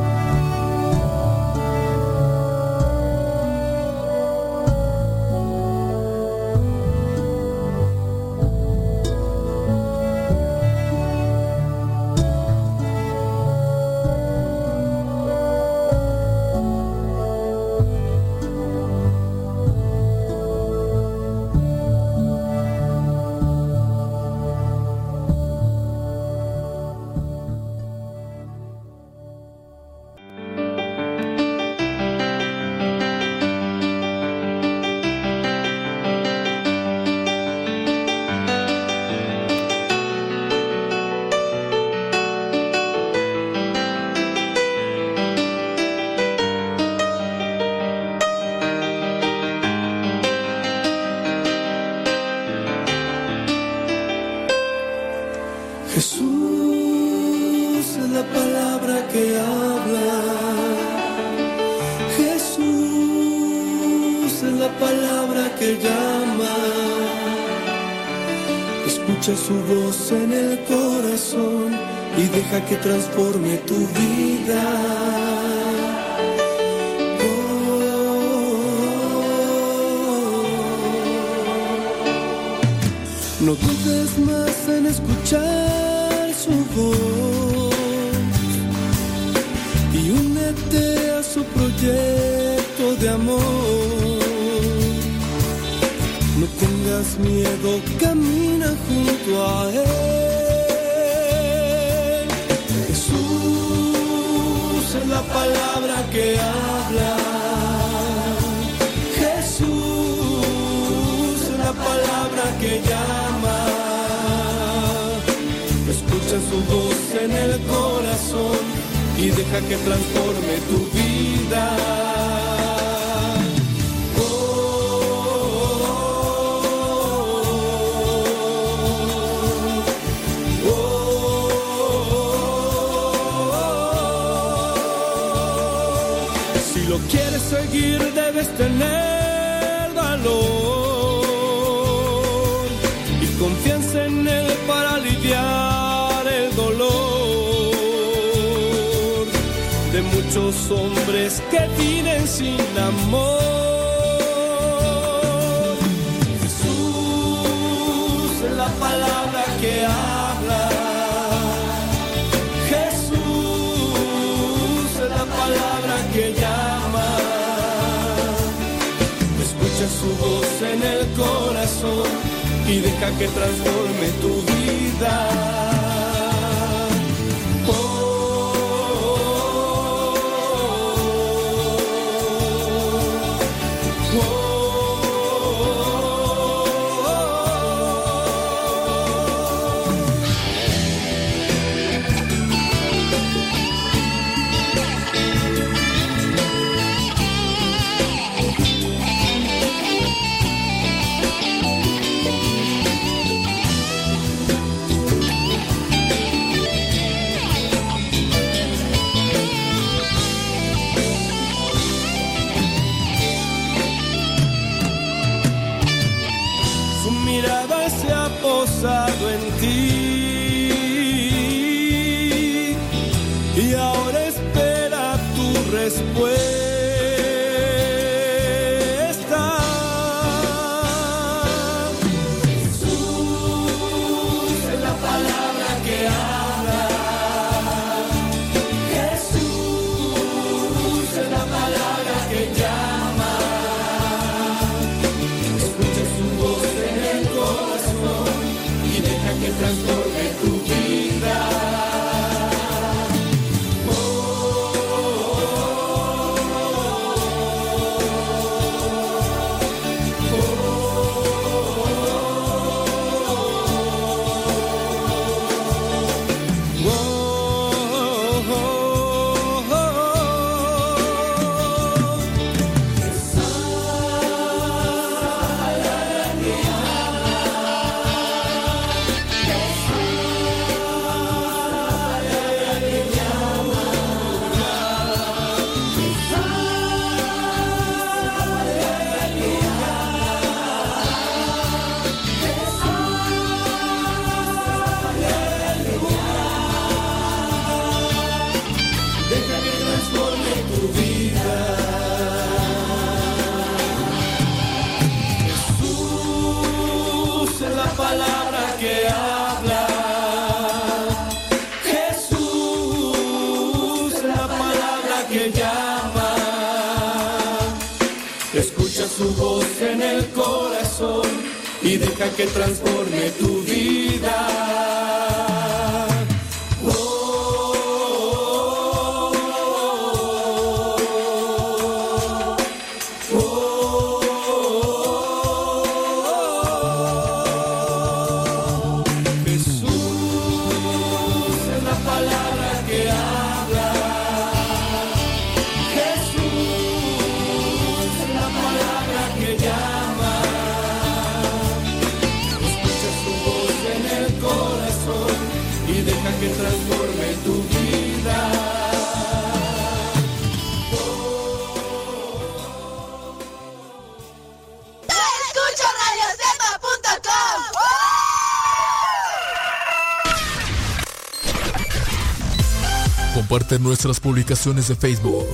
comparte nuestras publicaciones de Facebook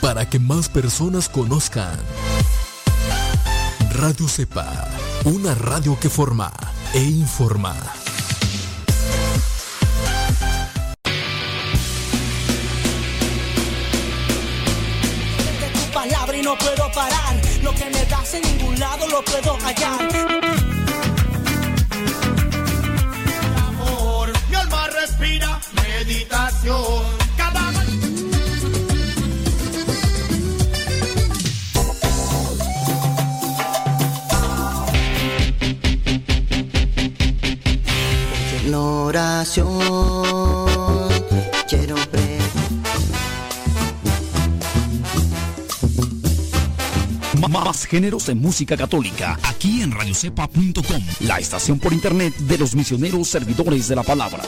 para que más personas conozcan. Radio Cepa, una radio que forma e informa. Tu palabra y no puedo parar, lo que me das en ningún lado lo puedo hallar. géneros de música católica, aquí en radiocepa.com, la estación por internet de los misioneros servidores de la palabra.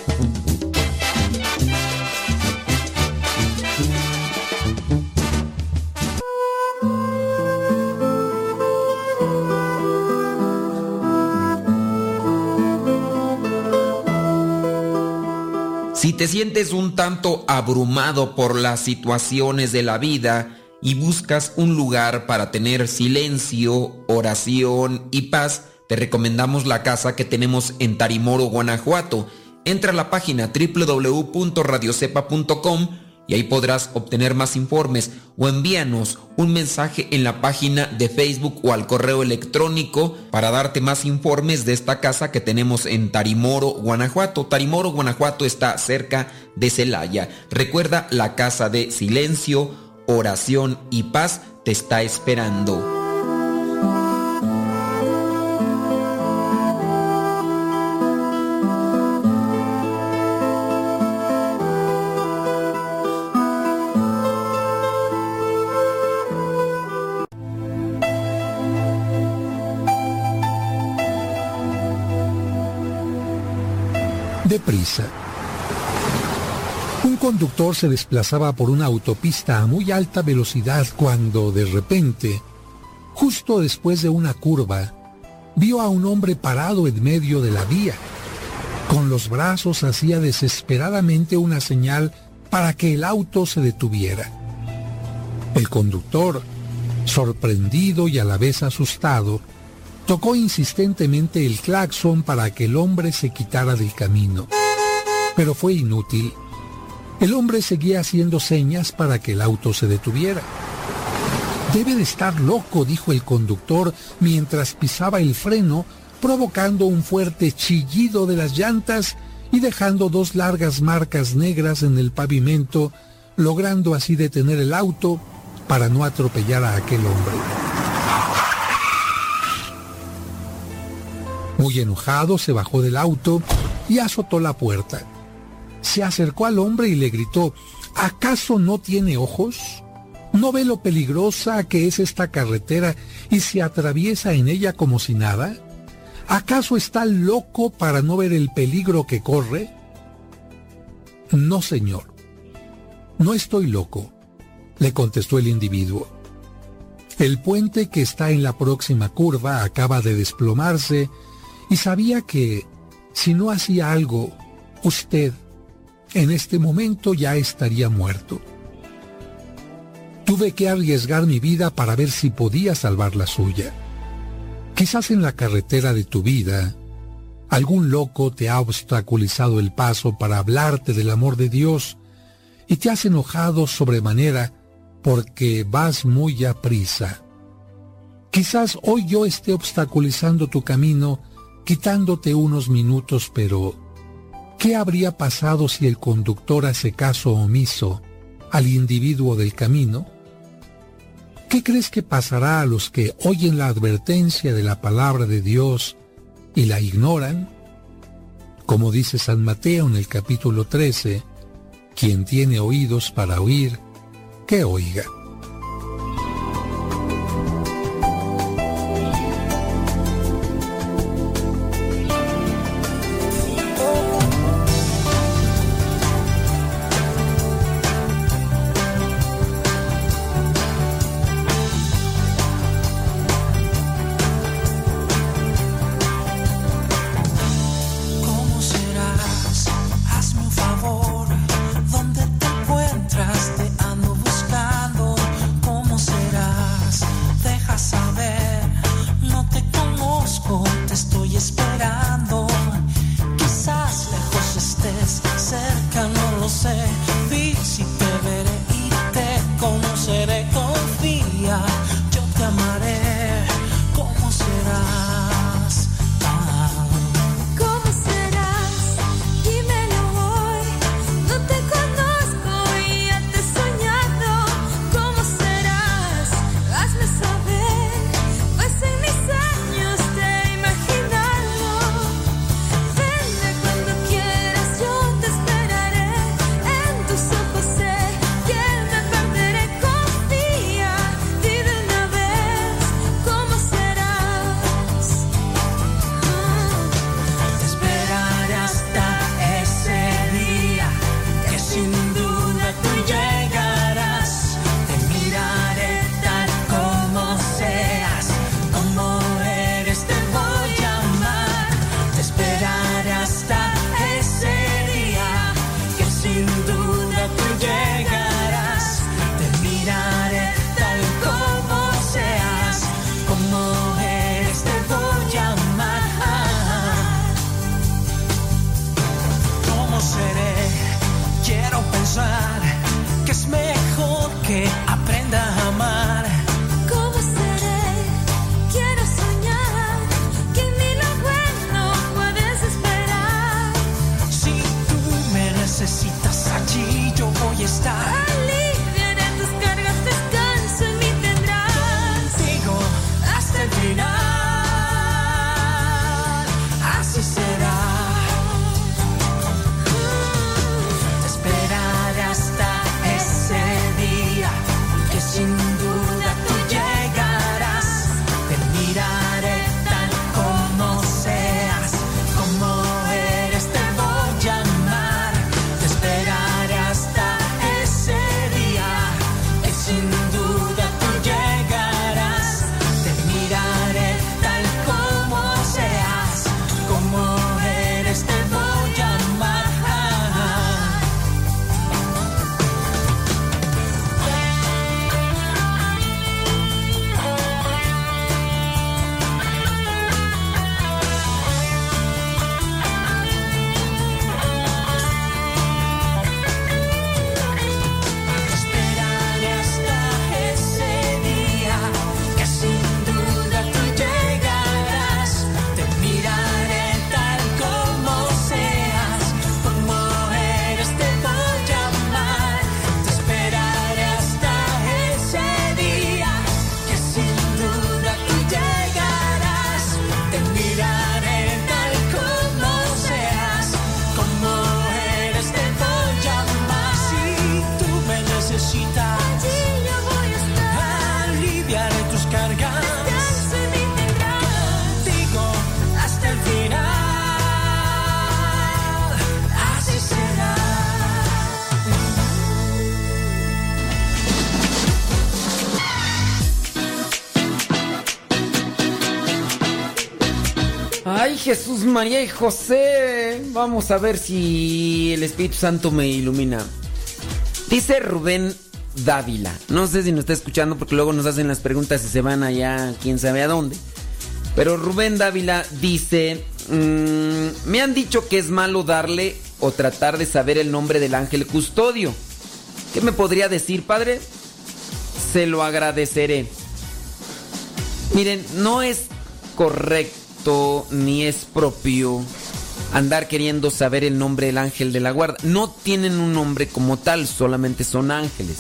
Si te sientes un tanto abrumado por las situaciones de la vida, y buscas un lugar para tener silencio, oración y paz, te recomendamos la casa que tenemos en Tarimoro, Guanajuato. Entra a la página www.radiocepa.com y ahí podrás obtener más informes o envíanos un mensaje en la página de Facebook o al correo electrónico para darte más informes de esta casa que tenemos en Tarimoro, Guanajuato. Tarimoro, Guanajuato está cerca de Celaya. Recuerda la casa de silencio, oración y paz te está esperando. Conductor se desplazaba por una autopista a muy alta velocidad cuando, de repente, justo después de una curva, vio a un hombre parado en medio de la vía. Con los brazos hacía desesperadamente una señal para que el auto se detuviera. El conductor, sorprendido y a la vez asustado, tocó insistentemente el claxon para que el hombre se quitara del camino. Pero fue inútil. El hombre seguía haciendo señas para que el auto se detuviera. Debe de estar loco, dijo el conductor mientras pisaba el freno, provocando un fuerte chillido de las llantas y dejando dos largas marcas negras en el pavimento, logrando así detener el auto para no atropellar a aquel hombre. Muy enojado se bajó del auto y azotó la puerta. Se acercó al hombre y le gritó, ¿acaso no tiene ojos? ¿No ve lo peligrosa que es esta carretera y se atraviesa en ella como si nada? ¿Acaso está loco para no ver el peligro que corre? No, señor. No estoy loco, le contestó el individuo. El puente que está en la próxima curva acaba de desplomarse y sabía que si no hacía algo, usted en este momento ya estaría muerto. Tuve que arriesgar mi vida para ver si podía salvar la suya. Quizás en la carretera de tu vida, algún loco te ha obstaculizado el paso para hablarte del amor de Dios y te has enojado sobremanera porque vas muy a prisa. Quizás hoy yo esté obstaculizando tu camino quitándote unos minutos, pero ¿qué habría pasado si el conductor hace caso omiso al individuo del camino? ¿Qué crees que pasará a los que oyen la advertencia de la palabra de Dios y la ignoran? Como dice San Mateo en el capítulo 13, quien tiene oídos para oír, que oiga. Jesús, María y José. Vamos a ver si el Espíritu Santo me ilumina. Dice Rubén Dávila. No sé si nos está escuchando porque luego nos hacen las preguntas y se van allá, quién sabe a dónde. Pero Rubén Dávila dice, mm, me han dicho que es malo darle o tratar de saber el nombre del ángel custodio. ¿Qué me podría decir, padre? Se lo agradeceré. Miren, no es correcto ni es propio andar queriendo saber el nombre del ángel de la guarda. No tienen un nombre como tal, solamente son ángeles.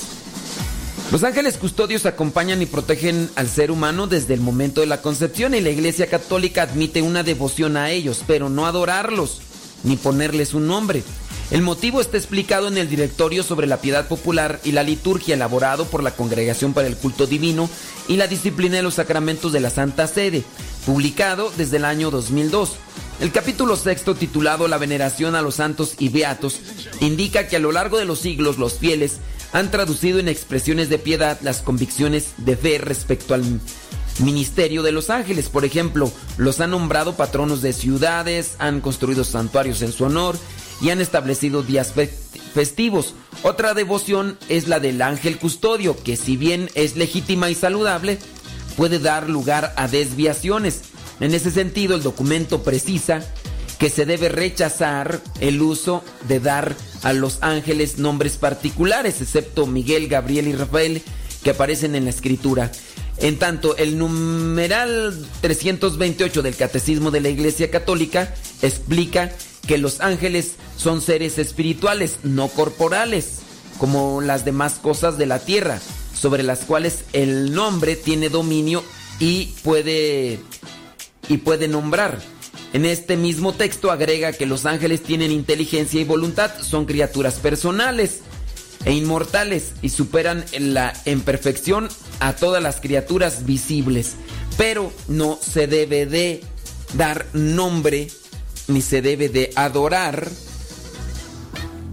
Los ángeles custodios acompañan y protegen al ser humano desde el momento de la concepción y la Iglesia Católica admite una devoción a ellos, pero no adorarlos ni ponerles un nombre. El motivo está explicado en el Directorio sobre la Piedad Popular y la Liturgia elaborado por la Congregación para el Culto Divino y la Disciplina de los Sacramentos de la Santa Sede, publicado desde el año 2002. El capítulo sexto titulado La veneración a los santos y beatos indica que a lo largo de los siglos los fieles han traducido en expresiones de piedad las convicciones de fe respecto al ministerio de los ángeles. Por ejemplo, los han nombrado patronos de ciudades, han construido santuarios en su honor y han establecido días festivos. Otra devoción es la del ángel custodio, que si bien es legítima y saludable, puede dar lugar a desviaciones. En ese sentido, el documento precisa que se debe rechazar el uso de dar a los ángeles nombres particulares, excepto Miguel, Gabriel y Rafael, que aparecen en la escritura. En tanto, el numeral 328 del Catecismo de la Iglesia Católica explica que los ángeles son seres espirituales, no corporales, como las demás cosas de la tierra, sobre las cuales el nombre tiene dominio y puede y puede nombrar. En este mismo texto agrega que los ángeles tienen inteligencia y voluntad, son criaturas personales e inmortales y superan en la en perfección a todas las criaturas visibles, pero no se debe de dar nombre ni se debe de adorar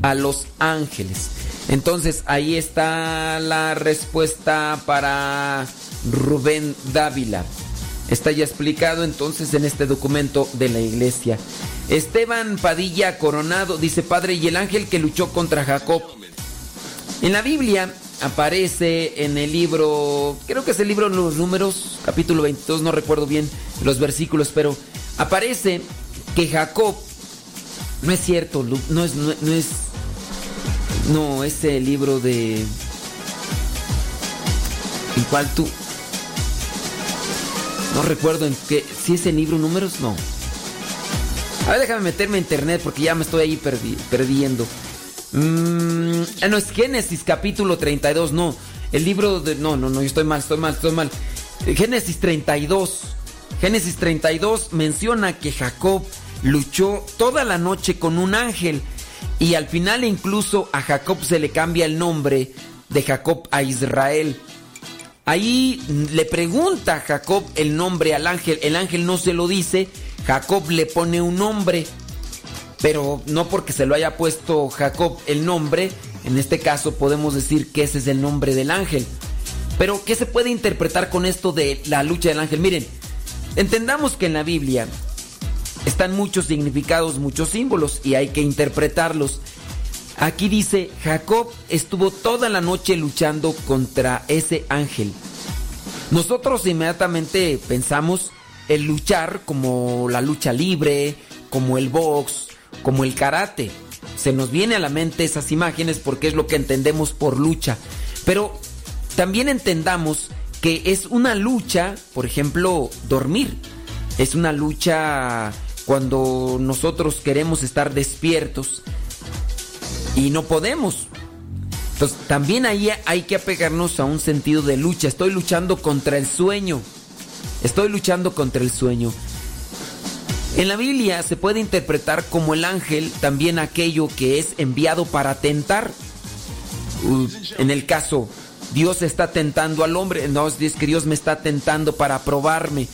a los ángeles. Entonces ahí está la respuesta para Rubén Dávila. Está ya explicado entonces en este documento de la iglesia. Esteban Padilla Coronado dice, Padre, y el ángel que luchó contra Jacob. En la Biblia aparece en el libro, creo que es el libro de los números, capítulo 22, no recuerdo bien los versículos, pero aparece que Jacob, no es cierto, no es, no, es, no, ese libro de, ¿en cuál tú? No recuerdo en qué, si es el libro números, no. A ver, déjame meterme en internet porque ya me estoy ahí perdiendo. Mm, ah, no, es Génesis capítulo 32, no. El libro de... No, no, no, yo estoy mal, estoy mal, estoy mal. Génesis 32. Génesis 32 menciona que Jacob luchó toda la noche con un ángel y al final incluso a Jacob se le cambia el nombre de Jacob a Israel. Ahí le pregunta a Jacob el nombre al ángel, el ángel no se lo dice, Jacob le pone un nombre, pero no porque se lo haya puesto Jacob el nombre, en este caso podemos decir que ese es el nombre del ángel. Pero ¿qué se puede interpretar con esto de la lucha del ángel? Miren, entendamos que en la Biblia están muchos significados, muchos símbolos y hay que interpretarlos. Aquí dice, Jacob estuvo toda la noche luchando contra ese ángel. Nosotros inmediatamente pensamos el luchar como la lucha libre, como el box, como el karate. Se nos viene a la mente esas imágenes porque es lo que entendemos por lucha. Pero también entendamos que es una lucha, por ejemplo, dormir. Es una lucha cuando nosotros queremos estar despiertos y no podemos. Entonces, también ahí hay que apegarnos a un sentido de lucha. Estoy luchando contra el sueño. Estoy luchando contra el sueño. En la Biblia se puede interpretar como el ángel también aquello que es enviado para tentar. En el caso, Dios está tentando al hombre. No, es que Dios me está tentando para probarme.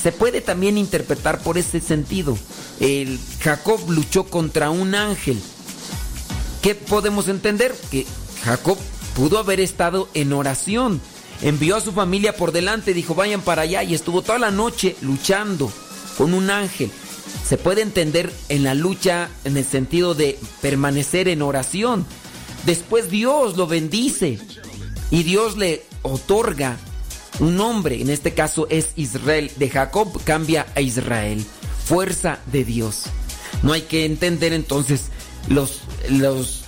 Se puede también interpretar por ese sentido. El Jacob luchó contra un ángel. ¿Qué podemos entender? Que Jacob pudo haber estado en oración. Envió a su familia por delante, dijo vayan para allá y estuvo toda la noche luchando con un ángel. se puede entender en la lucha en el sentido de permanecer en oración. Después Dios lo bendice y Dios le otorga un nombre, en este caso es Israel. De Jacob cambia a Israel. Fuerza de Dios. No hay que entender entonces los, los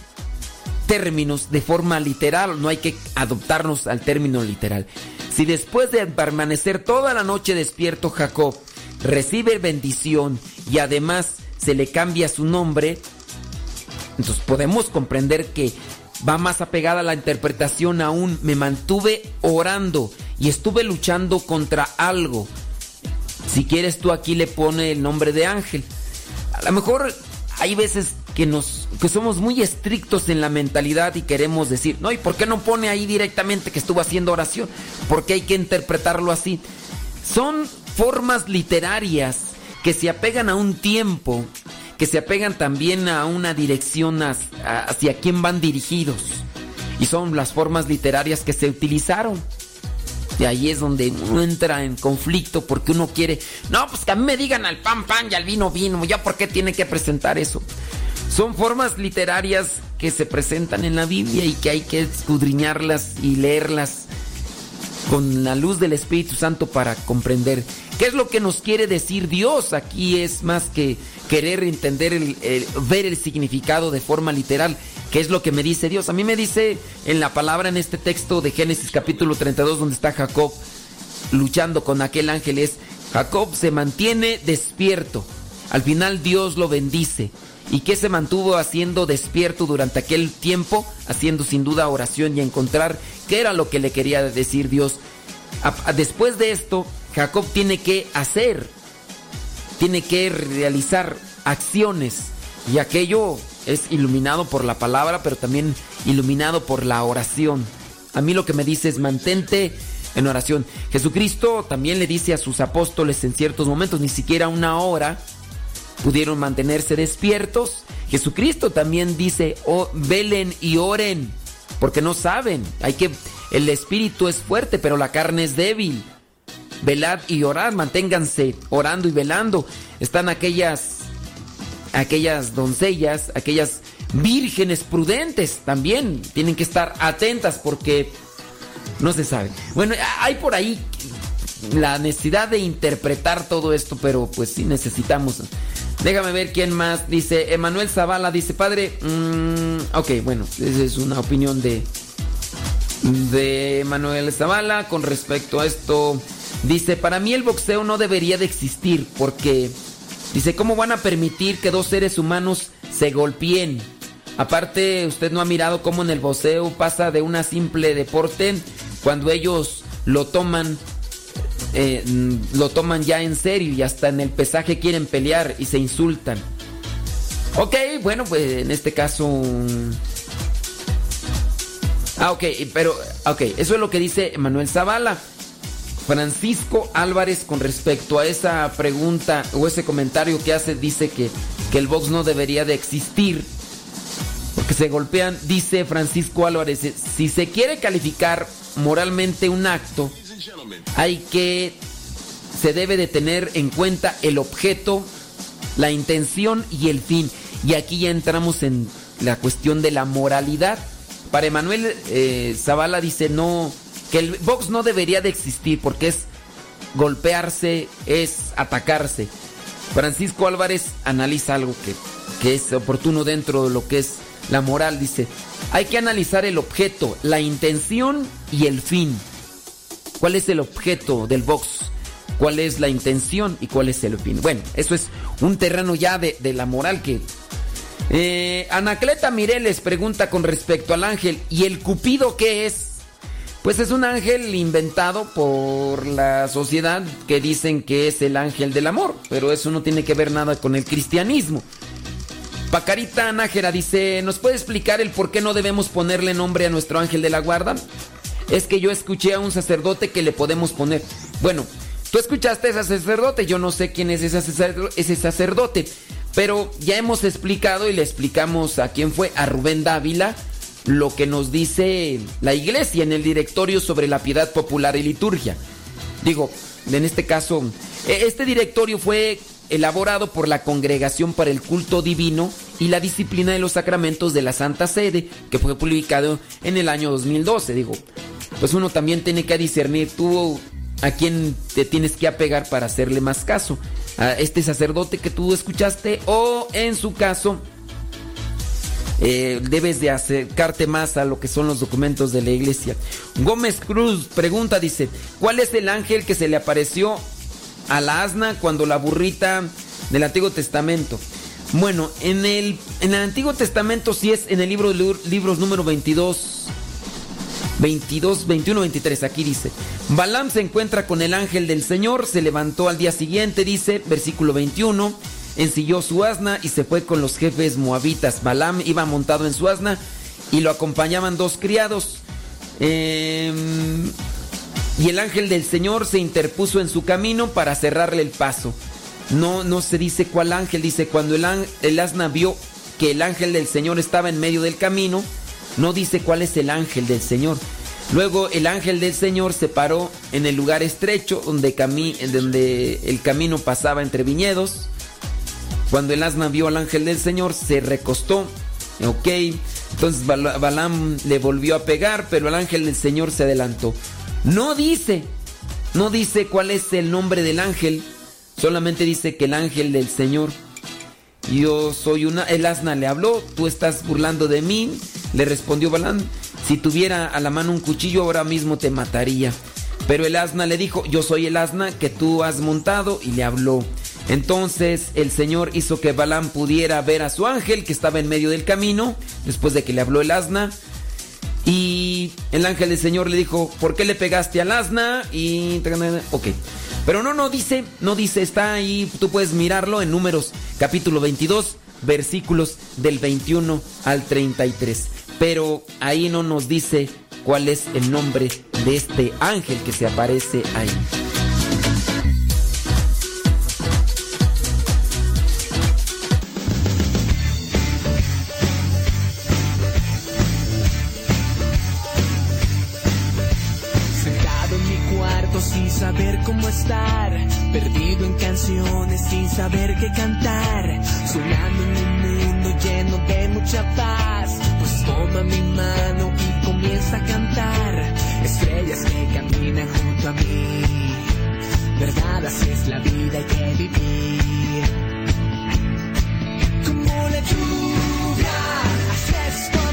términos de forma literal, no hay que adoptarnos al término literal. Si después de permanecer toda la noche despierto Jacob recibe bendición y además se le cambia su nombre, entonces podemos comprender que va más apegada a la interpretación aún. Me mantuve orando y estuve luchando contra algo. Si quieres tú aquí le pone el nombre de ángel. A lo mejor hay veces que nos que somos muy estrictos en la mentalidad y queremos decir, "No, ¿y por qué no pone ahí directamente que estuvo haciendo oración? Porque hay que interpretarlo así." Son formas literarias que se apegan a un tiempo, que se apegan también a una dirección hacia quién van dirigidos. Y son las formas literarias que se utilizaron. Y ahí es donde uno entra en conflicto porque uno quiere, no, pues que a mí me digan al pan pan y al vino vino, ya por qué tiene que presentar eso. Son formas literarias que se presentan en la Biblia y que hay que escudriñarlas y leerlas con la luz del Espíritu Santo para comprender qué es lo que nos quiere decir Dios. Aquí es más que querer entender, el, ver el significado de forma literal. ¿Qué es lo que me dice Dios? A mí me dice en la palabra en este texto de Génesis capítulo 32 donde está Jacob luchando con aquel ángel es Jacob se mantiene despierto. Al final Dios lo bendice. ¿Y qué se mantuvo haciendo despierto durante aquel tiempo? Haciendo sin duda oración y encontrar qué era lo que le quería decir Dios. Después de esto, Jacob tiene que hacer, tiene que realizar acciones. Y aquello es iluminado por la palabra, pero también iluminado por la oración. A mí lo que me dice es mantente en oración. Jesucristo también le dice a sus apóstoles en ciertos momentos, ni siquiera una hora, pudieron mantenerse despiertos. Jesucristo también dice, oh, velen y oren, porque no saben. Hay que, el espíritu es fuerte, pero la carne es débil. Velad y orad, manténganse orando y velando. Están aquellas, aquellas doncellas, aquellas vírgenes prudentes también. Tienen que estar atentas porque no se sabe. Bueno, hay por ahí la necesidad de interpretar todo esto, pero pues sí necesitamos Déjame ver quién más. Dice Emanuel Zavala, dice, padre, mm, ok, bueno, esa es una opinión de, de Emanuel Zavala con respecto a esto. Dice, para mí el boxeo no debería de existir porque, dice, ¿cómo van a permitir que dos seres humanos se golpeen? Aparte, usted no ha mirado cómo en el boxeo pasa de una simple deporte cuando ellos lo toman eh, lo toman ya en serio y hasta en el pesaje quieren pelear y se insultan. Ok, bueno, pues en este caso... Ah, ok, pero, ok, eso es lo que dice Manuel Zavala. Francisco Álvarez con respecto a esa pregunta o ese comentario que hace, dice que, que el box no debería de existir porque se golpean, dice Francisco Álvarez, si se quiere calificar moralmente un acto, hay que, se debe de tener en cuenta el objeto, la intención y el fin. Y aquí ya entramos en la cuestión de la moralidad. Para Emanuel eh, Zavala dice no, que el box no debería de existir porque es golpearse, es atacarse. Francisco Álvarez analiza algo que, que es oportuno dentro de lo que es la moral. Dice, hay que analizar el objeto, la intención y el fin. ¿Cuál es el objeto del box? ¿Cuál es la intención y cuál es el fin? Bueno, eso es un terreno ya de, la moral que... Eh, Anacleta Mireles pregunta con respecto al ángel, ¿y el cupido qué es? Pues es un ángel inventado por la sociedad que dicen que es el ángel del amor, pero eso no tiene que ver nada con el cristianismo. Pacarita Nájera dice, ¿nos puede explicar el por qué no debemos ponerle nombre a nuestro ángel de la guarda? es que yo escuché a un sacerdote que le podemos poner. Bueno, tú escuchaste a ese sacerdote, yo no sé quién es ese sacerdote, pero ya hemos explicado y le explicamos a quién fue, a Rubén Dávila, lo que nos dice la iglesia en el directorio sobre la piedad popular y liturgia. Digo, en este caso, e, este directorio fue elaborado por la Congregación para el Culto Divino y la Disciplina de los Sacramentos de la Santa Sede, que fue publicado en el año 2012. Digo, pues uno también tiene que discernir tú a quién te tienes que apegar para hacerle más caso. A este sacerdote que tú escuchaste o en su caso eh, debes de acercarte más a lo que son los documentos de la iglesia. Gómez Cruz pregunta, dice, ¿cuál es el ángel que se le apareció a la asna cuando la burrita del Antiguo Testamento? Bueno, en el, en el Antiguo Testamento sí es en el libro de libros número 22, 22, 21, 23, aquí dice, Balaam se encuentra con el ángel del Señor, se levantó al día siguiente, dice, versículo 21, ensilló su asna y se fue con los jefes moabitas. Balaam iba montado en su asna y lo acompañaban dos criados. Em, y el ángel del Señor se interpuso en su camino para cerrarle el paso. No, no se dice cuál ángel, dice cuando el, asna vio que el ángel del Señor estaba en medio del camino, no dice cuál es el ángel del Señor. Luego el ángel del Señor se paró en el lugar estrecho donde el camino pasaba entre viñedos. Cuando el asna vio al ángel del Señor, se recostó. Ok, entonces Balaam le volvió a pegar, pero el ángel del Señor se adelantó. No dice, no dice cuál es el nombre del ángel, solamente dice que el ángel del Señor. Yo soy una. El asna le habló, tú estás burlando de mí. Le respondió Balaam, si tuviera a la mano un cuchillo ahora mismo te mataría. Pero el asna le dijo, yo soy el asna que tú has montado y le habló. Entonces el Señor hizo que Balaam pudiera ver a su ángel que estaba en medio del camino, después de que le habló el asna. Y el ángel del Señor le dijo, ¿por qué le pegaste al asna? Y... Ok. Pero no, no dice, no dice, está ahí, tú puedes mirarlo en números capítulo 22, versículos del 21 al 33. Pero ahí no nos dice cuál es el nombre de este ángel que se aparece ahí. Perdido en canciones sin saber qué cantar, soñando en un mundo lleno de mucha paz. Pues toma mi mano y comienza a cantar, estrellas que caminan junto a mí. Verdad, así es la vida, que vivir. Como la lluvia, haces tu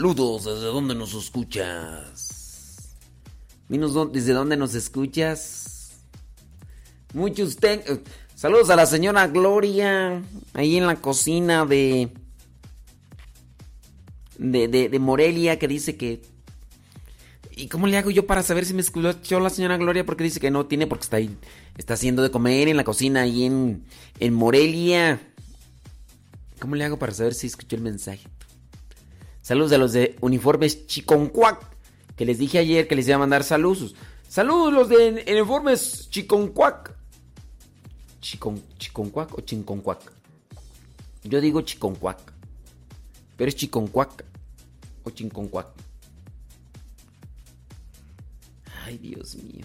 Saludos, ¿desde dónde nos escuchas? Dinos desde dónde nos escuchas. Muchos ten- eh, Saludos a la señora Gloria, ahí en la cocina de, de, de, de Morelia, que dice que... ¿Y cómo le hago yo para saber si me escuchó la señora Gloria? Porque dice que no tiene, porque está ahí, está haciendo de comer en la cocina ahí en, en Morelia. ¿Cómo le hago para saber si escuchó el mensaje? Saludos a los de uniformes Chiconcuac, que les dije ayer que les iba a mandar saludos. Saludos los de uniformes Chiconcuac. Chicon, Chiconcuac o Chinconcuac. Yo digo Chiconcuac. Pero es Chiconcuac o Chinconcuac. Ay, Dios mío.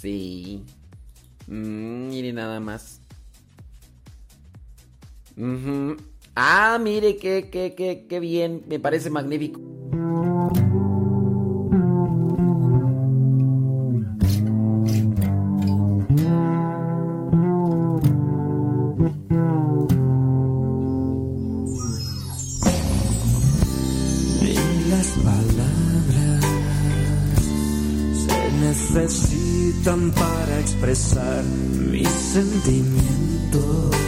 Sí. Mm, nada más. Ujú. Ah, mire, qué, qué, qué, qué bien. Me parece magnífico. Las palabras se necesitan para expresar mis sentimientos.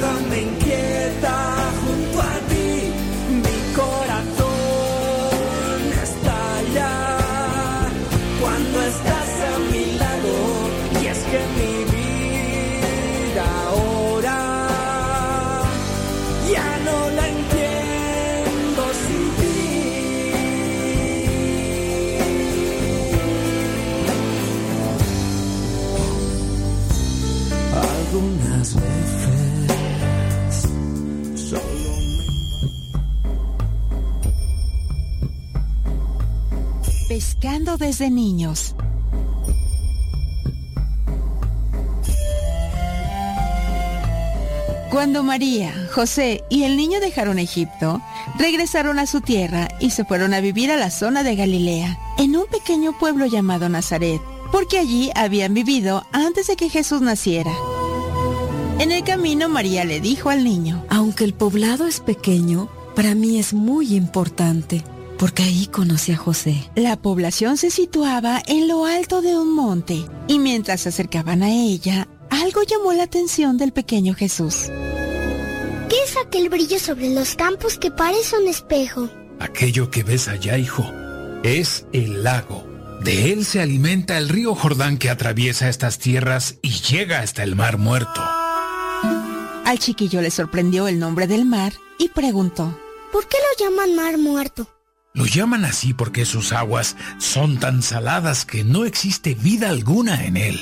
nada me inquieta Desde niños. Cuando María, José y el niño dejaron Egipto, regresaron a su tierra y se fueron a vivir a la zona de Galilea, en un pequeño pueblo llamado Nazaret, porque allí habían vivido antes de que Jesús naciera. En el camino María le dijo al niño, Aunque el poblado es pequeño, para mí es muy importante, porque ahí conocí a José. La población se situaba en lo alto de un monte y mientras se acercaban a ella, algo llamó la atención del pequeño Jesús. ¿Qué es aquel brillo sobre los campos que parece un espejo? Aquello que ves allá, hijo, es el lago. De él se alimenta el río Jordán que atraviesa estas tierras y llega hasta el mar muerto. Al chiquillo le sorprendió el nombre del mar y preguntó, ¿Por qué lo llaman mar muerto? Lo llaman así porque sus aguas son tan saladas que no existe vida alguna en él.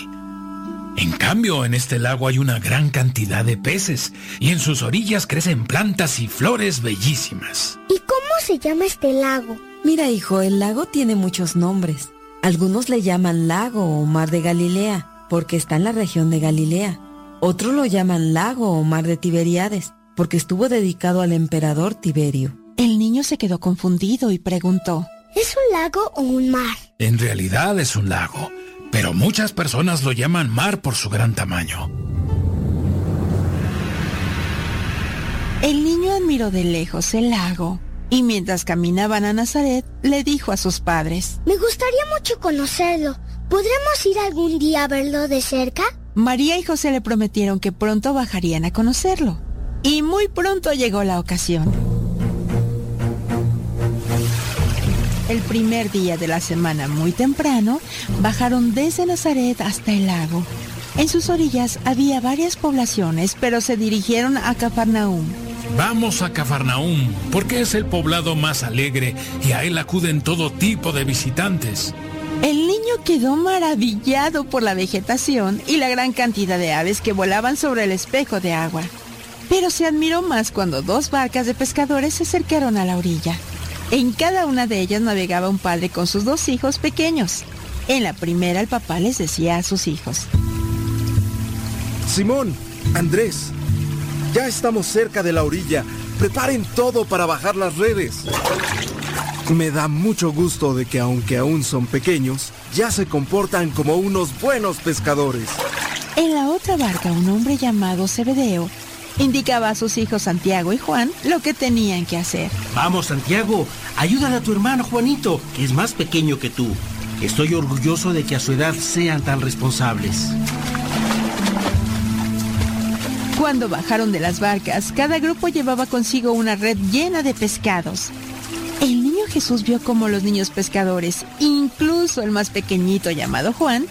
En cambio, en este lago hay una gran cantidad de peces y en sus orillas crecen plantas y flores bellísimas. ¿Y cómo se llama este lago? Mira, hijo, el lago tiene muchos nombres. Algunos le llaman lago o mar de Galilea, porque está en la región de Galilea. Otros lo llaman lago o mar de Tiberiades, porque estuvo dedicado al emperador Tiberio. El niño se quedó confundido y preguntó, ¿Es un lago o un mar? En realidad es un lago, pero muchas personas lo llaman mar por su gran tamaño. El niño admiró de lejos el lago y mientras caminaban a Nazaret le dijo a sus padres, Me gustaría mucho conocerlo. ¿Podremos ir algún día a verlo de cerca? María y José le prometieron que pronto bajarían a conocerlo. Y muy pronto llegó la ocasión. El primer día de la semana, muy temprano, bajaron desde Nazaret hasta el lago. En sus orillas había varias poblaciones, pero se dirigieron a Cafarnaúm. Vamos a Cafarnaúm, porque es el poblado más alegre y a él acuden todo tipo de visitantes. El niño quedó maravillado por la vegetación y la gran cantidad de aves que volaban sobre el espejo de agua. Pero se admiró más cuando dos barcas de pescadores se acercaron a la orilla. En cada una de ellas navegaba un padre con sus dos hijos pequeños. En la primera el papá les decía a sus hijos, Simón, Andrés, ya estamos cerca de la orilla. Preparen todo para bajar las redes. Me da mucho gusto de que aunque aún son pequeños, ya se comportan como unos buenos pescadores. En la otra barca un hombre llamado Zebedeo indicaba a sus hijos Santiago y Juan lo que tenían que hacer. Vamos, Santiago, ayúdale a tu hermano Juanito, que es más pequeño que tú. Estoy orgulloso de que a su edad sean tan responsables. Cuando bajaron de las barcas, cada grupo llevaba consigo una red llena de pescados. El niño Jesús vio cómo los niños pescadores, incluso el más pequeñito llamado Juan,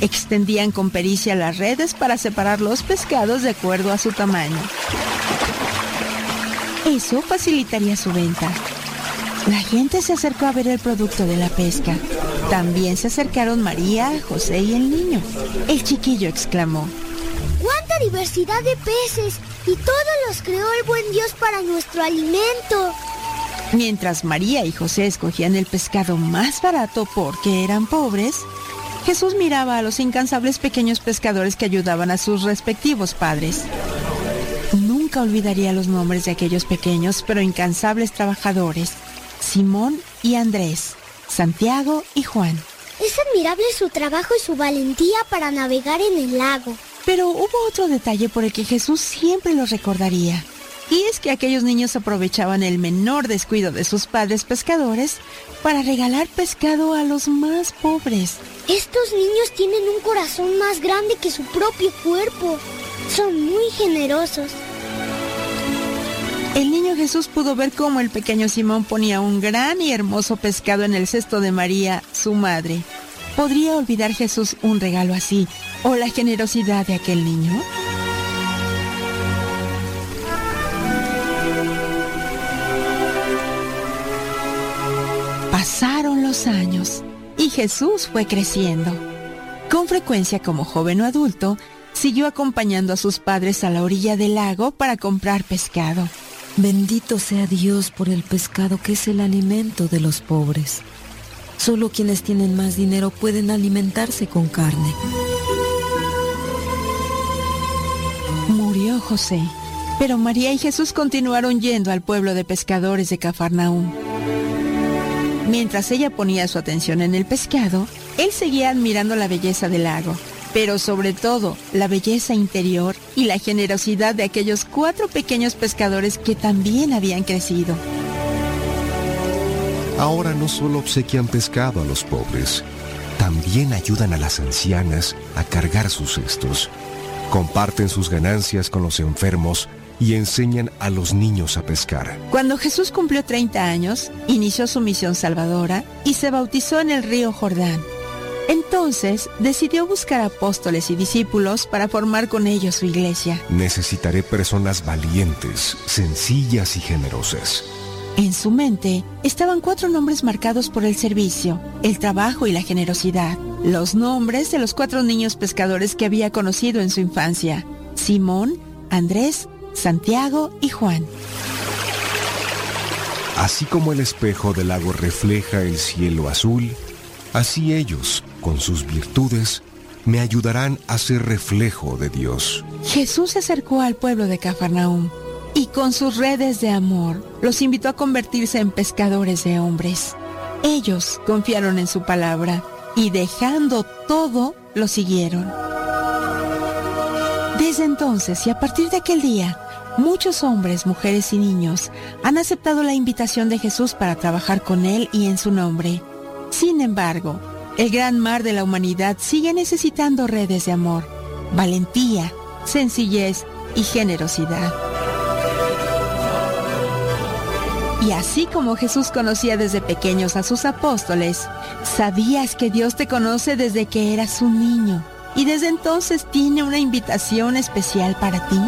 extendían con pericia las redes para separar los pescados de acuerdo a su tamaño. Eso facilitaría su venta. La gente se acercó a ver el producto de la pesca. También se acercaron María, José y el niño. El chiquillo exclamó, ¡Cuánta diversidad de peces! Y todos los creó el buen Dios para nuestro alimento. Mientras María y José escogían el pescado más barato porque eran pobres, Jesús miraba a los incansables pequeños pescadores que ayudaban a sus respectivos padres. Nunca olvidaría los nombres de aquellos pequeños pero incansables trabajadores, Simón y Andrés, Santiago y Juan. Es admirable su trabajo y su valentía para navegar en el lago. Pero hubo otro detalle por el que Jesús siempre los recordaría. Y es que aquellos niños aprovechaban el menor descuido de sus padres pescadores para regalar pescado a los más pobres. Estos niños tienen un corazón más grande que su propio cuerpo. Son muy generosos. El niño Jesús pudo ver cómo el pequeño Simón ponía un gran y hermoso pescado en el cesto de María, su madre. ¿Podría olvidar Jesús un regalo así o la generosidad de aquel niño? Pasaron los años y Jesús fue creciendo. Con frecuencia como joven o adulto, siguió acompañando a sus padres a la orilla del lago para comprar pescado. Bendito sea Dios por el pescado que es el alimento de los pobres. Solo quienes tienen más dinero pueden alimentarse con carne. Murió José, pero María y Jesús continuaron yendo al pueblo de pescadores de Cafarnaúm. Mientras ella ponía su atención en el pescado, él seguía admirando la belleza del lago pero sobre todo la belleza interior y la generosidad de aquellos cuatro pequeños pescadores que también habían crecido. Ahora no solo obsequian pescado a los pobres, también ayudan a las ancianas a cargar sus cestos, comparten sus ganancias con los enfermos y enseñan a los niños a pescar. Cuando Jesús cumplió 30 años, inició su misión salvadora y se bautizó en el río Jordán entonces decidió buscar apóstoles y discípulos para formar con ellos su iglesia. Necesitaré personas valientes, sencillas y generosas. En su mente estaban cuatro nombres marcados por el servicio, el trabajo y la generosidad. Los nombres de los cuatro niños pescadores que había conocido en su infancia. Simón, Andrés, Santiago y Juan. Así como el espejo del lago refleja el cielo azul, así ellos con sus virtudes, me ayudarán a ser reflejo de Dios. Jesús se acercó al pueblo de Cafarnaúm y con sus redes de amor los invitó a convertirse en pescadores de hombres. Ellos confiaron en su palabra y dejando todo, lo siguieron. Desde entonces y a partir de aquel día, muchos hombres, mujeres y niños han aceptado la invitación de Jesús para trabajar con Él y en su nombre. Sin embargo, el gran mar de la humanidad sigue necesitando redes de amor, valentía, sencillez y generosidad. Y así como Jesús conocía desde pequeños a sus apóstoles, ¿sabías que Dios te conoce desde que eras un niño? Y desde entonces tiene una invitación especial para ti.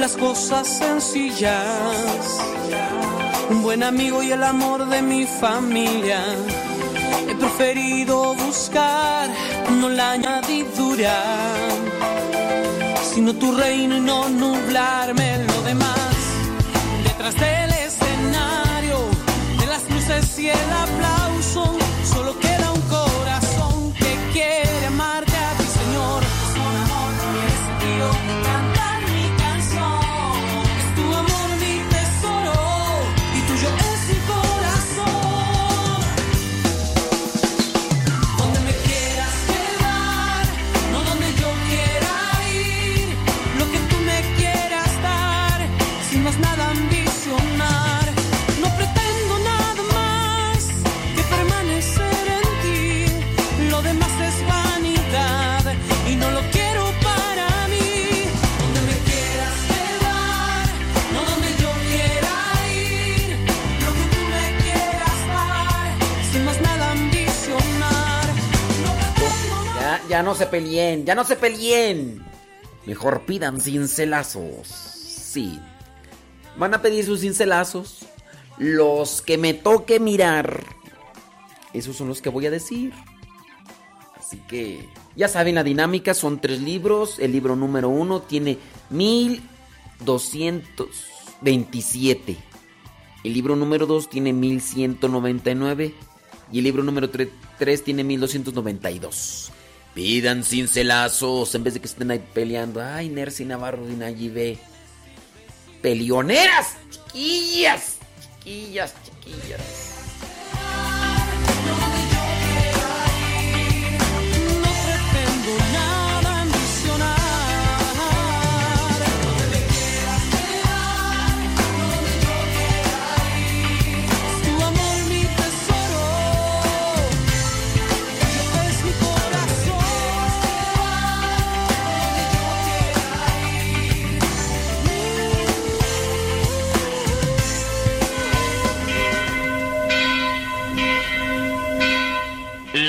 Las cosas sencillas, un buen amigo y el amor de mi familia. He preferido buscar no la añadidura, sino tu reino y no nublarme lo demás. Detrás del escenario, de las luces y el aplauso, Ya, no se peleen, ya no se peleen. Mejor pidan cincelazos. Sí. Van a pedir sus cincelazos. Los que me toque mirar. Esos son los que voy a decir. Así que ya saben la dinámica. Son tres libros. El libro número uno tiene 1227. El libro número dos tiene 1199. Y el libro número 3 tiene 1292. Pidan cincelazos en vez de que estén ahí peleando. Ay, Nercy Navarro y Nayibe. Pelioneras, chiquillas, chiquillas, chiquillas.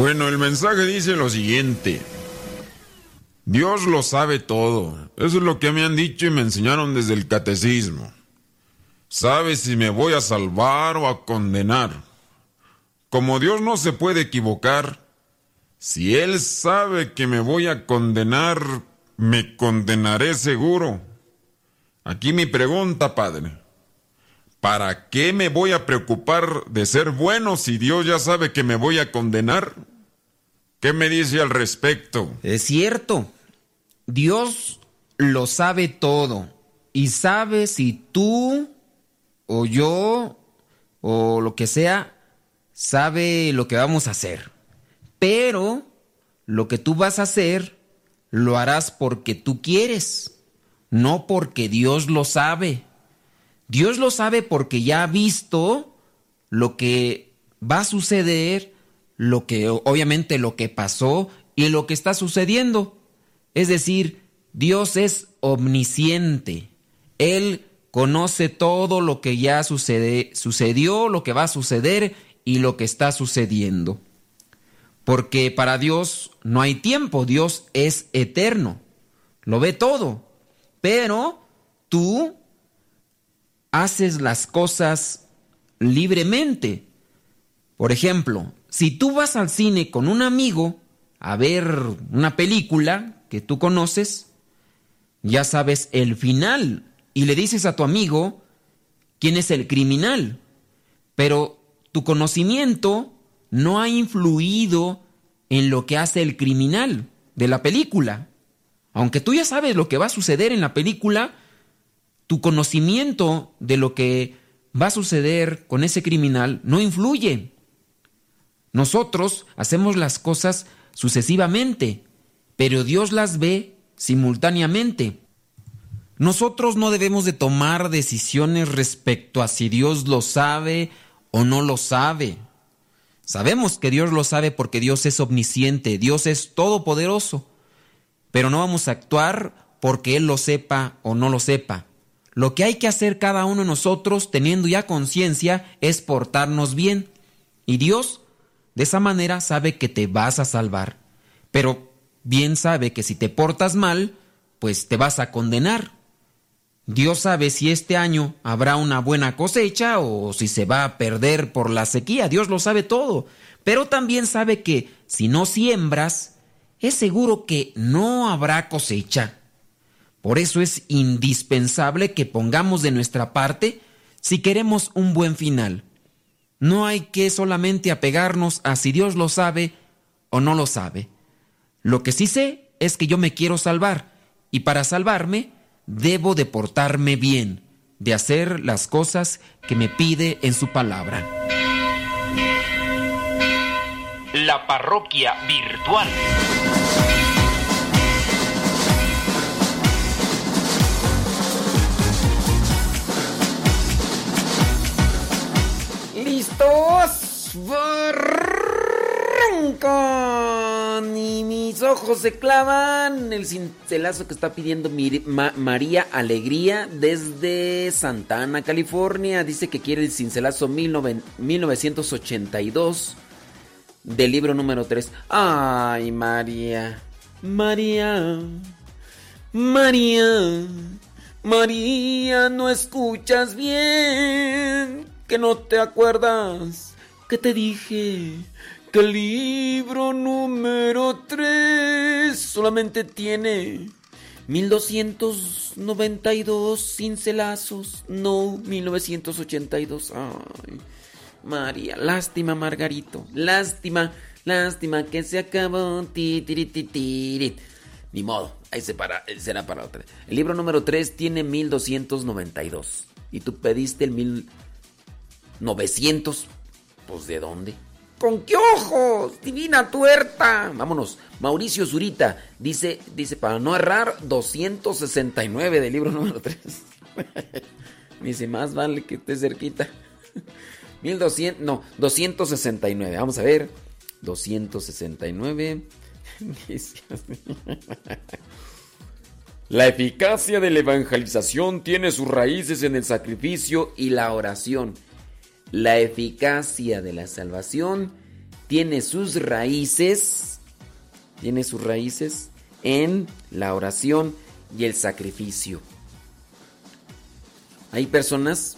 Bueno, el mensaje dice lo siguiente. Dios lo sabe todo. Eso es lo que me han dicho y me enseñaron desde el catecismo. Sabe si me voy a salvar o a condenar. Como Dios no se puede equivocar, si Él sabe que me voy a condenar, me condenaré seguro. Aquí mi pregunta, Padre. ¿Para qué me voy a preocupar de ser bueno si Dios ya sabe que me voy a condenar? ¿Qué me dice al respecto? Es cierto. Dios lo sabe todo. Y sabe si tú o yo o lo que sea sabe lo que vamos a hacer. Pero lo que tú vas a hacer lo harás porque tú quieres, no porque Dios lo sabe. Dios lo sabe porque ya ha visto lo que va a suceder, lo que obviamente lo que pasó y lo que está sucediendo. Es decir, Dios es omnisciente. Él conoce todo lo que ya sucede, sucedió, lo que va a suceder y lo que está sucediendo. Porque para Dios no hay tiempo, Dios es eterno, lo ve todo. Pero tú haces las cosas libremente. Por ejemplo, si tú vas al cine con un amigo a ver una película que tú conoces, ya sabes el final y le dices a tu amigo quién es el criminal, pero tu conocimiento no ha influido en lo que hace el criminal de la película. Aunque tú ya sabes lo que va a suceder en la película, tu conocimiento de lo que va a suceder con ese criminal no influye. Nosotros hacemos las cosas sucesivamente, pero Dios las ve simultáneamente. Nosotros no debemos de tomar decisiones respecto a si Dios lo sabe o no lo sabe. Sabemos que Dios lo sabe porque Dios es omnisciente, Dios es todopoderoso, pero no vamos a actuar porque Él lo sepa o no lo sepa. Lo que hay que hacer cada uno de nosotros, teniendo ya conciencia, es portarnos bien. Y Dios, de esa manera, sabe que te vas a salvar. Pero bien sabe que si te portas mal, pues te vas a condenar. Dios sabe si este año habrá una buena cosecha o si se va a perder por la sequía. Dios lo sabe todo. Pero también sabe que si no siembras, es seguro que no habrá cosecha. Por eso es indispensable que pongamos de nuestra parte si queremos un buen final. No hay que solamente apegarnos a si Dios lo sabe o no lo sabe. Lo que sí sé es que yo me quiero salvar y para salvarme debo de portarme bien, de hacer las cosas que me pide en su palabra. La parroquia virtual. ¡Listos! ¡Arrancan! Y mis ojos se clavan. El cincelazo que está pidiendo María Alegría desde Santana, California. Dice que quiere el cincelazo 1982 del libro número 3. ¡Ay, María! María. María. María, no escuchas bien que no te acuerdas que te dije que el libro número 3 solamente tiene 1292 cincelazos, no 1982. Ay, María, lástima, Margarito, lástima, lástima que se acabó. Ni modo, ahí se para, será para otra. El libro número 3 tiene 1292 y tú pediste el 1900. Pues de dónde? ¿Con qué ojos? Divina tuerta. Vámonos. Mauricio Zurita dice, dice para no errar 269 del libro número 3. dice, más vale que esté cerquita. 1200, no, 269. Vamos a ver. 269. La eficacia de la evangelización tiene sus raíces en el sacrificio y la oración. La eficacia de la salvación tiene sus raíces, tiene sus raíces en la oración y el sacrificio. Hay personas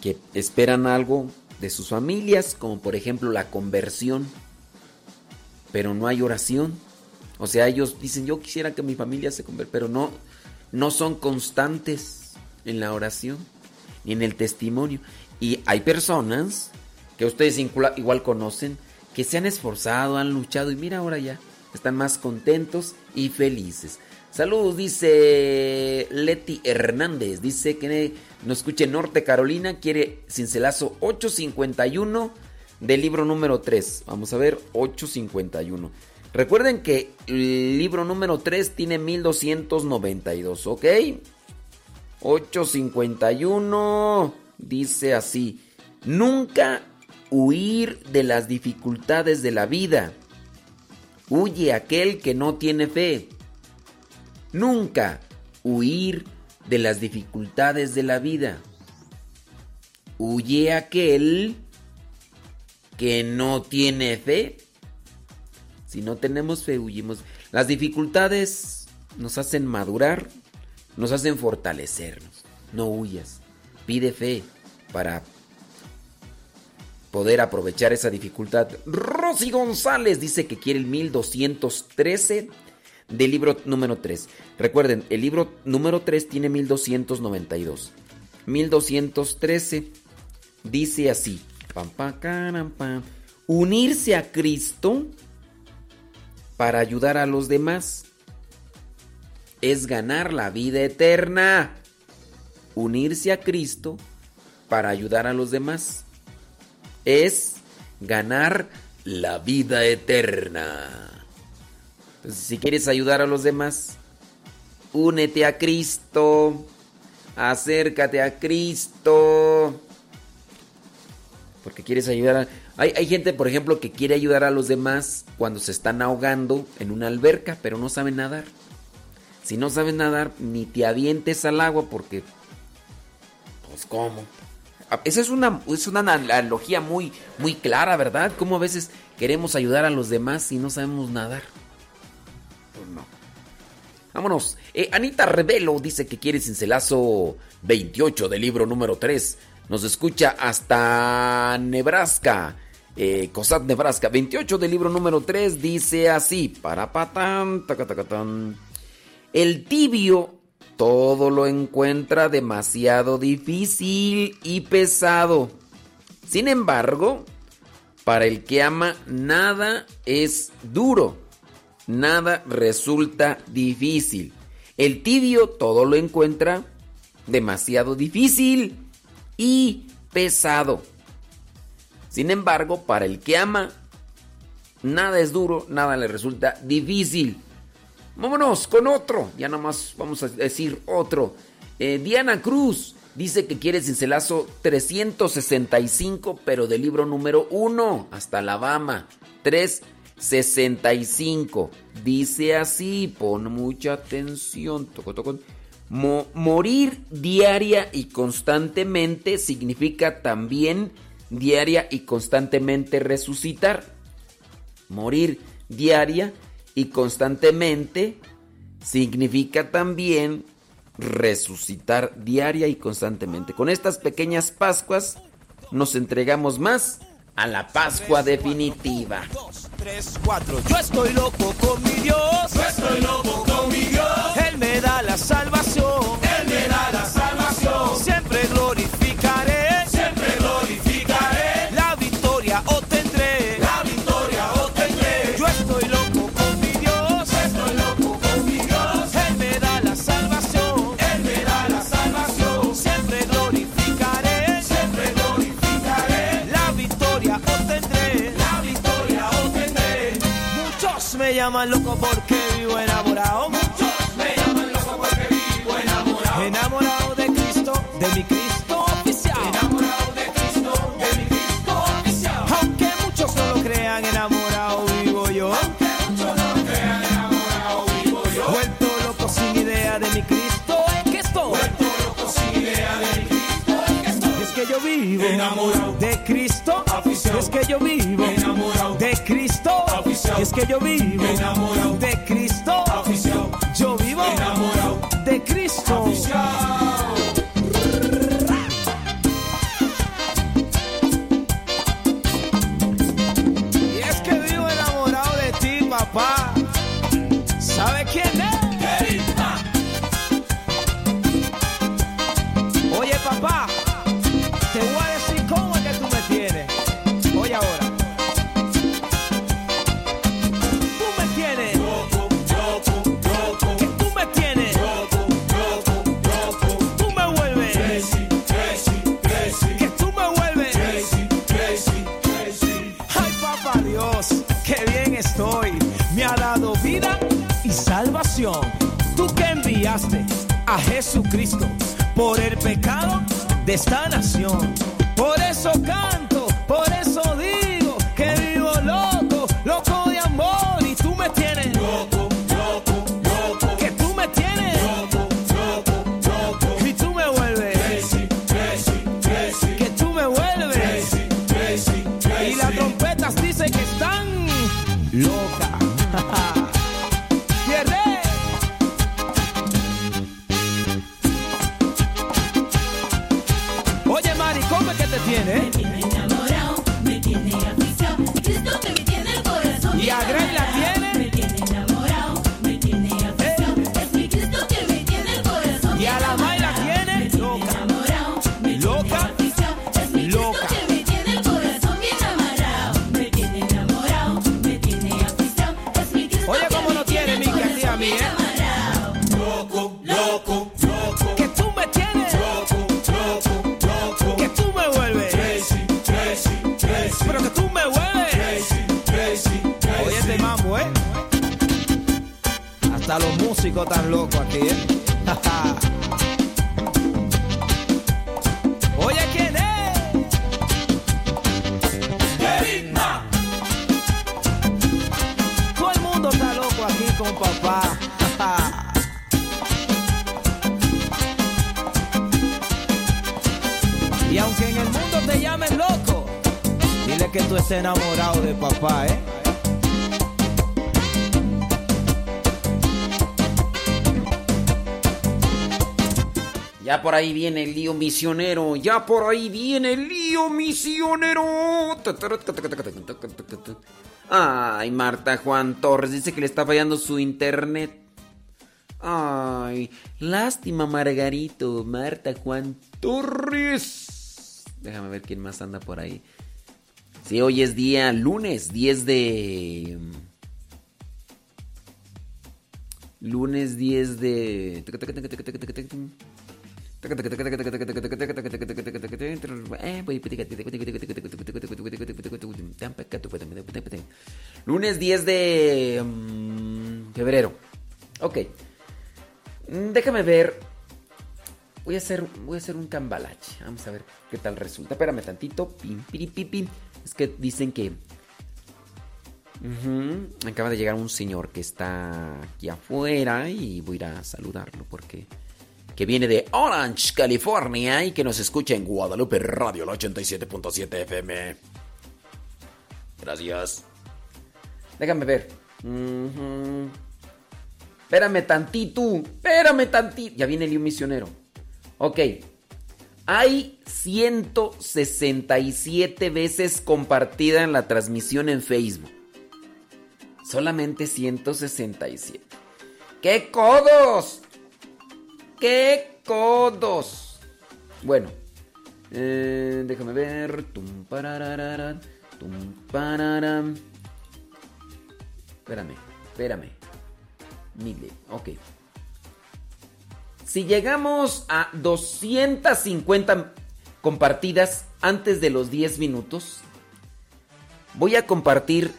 que esperan algo de sus familias, como por ejemplo la conversión, pero no hay oración. O sea, ellos dicen, yo quisiera que mi familia se convierta, pero no, no son constantes en la oración ni en el testimonio. Y hay personas que ustedes igual conocen que se han esforzado, han luchado y mira ahora ya, están más contentos y felices. Saludos, dice Leti Hernández. Dice que no escuche Norte Carolina, quiere cincelazo 851 del libro número 3. Vamos a ver, 851. Recuerden que el libro número 3 tiene 1292, ¿ok? 851 dice así, nunca huir de las dificultades de la vida. Huye aquel que no tiene fe. Nunca huir de las dificultades de la vida. Huye aquel que no tiene fe. Si no tenemos fe, huyimos. Las dificultades nos hacen madurar, nos hacen fortalecernos. No huyas. Pide fe para poder aprovechar esa dificultad. Rosy González dice que quiere el 1213 del libro número 3. Recuerden, el libro número 3 tiene 1292. 1213 dice así: unirse a Cristo para ayudar a los demás es ganar la vida eterna unirse a Cristo para ayudar a los demás. Es ganar la vida eterna. Entonces, si quieres ayudar a los demás, únete a Cristo. Acércate a Cristo. Porque quieres ayudar a... Hay, hay gente, por ejemplo, que quiere ayudar a los demás cuando se están ahogando en una alberca, pero no saben nadar. Si no sabes nadar, ni te avientes al agua porque... Pues cómo. Esa es una, es una analogía muy, muy clara, ¿verdad? Como a veces queremos ayudar a los demás y no sabemos nadar. Pues no. Vámonos. Eh, Anita Revelo dice que quiere cincelazo 28 del libro número 3. Nos escucha hasta Nebraska. Eh, Cosat, Nebraska. 28 del libro número 3 dice así. Para patán, tacatacatán. El tibio todo lo encuentra demasiado difícil y pesado. Sin embargo, para el que ama, nada es duro. Nada resulta difícil. El tibio todo lo encuentra demasiado difícil y pesado. Sin embargo, para el que ama, nada es duro, nada le resulta difícil. Vámonos con otro. Ya nomás vamos a decir otro. Eh, Diana Cruz dice que quiere cincelazo 365, pero del libro número 1 hasta Alabama. 365. Dice así, pon mucha atención. Toco, toco. morir diaria y constantemente significa también diaria y constantemente resucitar. Morir diaria y constantemente significa también resucitar diaria y constantemente. Con estas pequeñas Pascuas nos entregamos más a la Pascua definitiva. Yo estoy loco con mi Dios. Yo estoy loco con mi Dios. Él me da la salvación. Llaman loco porque vivo enamorado. Muchos me llaman loco porque vivo enamorado. Enamorado de Cristo, de mi Cristo oficial. Enamorado de Cristo, de mi Cristo oficial. Aunque muchos no lo crean, enamorado vivo yo. Aunque muchos no lo crean, enamorado vivo yo. Vuelto loco sin idea de mi Cristo es que estoy. Vuelto loco sin idea de mi Cristo es que estoy. Es que yo vivo Enamorado. de Cristo. Afición. Es que yo vivo Enamorado. Afición. Es que yo vivo Enamorado. Enviaste a Jesucristo por el pecado de esta nación. Por eso canto, por eso digo que vivo loco, loco de amor y tú me tienes. Loco, loco, loco. Que tú me tienes. Loco, loco, loco. Y tú me vuelves. Crazy, crazy, crazy. Que tú me vuelves. Crazy, crazy, crazy. Y las trompetas dicen que están locas. Ahí viene el lío misionero. Ya por ahí viene el lío misionero. Ay, Marta Juan Torres dice que le está fallando su internet. Ay, lástima Margarito. Marta Juan Torres. Déjame ver quién más anda por ahí. Sí, hoy es día lunes, 10 de... Lunes 10 de... Lunes 10 de mm, febrero. Ok. Déjame ver. Voy a hacer, voy a hacer un cambalache. Vamos a ver qué tal resulta. Espérame tantito. Pim, piri, pi, pim. Es que dicen que. Acaba de llegar un señor que está aquí afuera y voy a ir a saludarlo porque que viene de Orange, California y que nos escucha en Guadalupe Radio, la 87.7 FM. Gracias. Déjame ver. Ujú. Espérame tantito. Espérame tantito. Ya viene el misionero. Ok. Hay 167 veces compartida en la transmisión en Facebook. Solamente 167. ¡Qué codos! ¡Qué codos! Bueno, eh, déjame ver. Tum, parararara, tum, pararam. Espérame, espérame. Mille, ok. Si llegamos a 250 compartidas antes de los 10 minutos, voy a compartir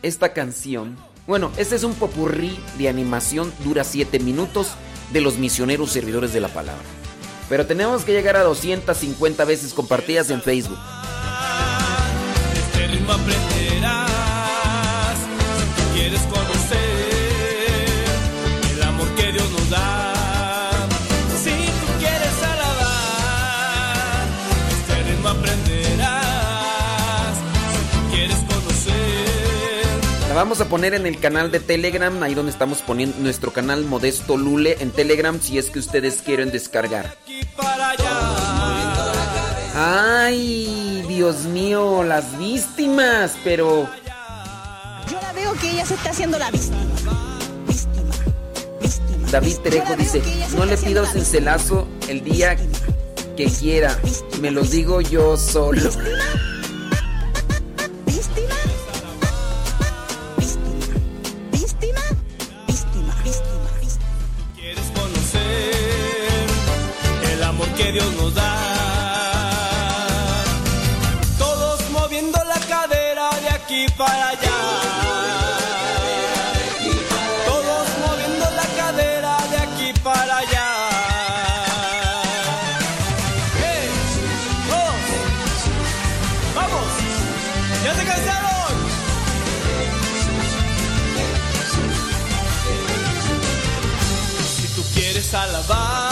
esta canción. Bueno, este es un popurrí de animación, dura 7 minutos de los misioneros servidores de la palabra. Pero tenemos que llegar a 250 veces compartidas en Facebook. Este ritmo vamos a poner en el canal de Telegram, ahí donde estamos poniendo nuestro canal Modesto Lule en Telegram, si es que ustedes quieren descargar. Ay, Dios mío, las víctimas, pero... Yo la veo que ella se está haciendo la víctima. David Trejo dice, no le pido cincelazo el día que quiera, me los digo yo solo. Dios nos da. Todos moviendo la cadera de aquí para allá. Todos moviendo la cadera de aquí para allá. ¡Eh! ¡Dos! ¡Vamos! ¡Ya se cansaron! Si tú quieres alabar,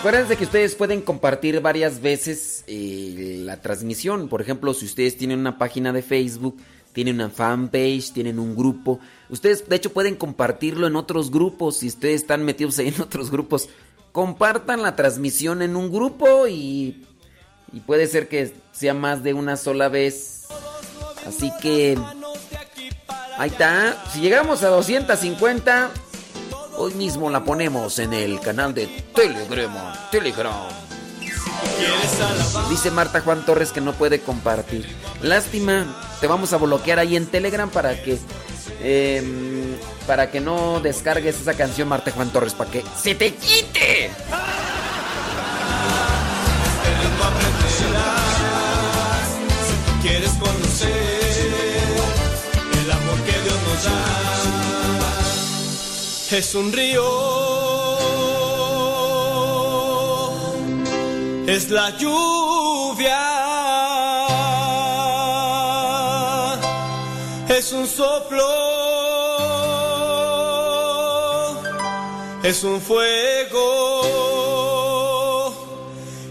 Acuérdense que ustedes pueden compartir varias veces eh, la transmisión. Por ejemplo, si ustedes tienen una página de Facebook, tienen una fanpage, tienen un grupo. Ustedes, de hecho, pueden compartirlo en otros grupos. Si ustedes están metidos ahí en otros grupos, compartan la transmisión en un grupo y, y puede ser que sea más de una sola vez. Así que... Ahí está. Si llegamos a 250, hoy mismo la ponemos en el canal de Telegram. Telegram. Dice Marta Juan Torres que no puede compartir. Lástima, te vamos a bloquear ahí en Telegram para que em, para que no descargues esa canción Marta Juan Torres para que se te quite. Quieres conocer es un río, es la lluvia, es un soplo, es un fuego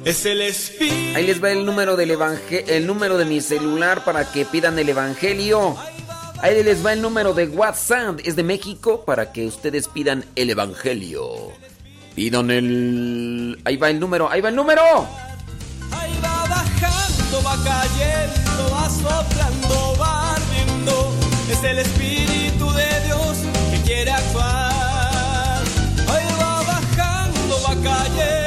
Es el espíritu. Ahí les va el número del evangel el número de mi celular para que pidan el evangelio. Ahí les va el número de WhatsApp, es de México para que ustedes pidan el evangelio. Pidan el Ahí va el número, ahí va el número. Ahí va bajando, va cayendo, va soplando, va ardiendo. Es el Espíritu de Dios que quiere actuar. Ahí va bajando, va cayendo,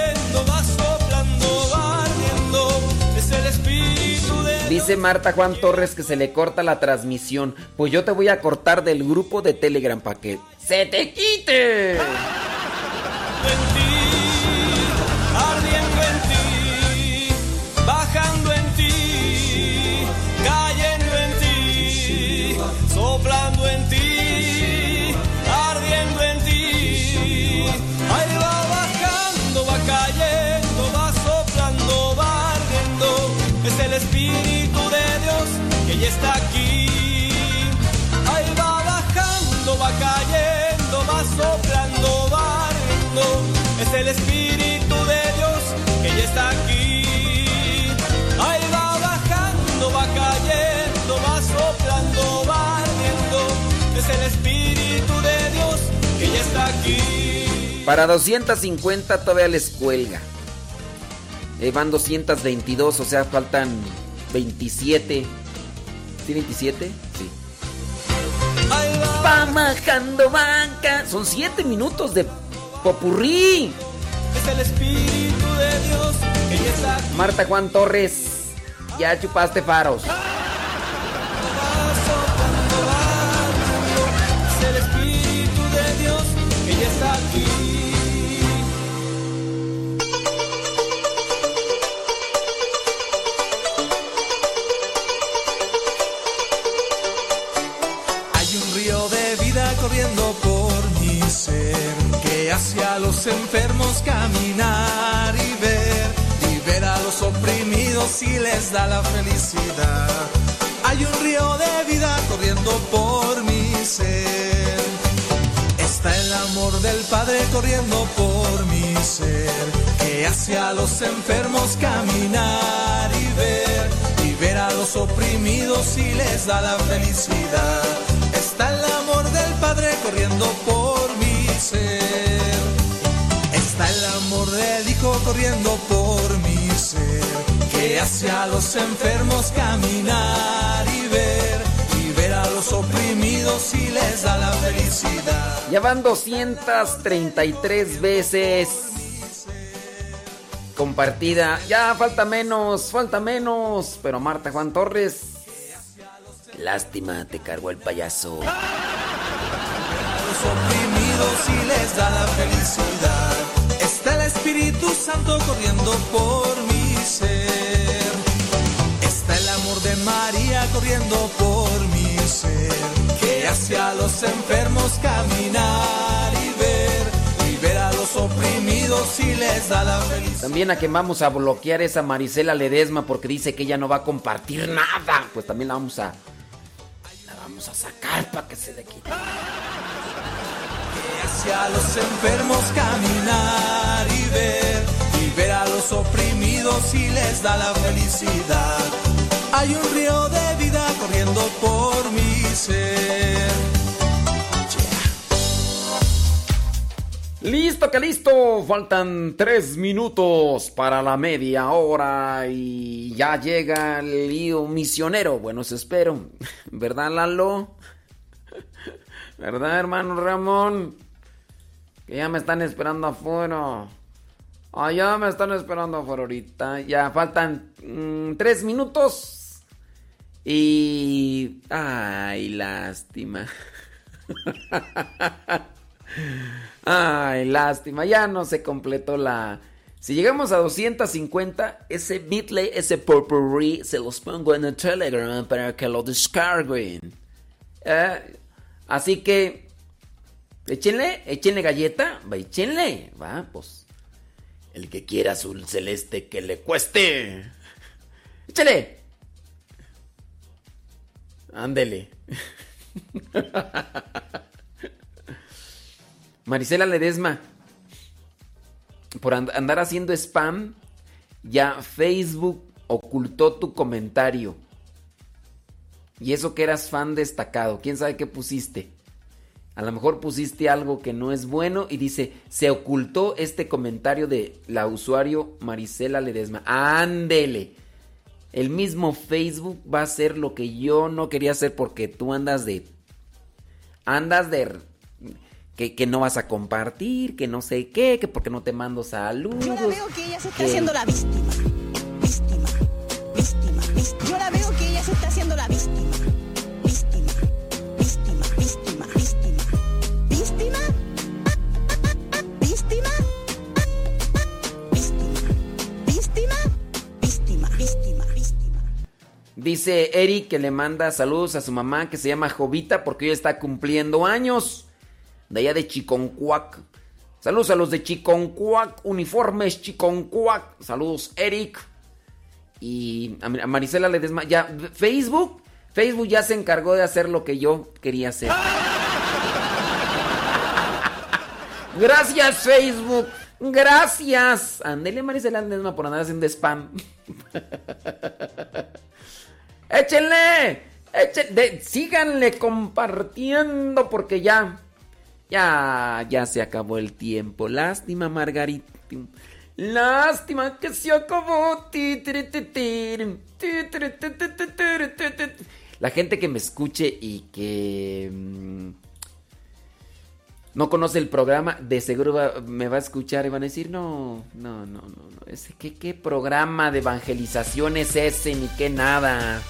Dice Marta Juan Torres que se le corta la transmisión. Pues yo te voy a cortar del grupo de Telegram para que se te quite. Es el Espíritu de Dios que ya está aquí. Ahí va bajando, va cayendo, va soplando, va ardiendo. Es el Espíritu de Dios que ya está aquí. Para 250 todavía les cuelga. Eh, van 222, o sea, faltan 27. ¿Sí, 27? Sí. Va bajando banca. Son 7 minutos de popurrí. Es el Espíritu de Dios que está. Marta Juan Torres, ya chupaste faros. Es el Espíritu de Dios que está hacia los enfermos caminar y ver, libera a los oprimidos y les da la felicidad. Hay un río de vida corriendo por mi ser. Está el amor del Padre corriendo por mi ser, que hacia los enfermos caminar y ver, libera a los oprimidos y les da la felicidad. Está el amor del Padre corriendo por mi ser. Hijo corriendo por mi ser, que hacia los enfermos caminar y ver, libera a los oprimidos y les da la felicidad. Ya van 233 veces compartida. Ya falta menos, falta menos. Pero Marta Juan Torres, lástima, te cargó el payaso. los oprimidos y les da la felicidad. Espíritu Santo corriendo por mi ser. Está el amor de María corriendo por mi ser. Que hace a los enfermos caminar y ver. Libera a los oprimidos y les da la felicidad. También a que vamos a bloquear esa Marisela Ledesma porque dice que ella no va a compartir nada. Pues también la vamos a. La vamos a sacar para que se le quite. Hacia los enfermos caminar y ver, libera a los oprimidos y les da la felicidad. Hay un río de vida corriendo por mi ser. Listo, que listo. Faltan tres minutos para la media hora y ya llega el lío misionero. Bueno, se espero. ¿Verdad, Lalo? ¿Verdad, hermano Ramón? Ya me están esperando afuera. Ah, ya me están esperando afuera ahorita. Ya faltan mm, tres minutos. Y... Ay, lástima. Ay, lástima. Ya no se completó la... Si llegamos a 250, ese bitley, ese potpourri, se los pongo en el Telegram para que lo descarguen. Eh, así que... Échenle, échenle galleta, va, échenle, va, pues. El que quiera azul celeste que le cueste. Échale. Ándele. Marisela Ledesma, por and- andar haciendo spam ya Facebook ocultó tu comentario. Y eso que eras fan destacado, quién sabe qué pusiste. A lo mejor pusiste algo que no es bueno y dice, se ocultó este comentario de la usuario Marisela Ledesma. Ándele. El mismo Facebook va a hacer lo que yo no quería hacer porque tú andas de... Andas de... Que, que no vas a compartir, que no sé qué, que porque no te mando saludos. Yo la veo que ella se está que- haciendo la víctima. Víctima. Dice Eric que le manda saludos a su mamá que se llama Jovita porque hoy está cumpliendo años. De allá de Chiconcuac. Saludos a los de Chiconcuac, uniformes Chiconcuac. Saludos Eric. Y a a Marisela Ledesma. Ya, Facebook. Facebook ya se encargó de hacer lo que yo quería hacer. Gracias Facebook. Gracias. Andele Marisela Ledesma por andar haciendo spam. Échenle. Échenle. síganle compartiendo porque ya. Ya, ya se acabó el tiempo. Lástima, Margarita. Lástima que se acabó. La gente que me escuche y que mm, no conoce el programa, de seguro va- me va a escuchar y van a decir, no, no, no, no, no. Ese, ¿qué, ¿Qué programa de evangelización es ese? Ni qué nada.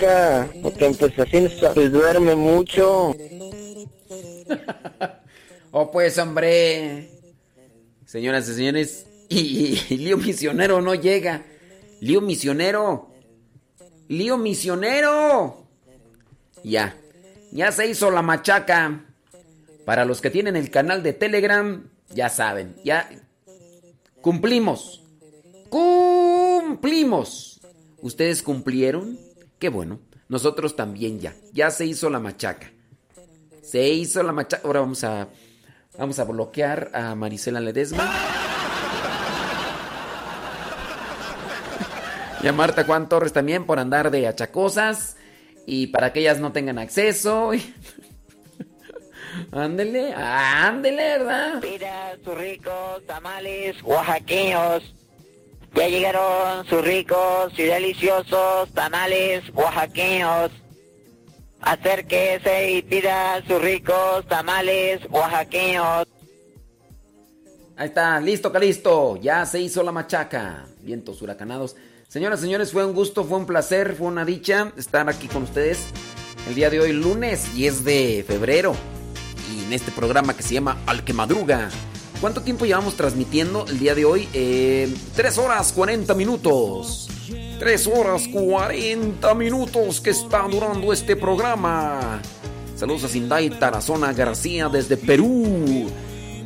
Música, porque pues así duerme mucho. Oh, pues, hombre. Señoras y señores, y, y Lío Misionero no llega. Lío Misionero. Lío Misionero. Ya. Ya se hizo la machaca. Para los que tienen el canal de Telegram, ya saben. Ya cumplimos. Cumplimos. ¿Ustedes cumplieron? Qué bueno. Nosotros también ya. Ya se hizo la machaca. Se hizo la machaca. Ahora vamos a vamos a bloquear a Marisela Ledesma. Y a Marta Juan Torres también por andar de achacosas. Y para que ellas no tengan acceso. Ándele, ándele, ¿verdad? Mira, sus ricos tamales oaxaqueños. Ya llegaron sus ricos y deliciosos tamales oaxaqueños. Acérquese y pida sus ricos tamales oaxaqueños. Ahí está, listo, Calisto. Ya se hizo la machaca. Vientos huracanados. Señoras, señores, fue un gusto, fue un placer, fue una dicha estar aquí con ustedes el día de hoy, lunes 10 de febrero. Y en este programa que se llama Al que Madruga. ¿Cuánto tiempo llevamos transmitiendo el día de hoy? Eh, 3 horas 40 minutos. 3 horas 40 minutos que está durando este programa. Saludos a Sindai Tarazona García desde Perú.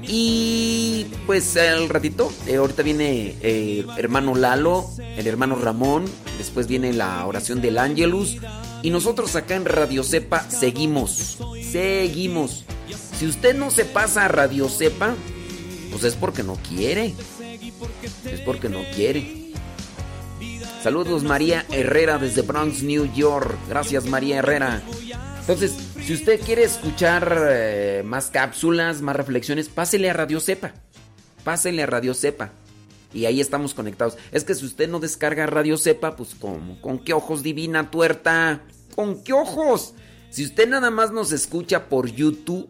Y pues al ratito, eh, ahorita viene eh, hermano Lalo, el hermano Ramón, después viene la oración del Ángelus. Y nosotros acá en Radio Cepa seguimos, seguimos. Si usted no se pasa a Radio Cepa, pues es porque no quiere. Es porque no quiere. Saludos María Herrera desde Bronx, New York. Gracias María Herrera. Entonces, si usted quiere escuchar eh, más cápsulas, más reflexiones, pásele a Radio Cepa. Pásele a Radio Cepa. Y ahí estamos conectados. Es que si usted no descarga Radio Cepa, pues ¿cómo? ¿Con qué ojos divina tuerta? ¿Con qué ojos? Si usted nada más nos escucha por YouTube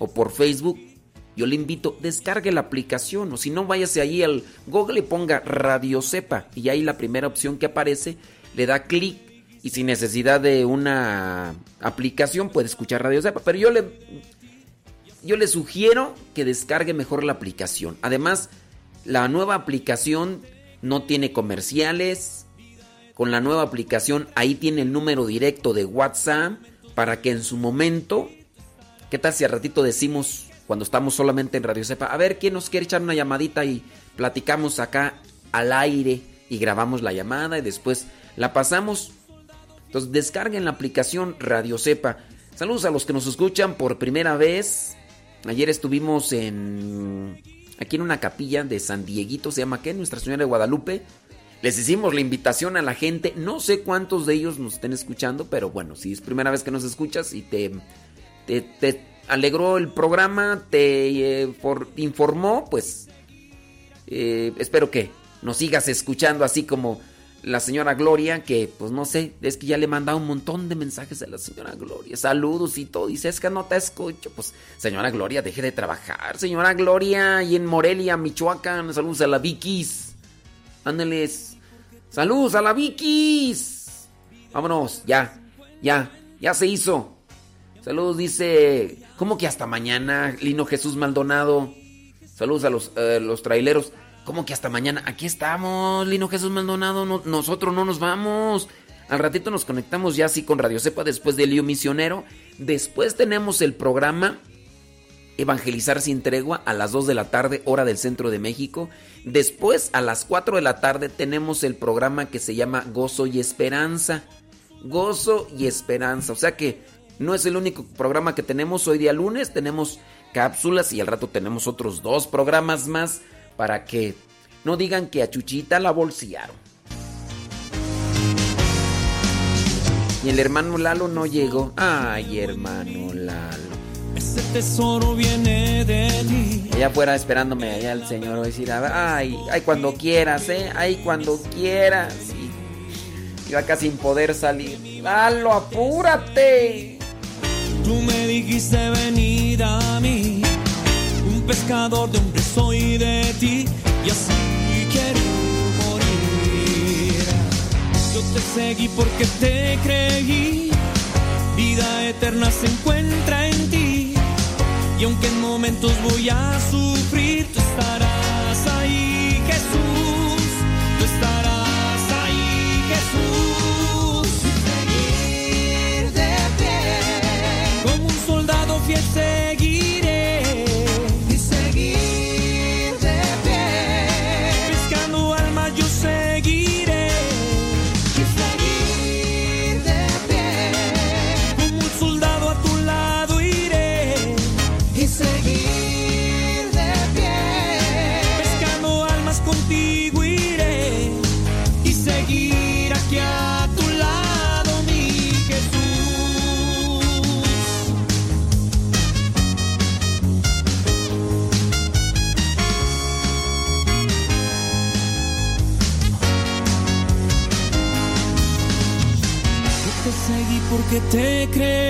o por Facebook, yo le invito, descargue la aplicación. O si no, váyase ahí al Google y ponga Radio Cepa. Y ahí la primera opción que aparece, le da clic y sin necesidad de una aplicación puede escuchar Radio Cepa. Pero yo le, yo le sugiero que descargue mejor la aplicación. Además, la nueva aplicación no tiene comerciales. Con la nueva aplicación ahí tiene el número directo de WhatsApp para que en su momento, ¿qué tal si al ratito decimos cuando estamos solamente en Radio Cepa, a ver quién nos quiere echar una llamadita y platicamos acá al aire y grabamos la llamada y después la pasamos entonces descarguen la aplicación Radio Cepa. Saludos a los que nos escuchan por primera vez. Ayer estuvimos en aquí en una capilla de San Dieguito, se llama ¿qué? Nuestra Señora de Guadalupe. Les hicimos la invitación a la gente. No sé cuántos de ellos nos estén escuchando, pero bueno, si es primera vez que nos escuchas y te, te, te alegró el programa, te eh, for, informó, pues eh, espero que nos sigas escuchando así como la señora Gloria, que pues no sé, es que ya le he un montón de mensajes a la señora Gloria, saludos y todo, dice, es que no te escucho, pues señora Gloria, deje de trabajar, señora Gloria, y en Morelia, Michoacán, saludos a la Vikis, ándeles, saludos a la Vikis, vámonos, ya, ya, ya se hizo, saludos, dice, ¿cómo que hasta mañana, Lino Jesús Maldonado? Saludos a los, eh, los traileros. ¿Cómo que hasta mañana? Aquí estamos, Lino Jesús Maldonado. No- nosotros no nos vamos. Al ratito nos conectamos ya así con Radio Cepa después de Lío Misionero. Después tenemos el programa Evangelizar sin tregua a las 2 de la tarde, hora del centro de México. Después, a las 4 de la tarde, tenemos el programa que se llama Gozo y Esperanza. Gozo y Esperanza. O sea que no es el único programa que tenemos. Hoy día lunes tenemos cápsulas y al rato tenemos otros dos programas más para que no digan que a Chuchita la bolsearon. Y el hermano Lalo no llegó. Ay, hermano Lalo. Ese tesoro viene de ti. Allá afuera esperándome allá el señor a decir, ay, ay, cuando quieras, eh, ay, cuando quieras. Y iba acá sin poder salir. Lalo, apúrate. Tú me dijiste venir a mí. Un pescador de hombres soy de ti. Y así quiero morir. Yo te seguí porque te creí. Vida eterna se encuentra en ti. Y aunque en momentos voy a sufrir, tú estarás ahí, te seguí porque te creí.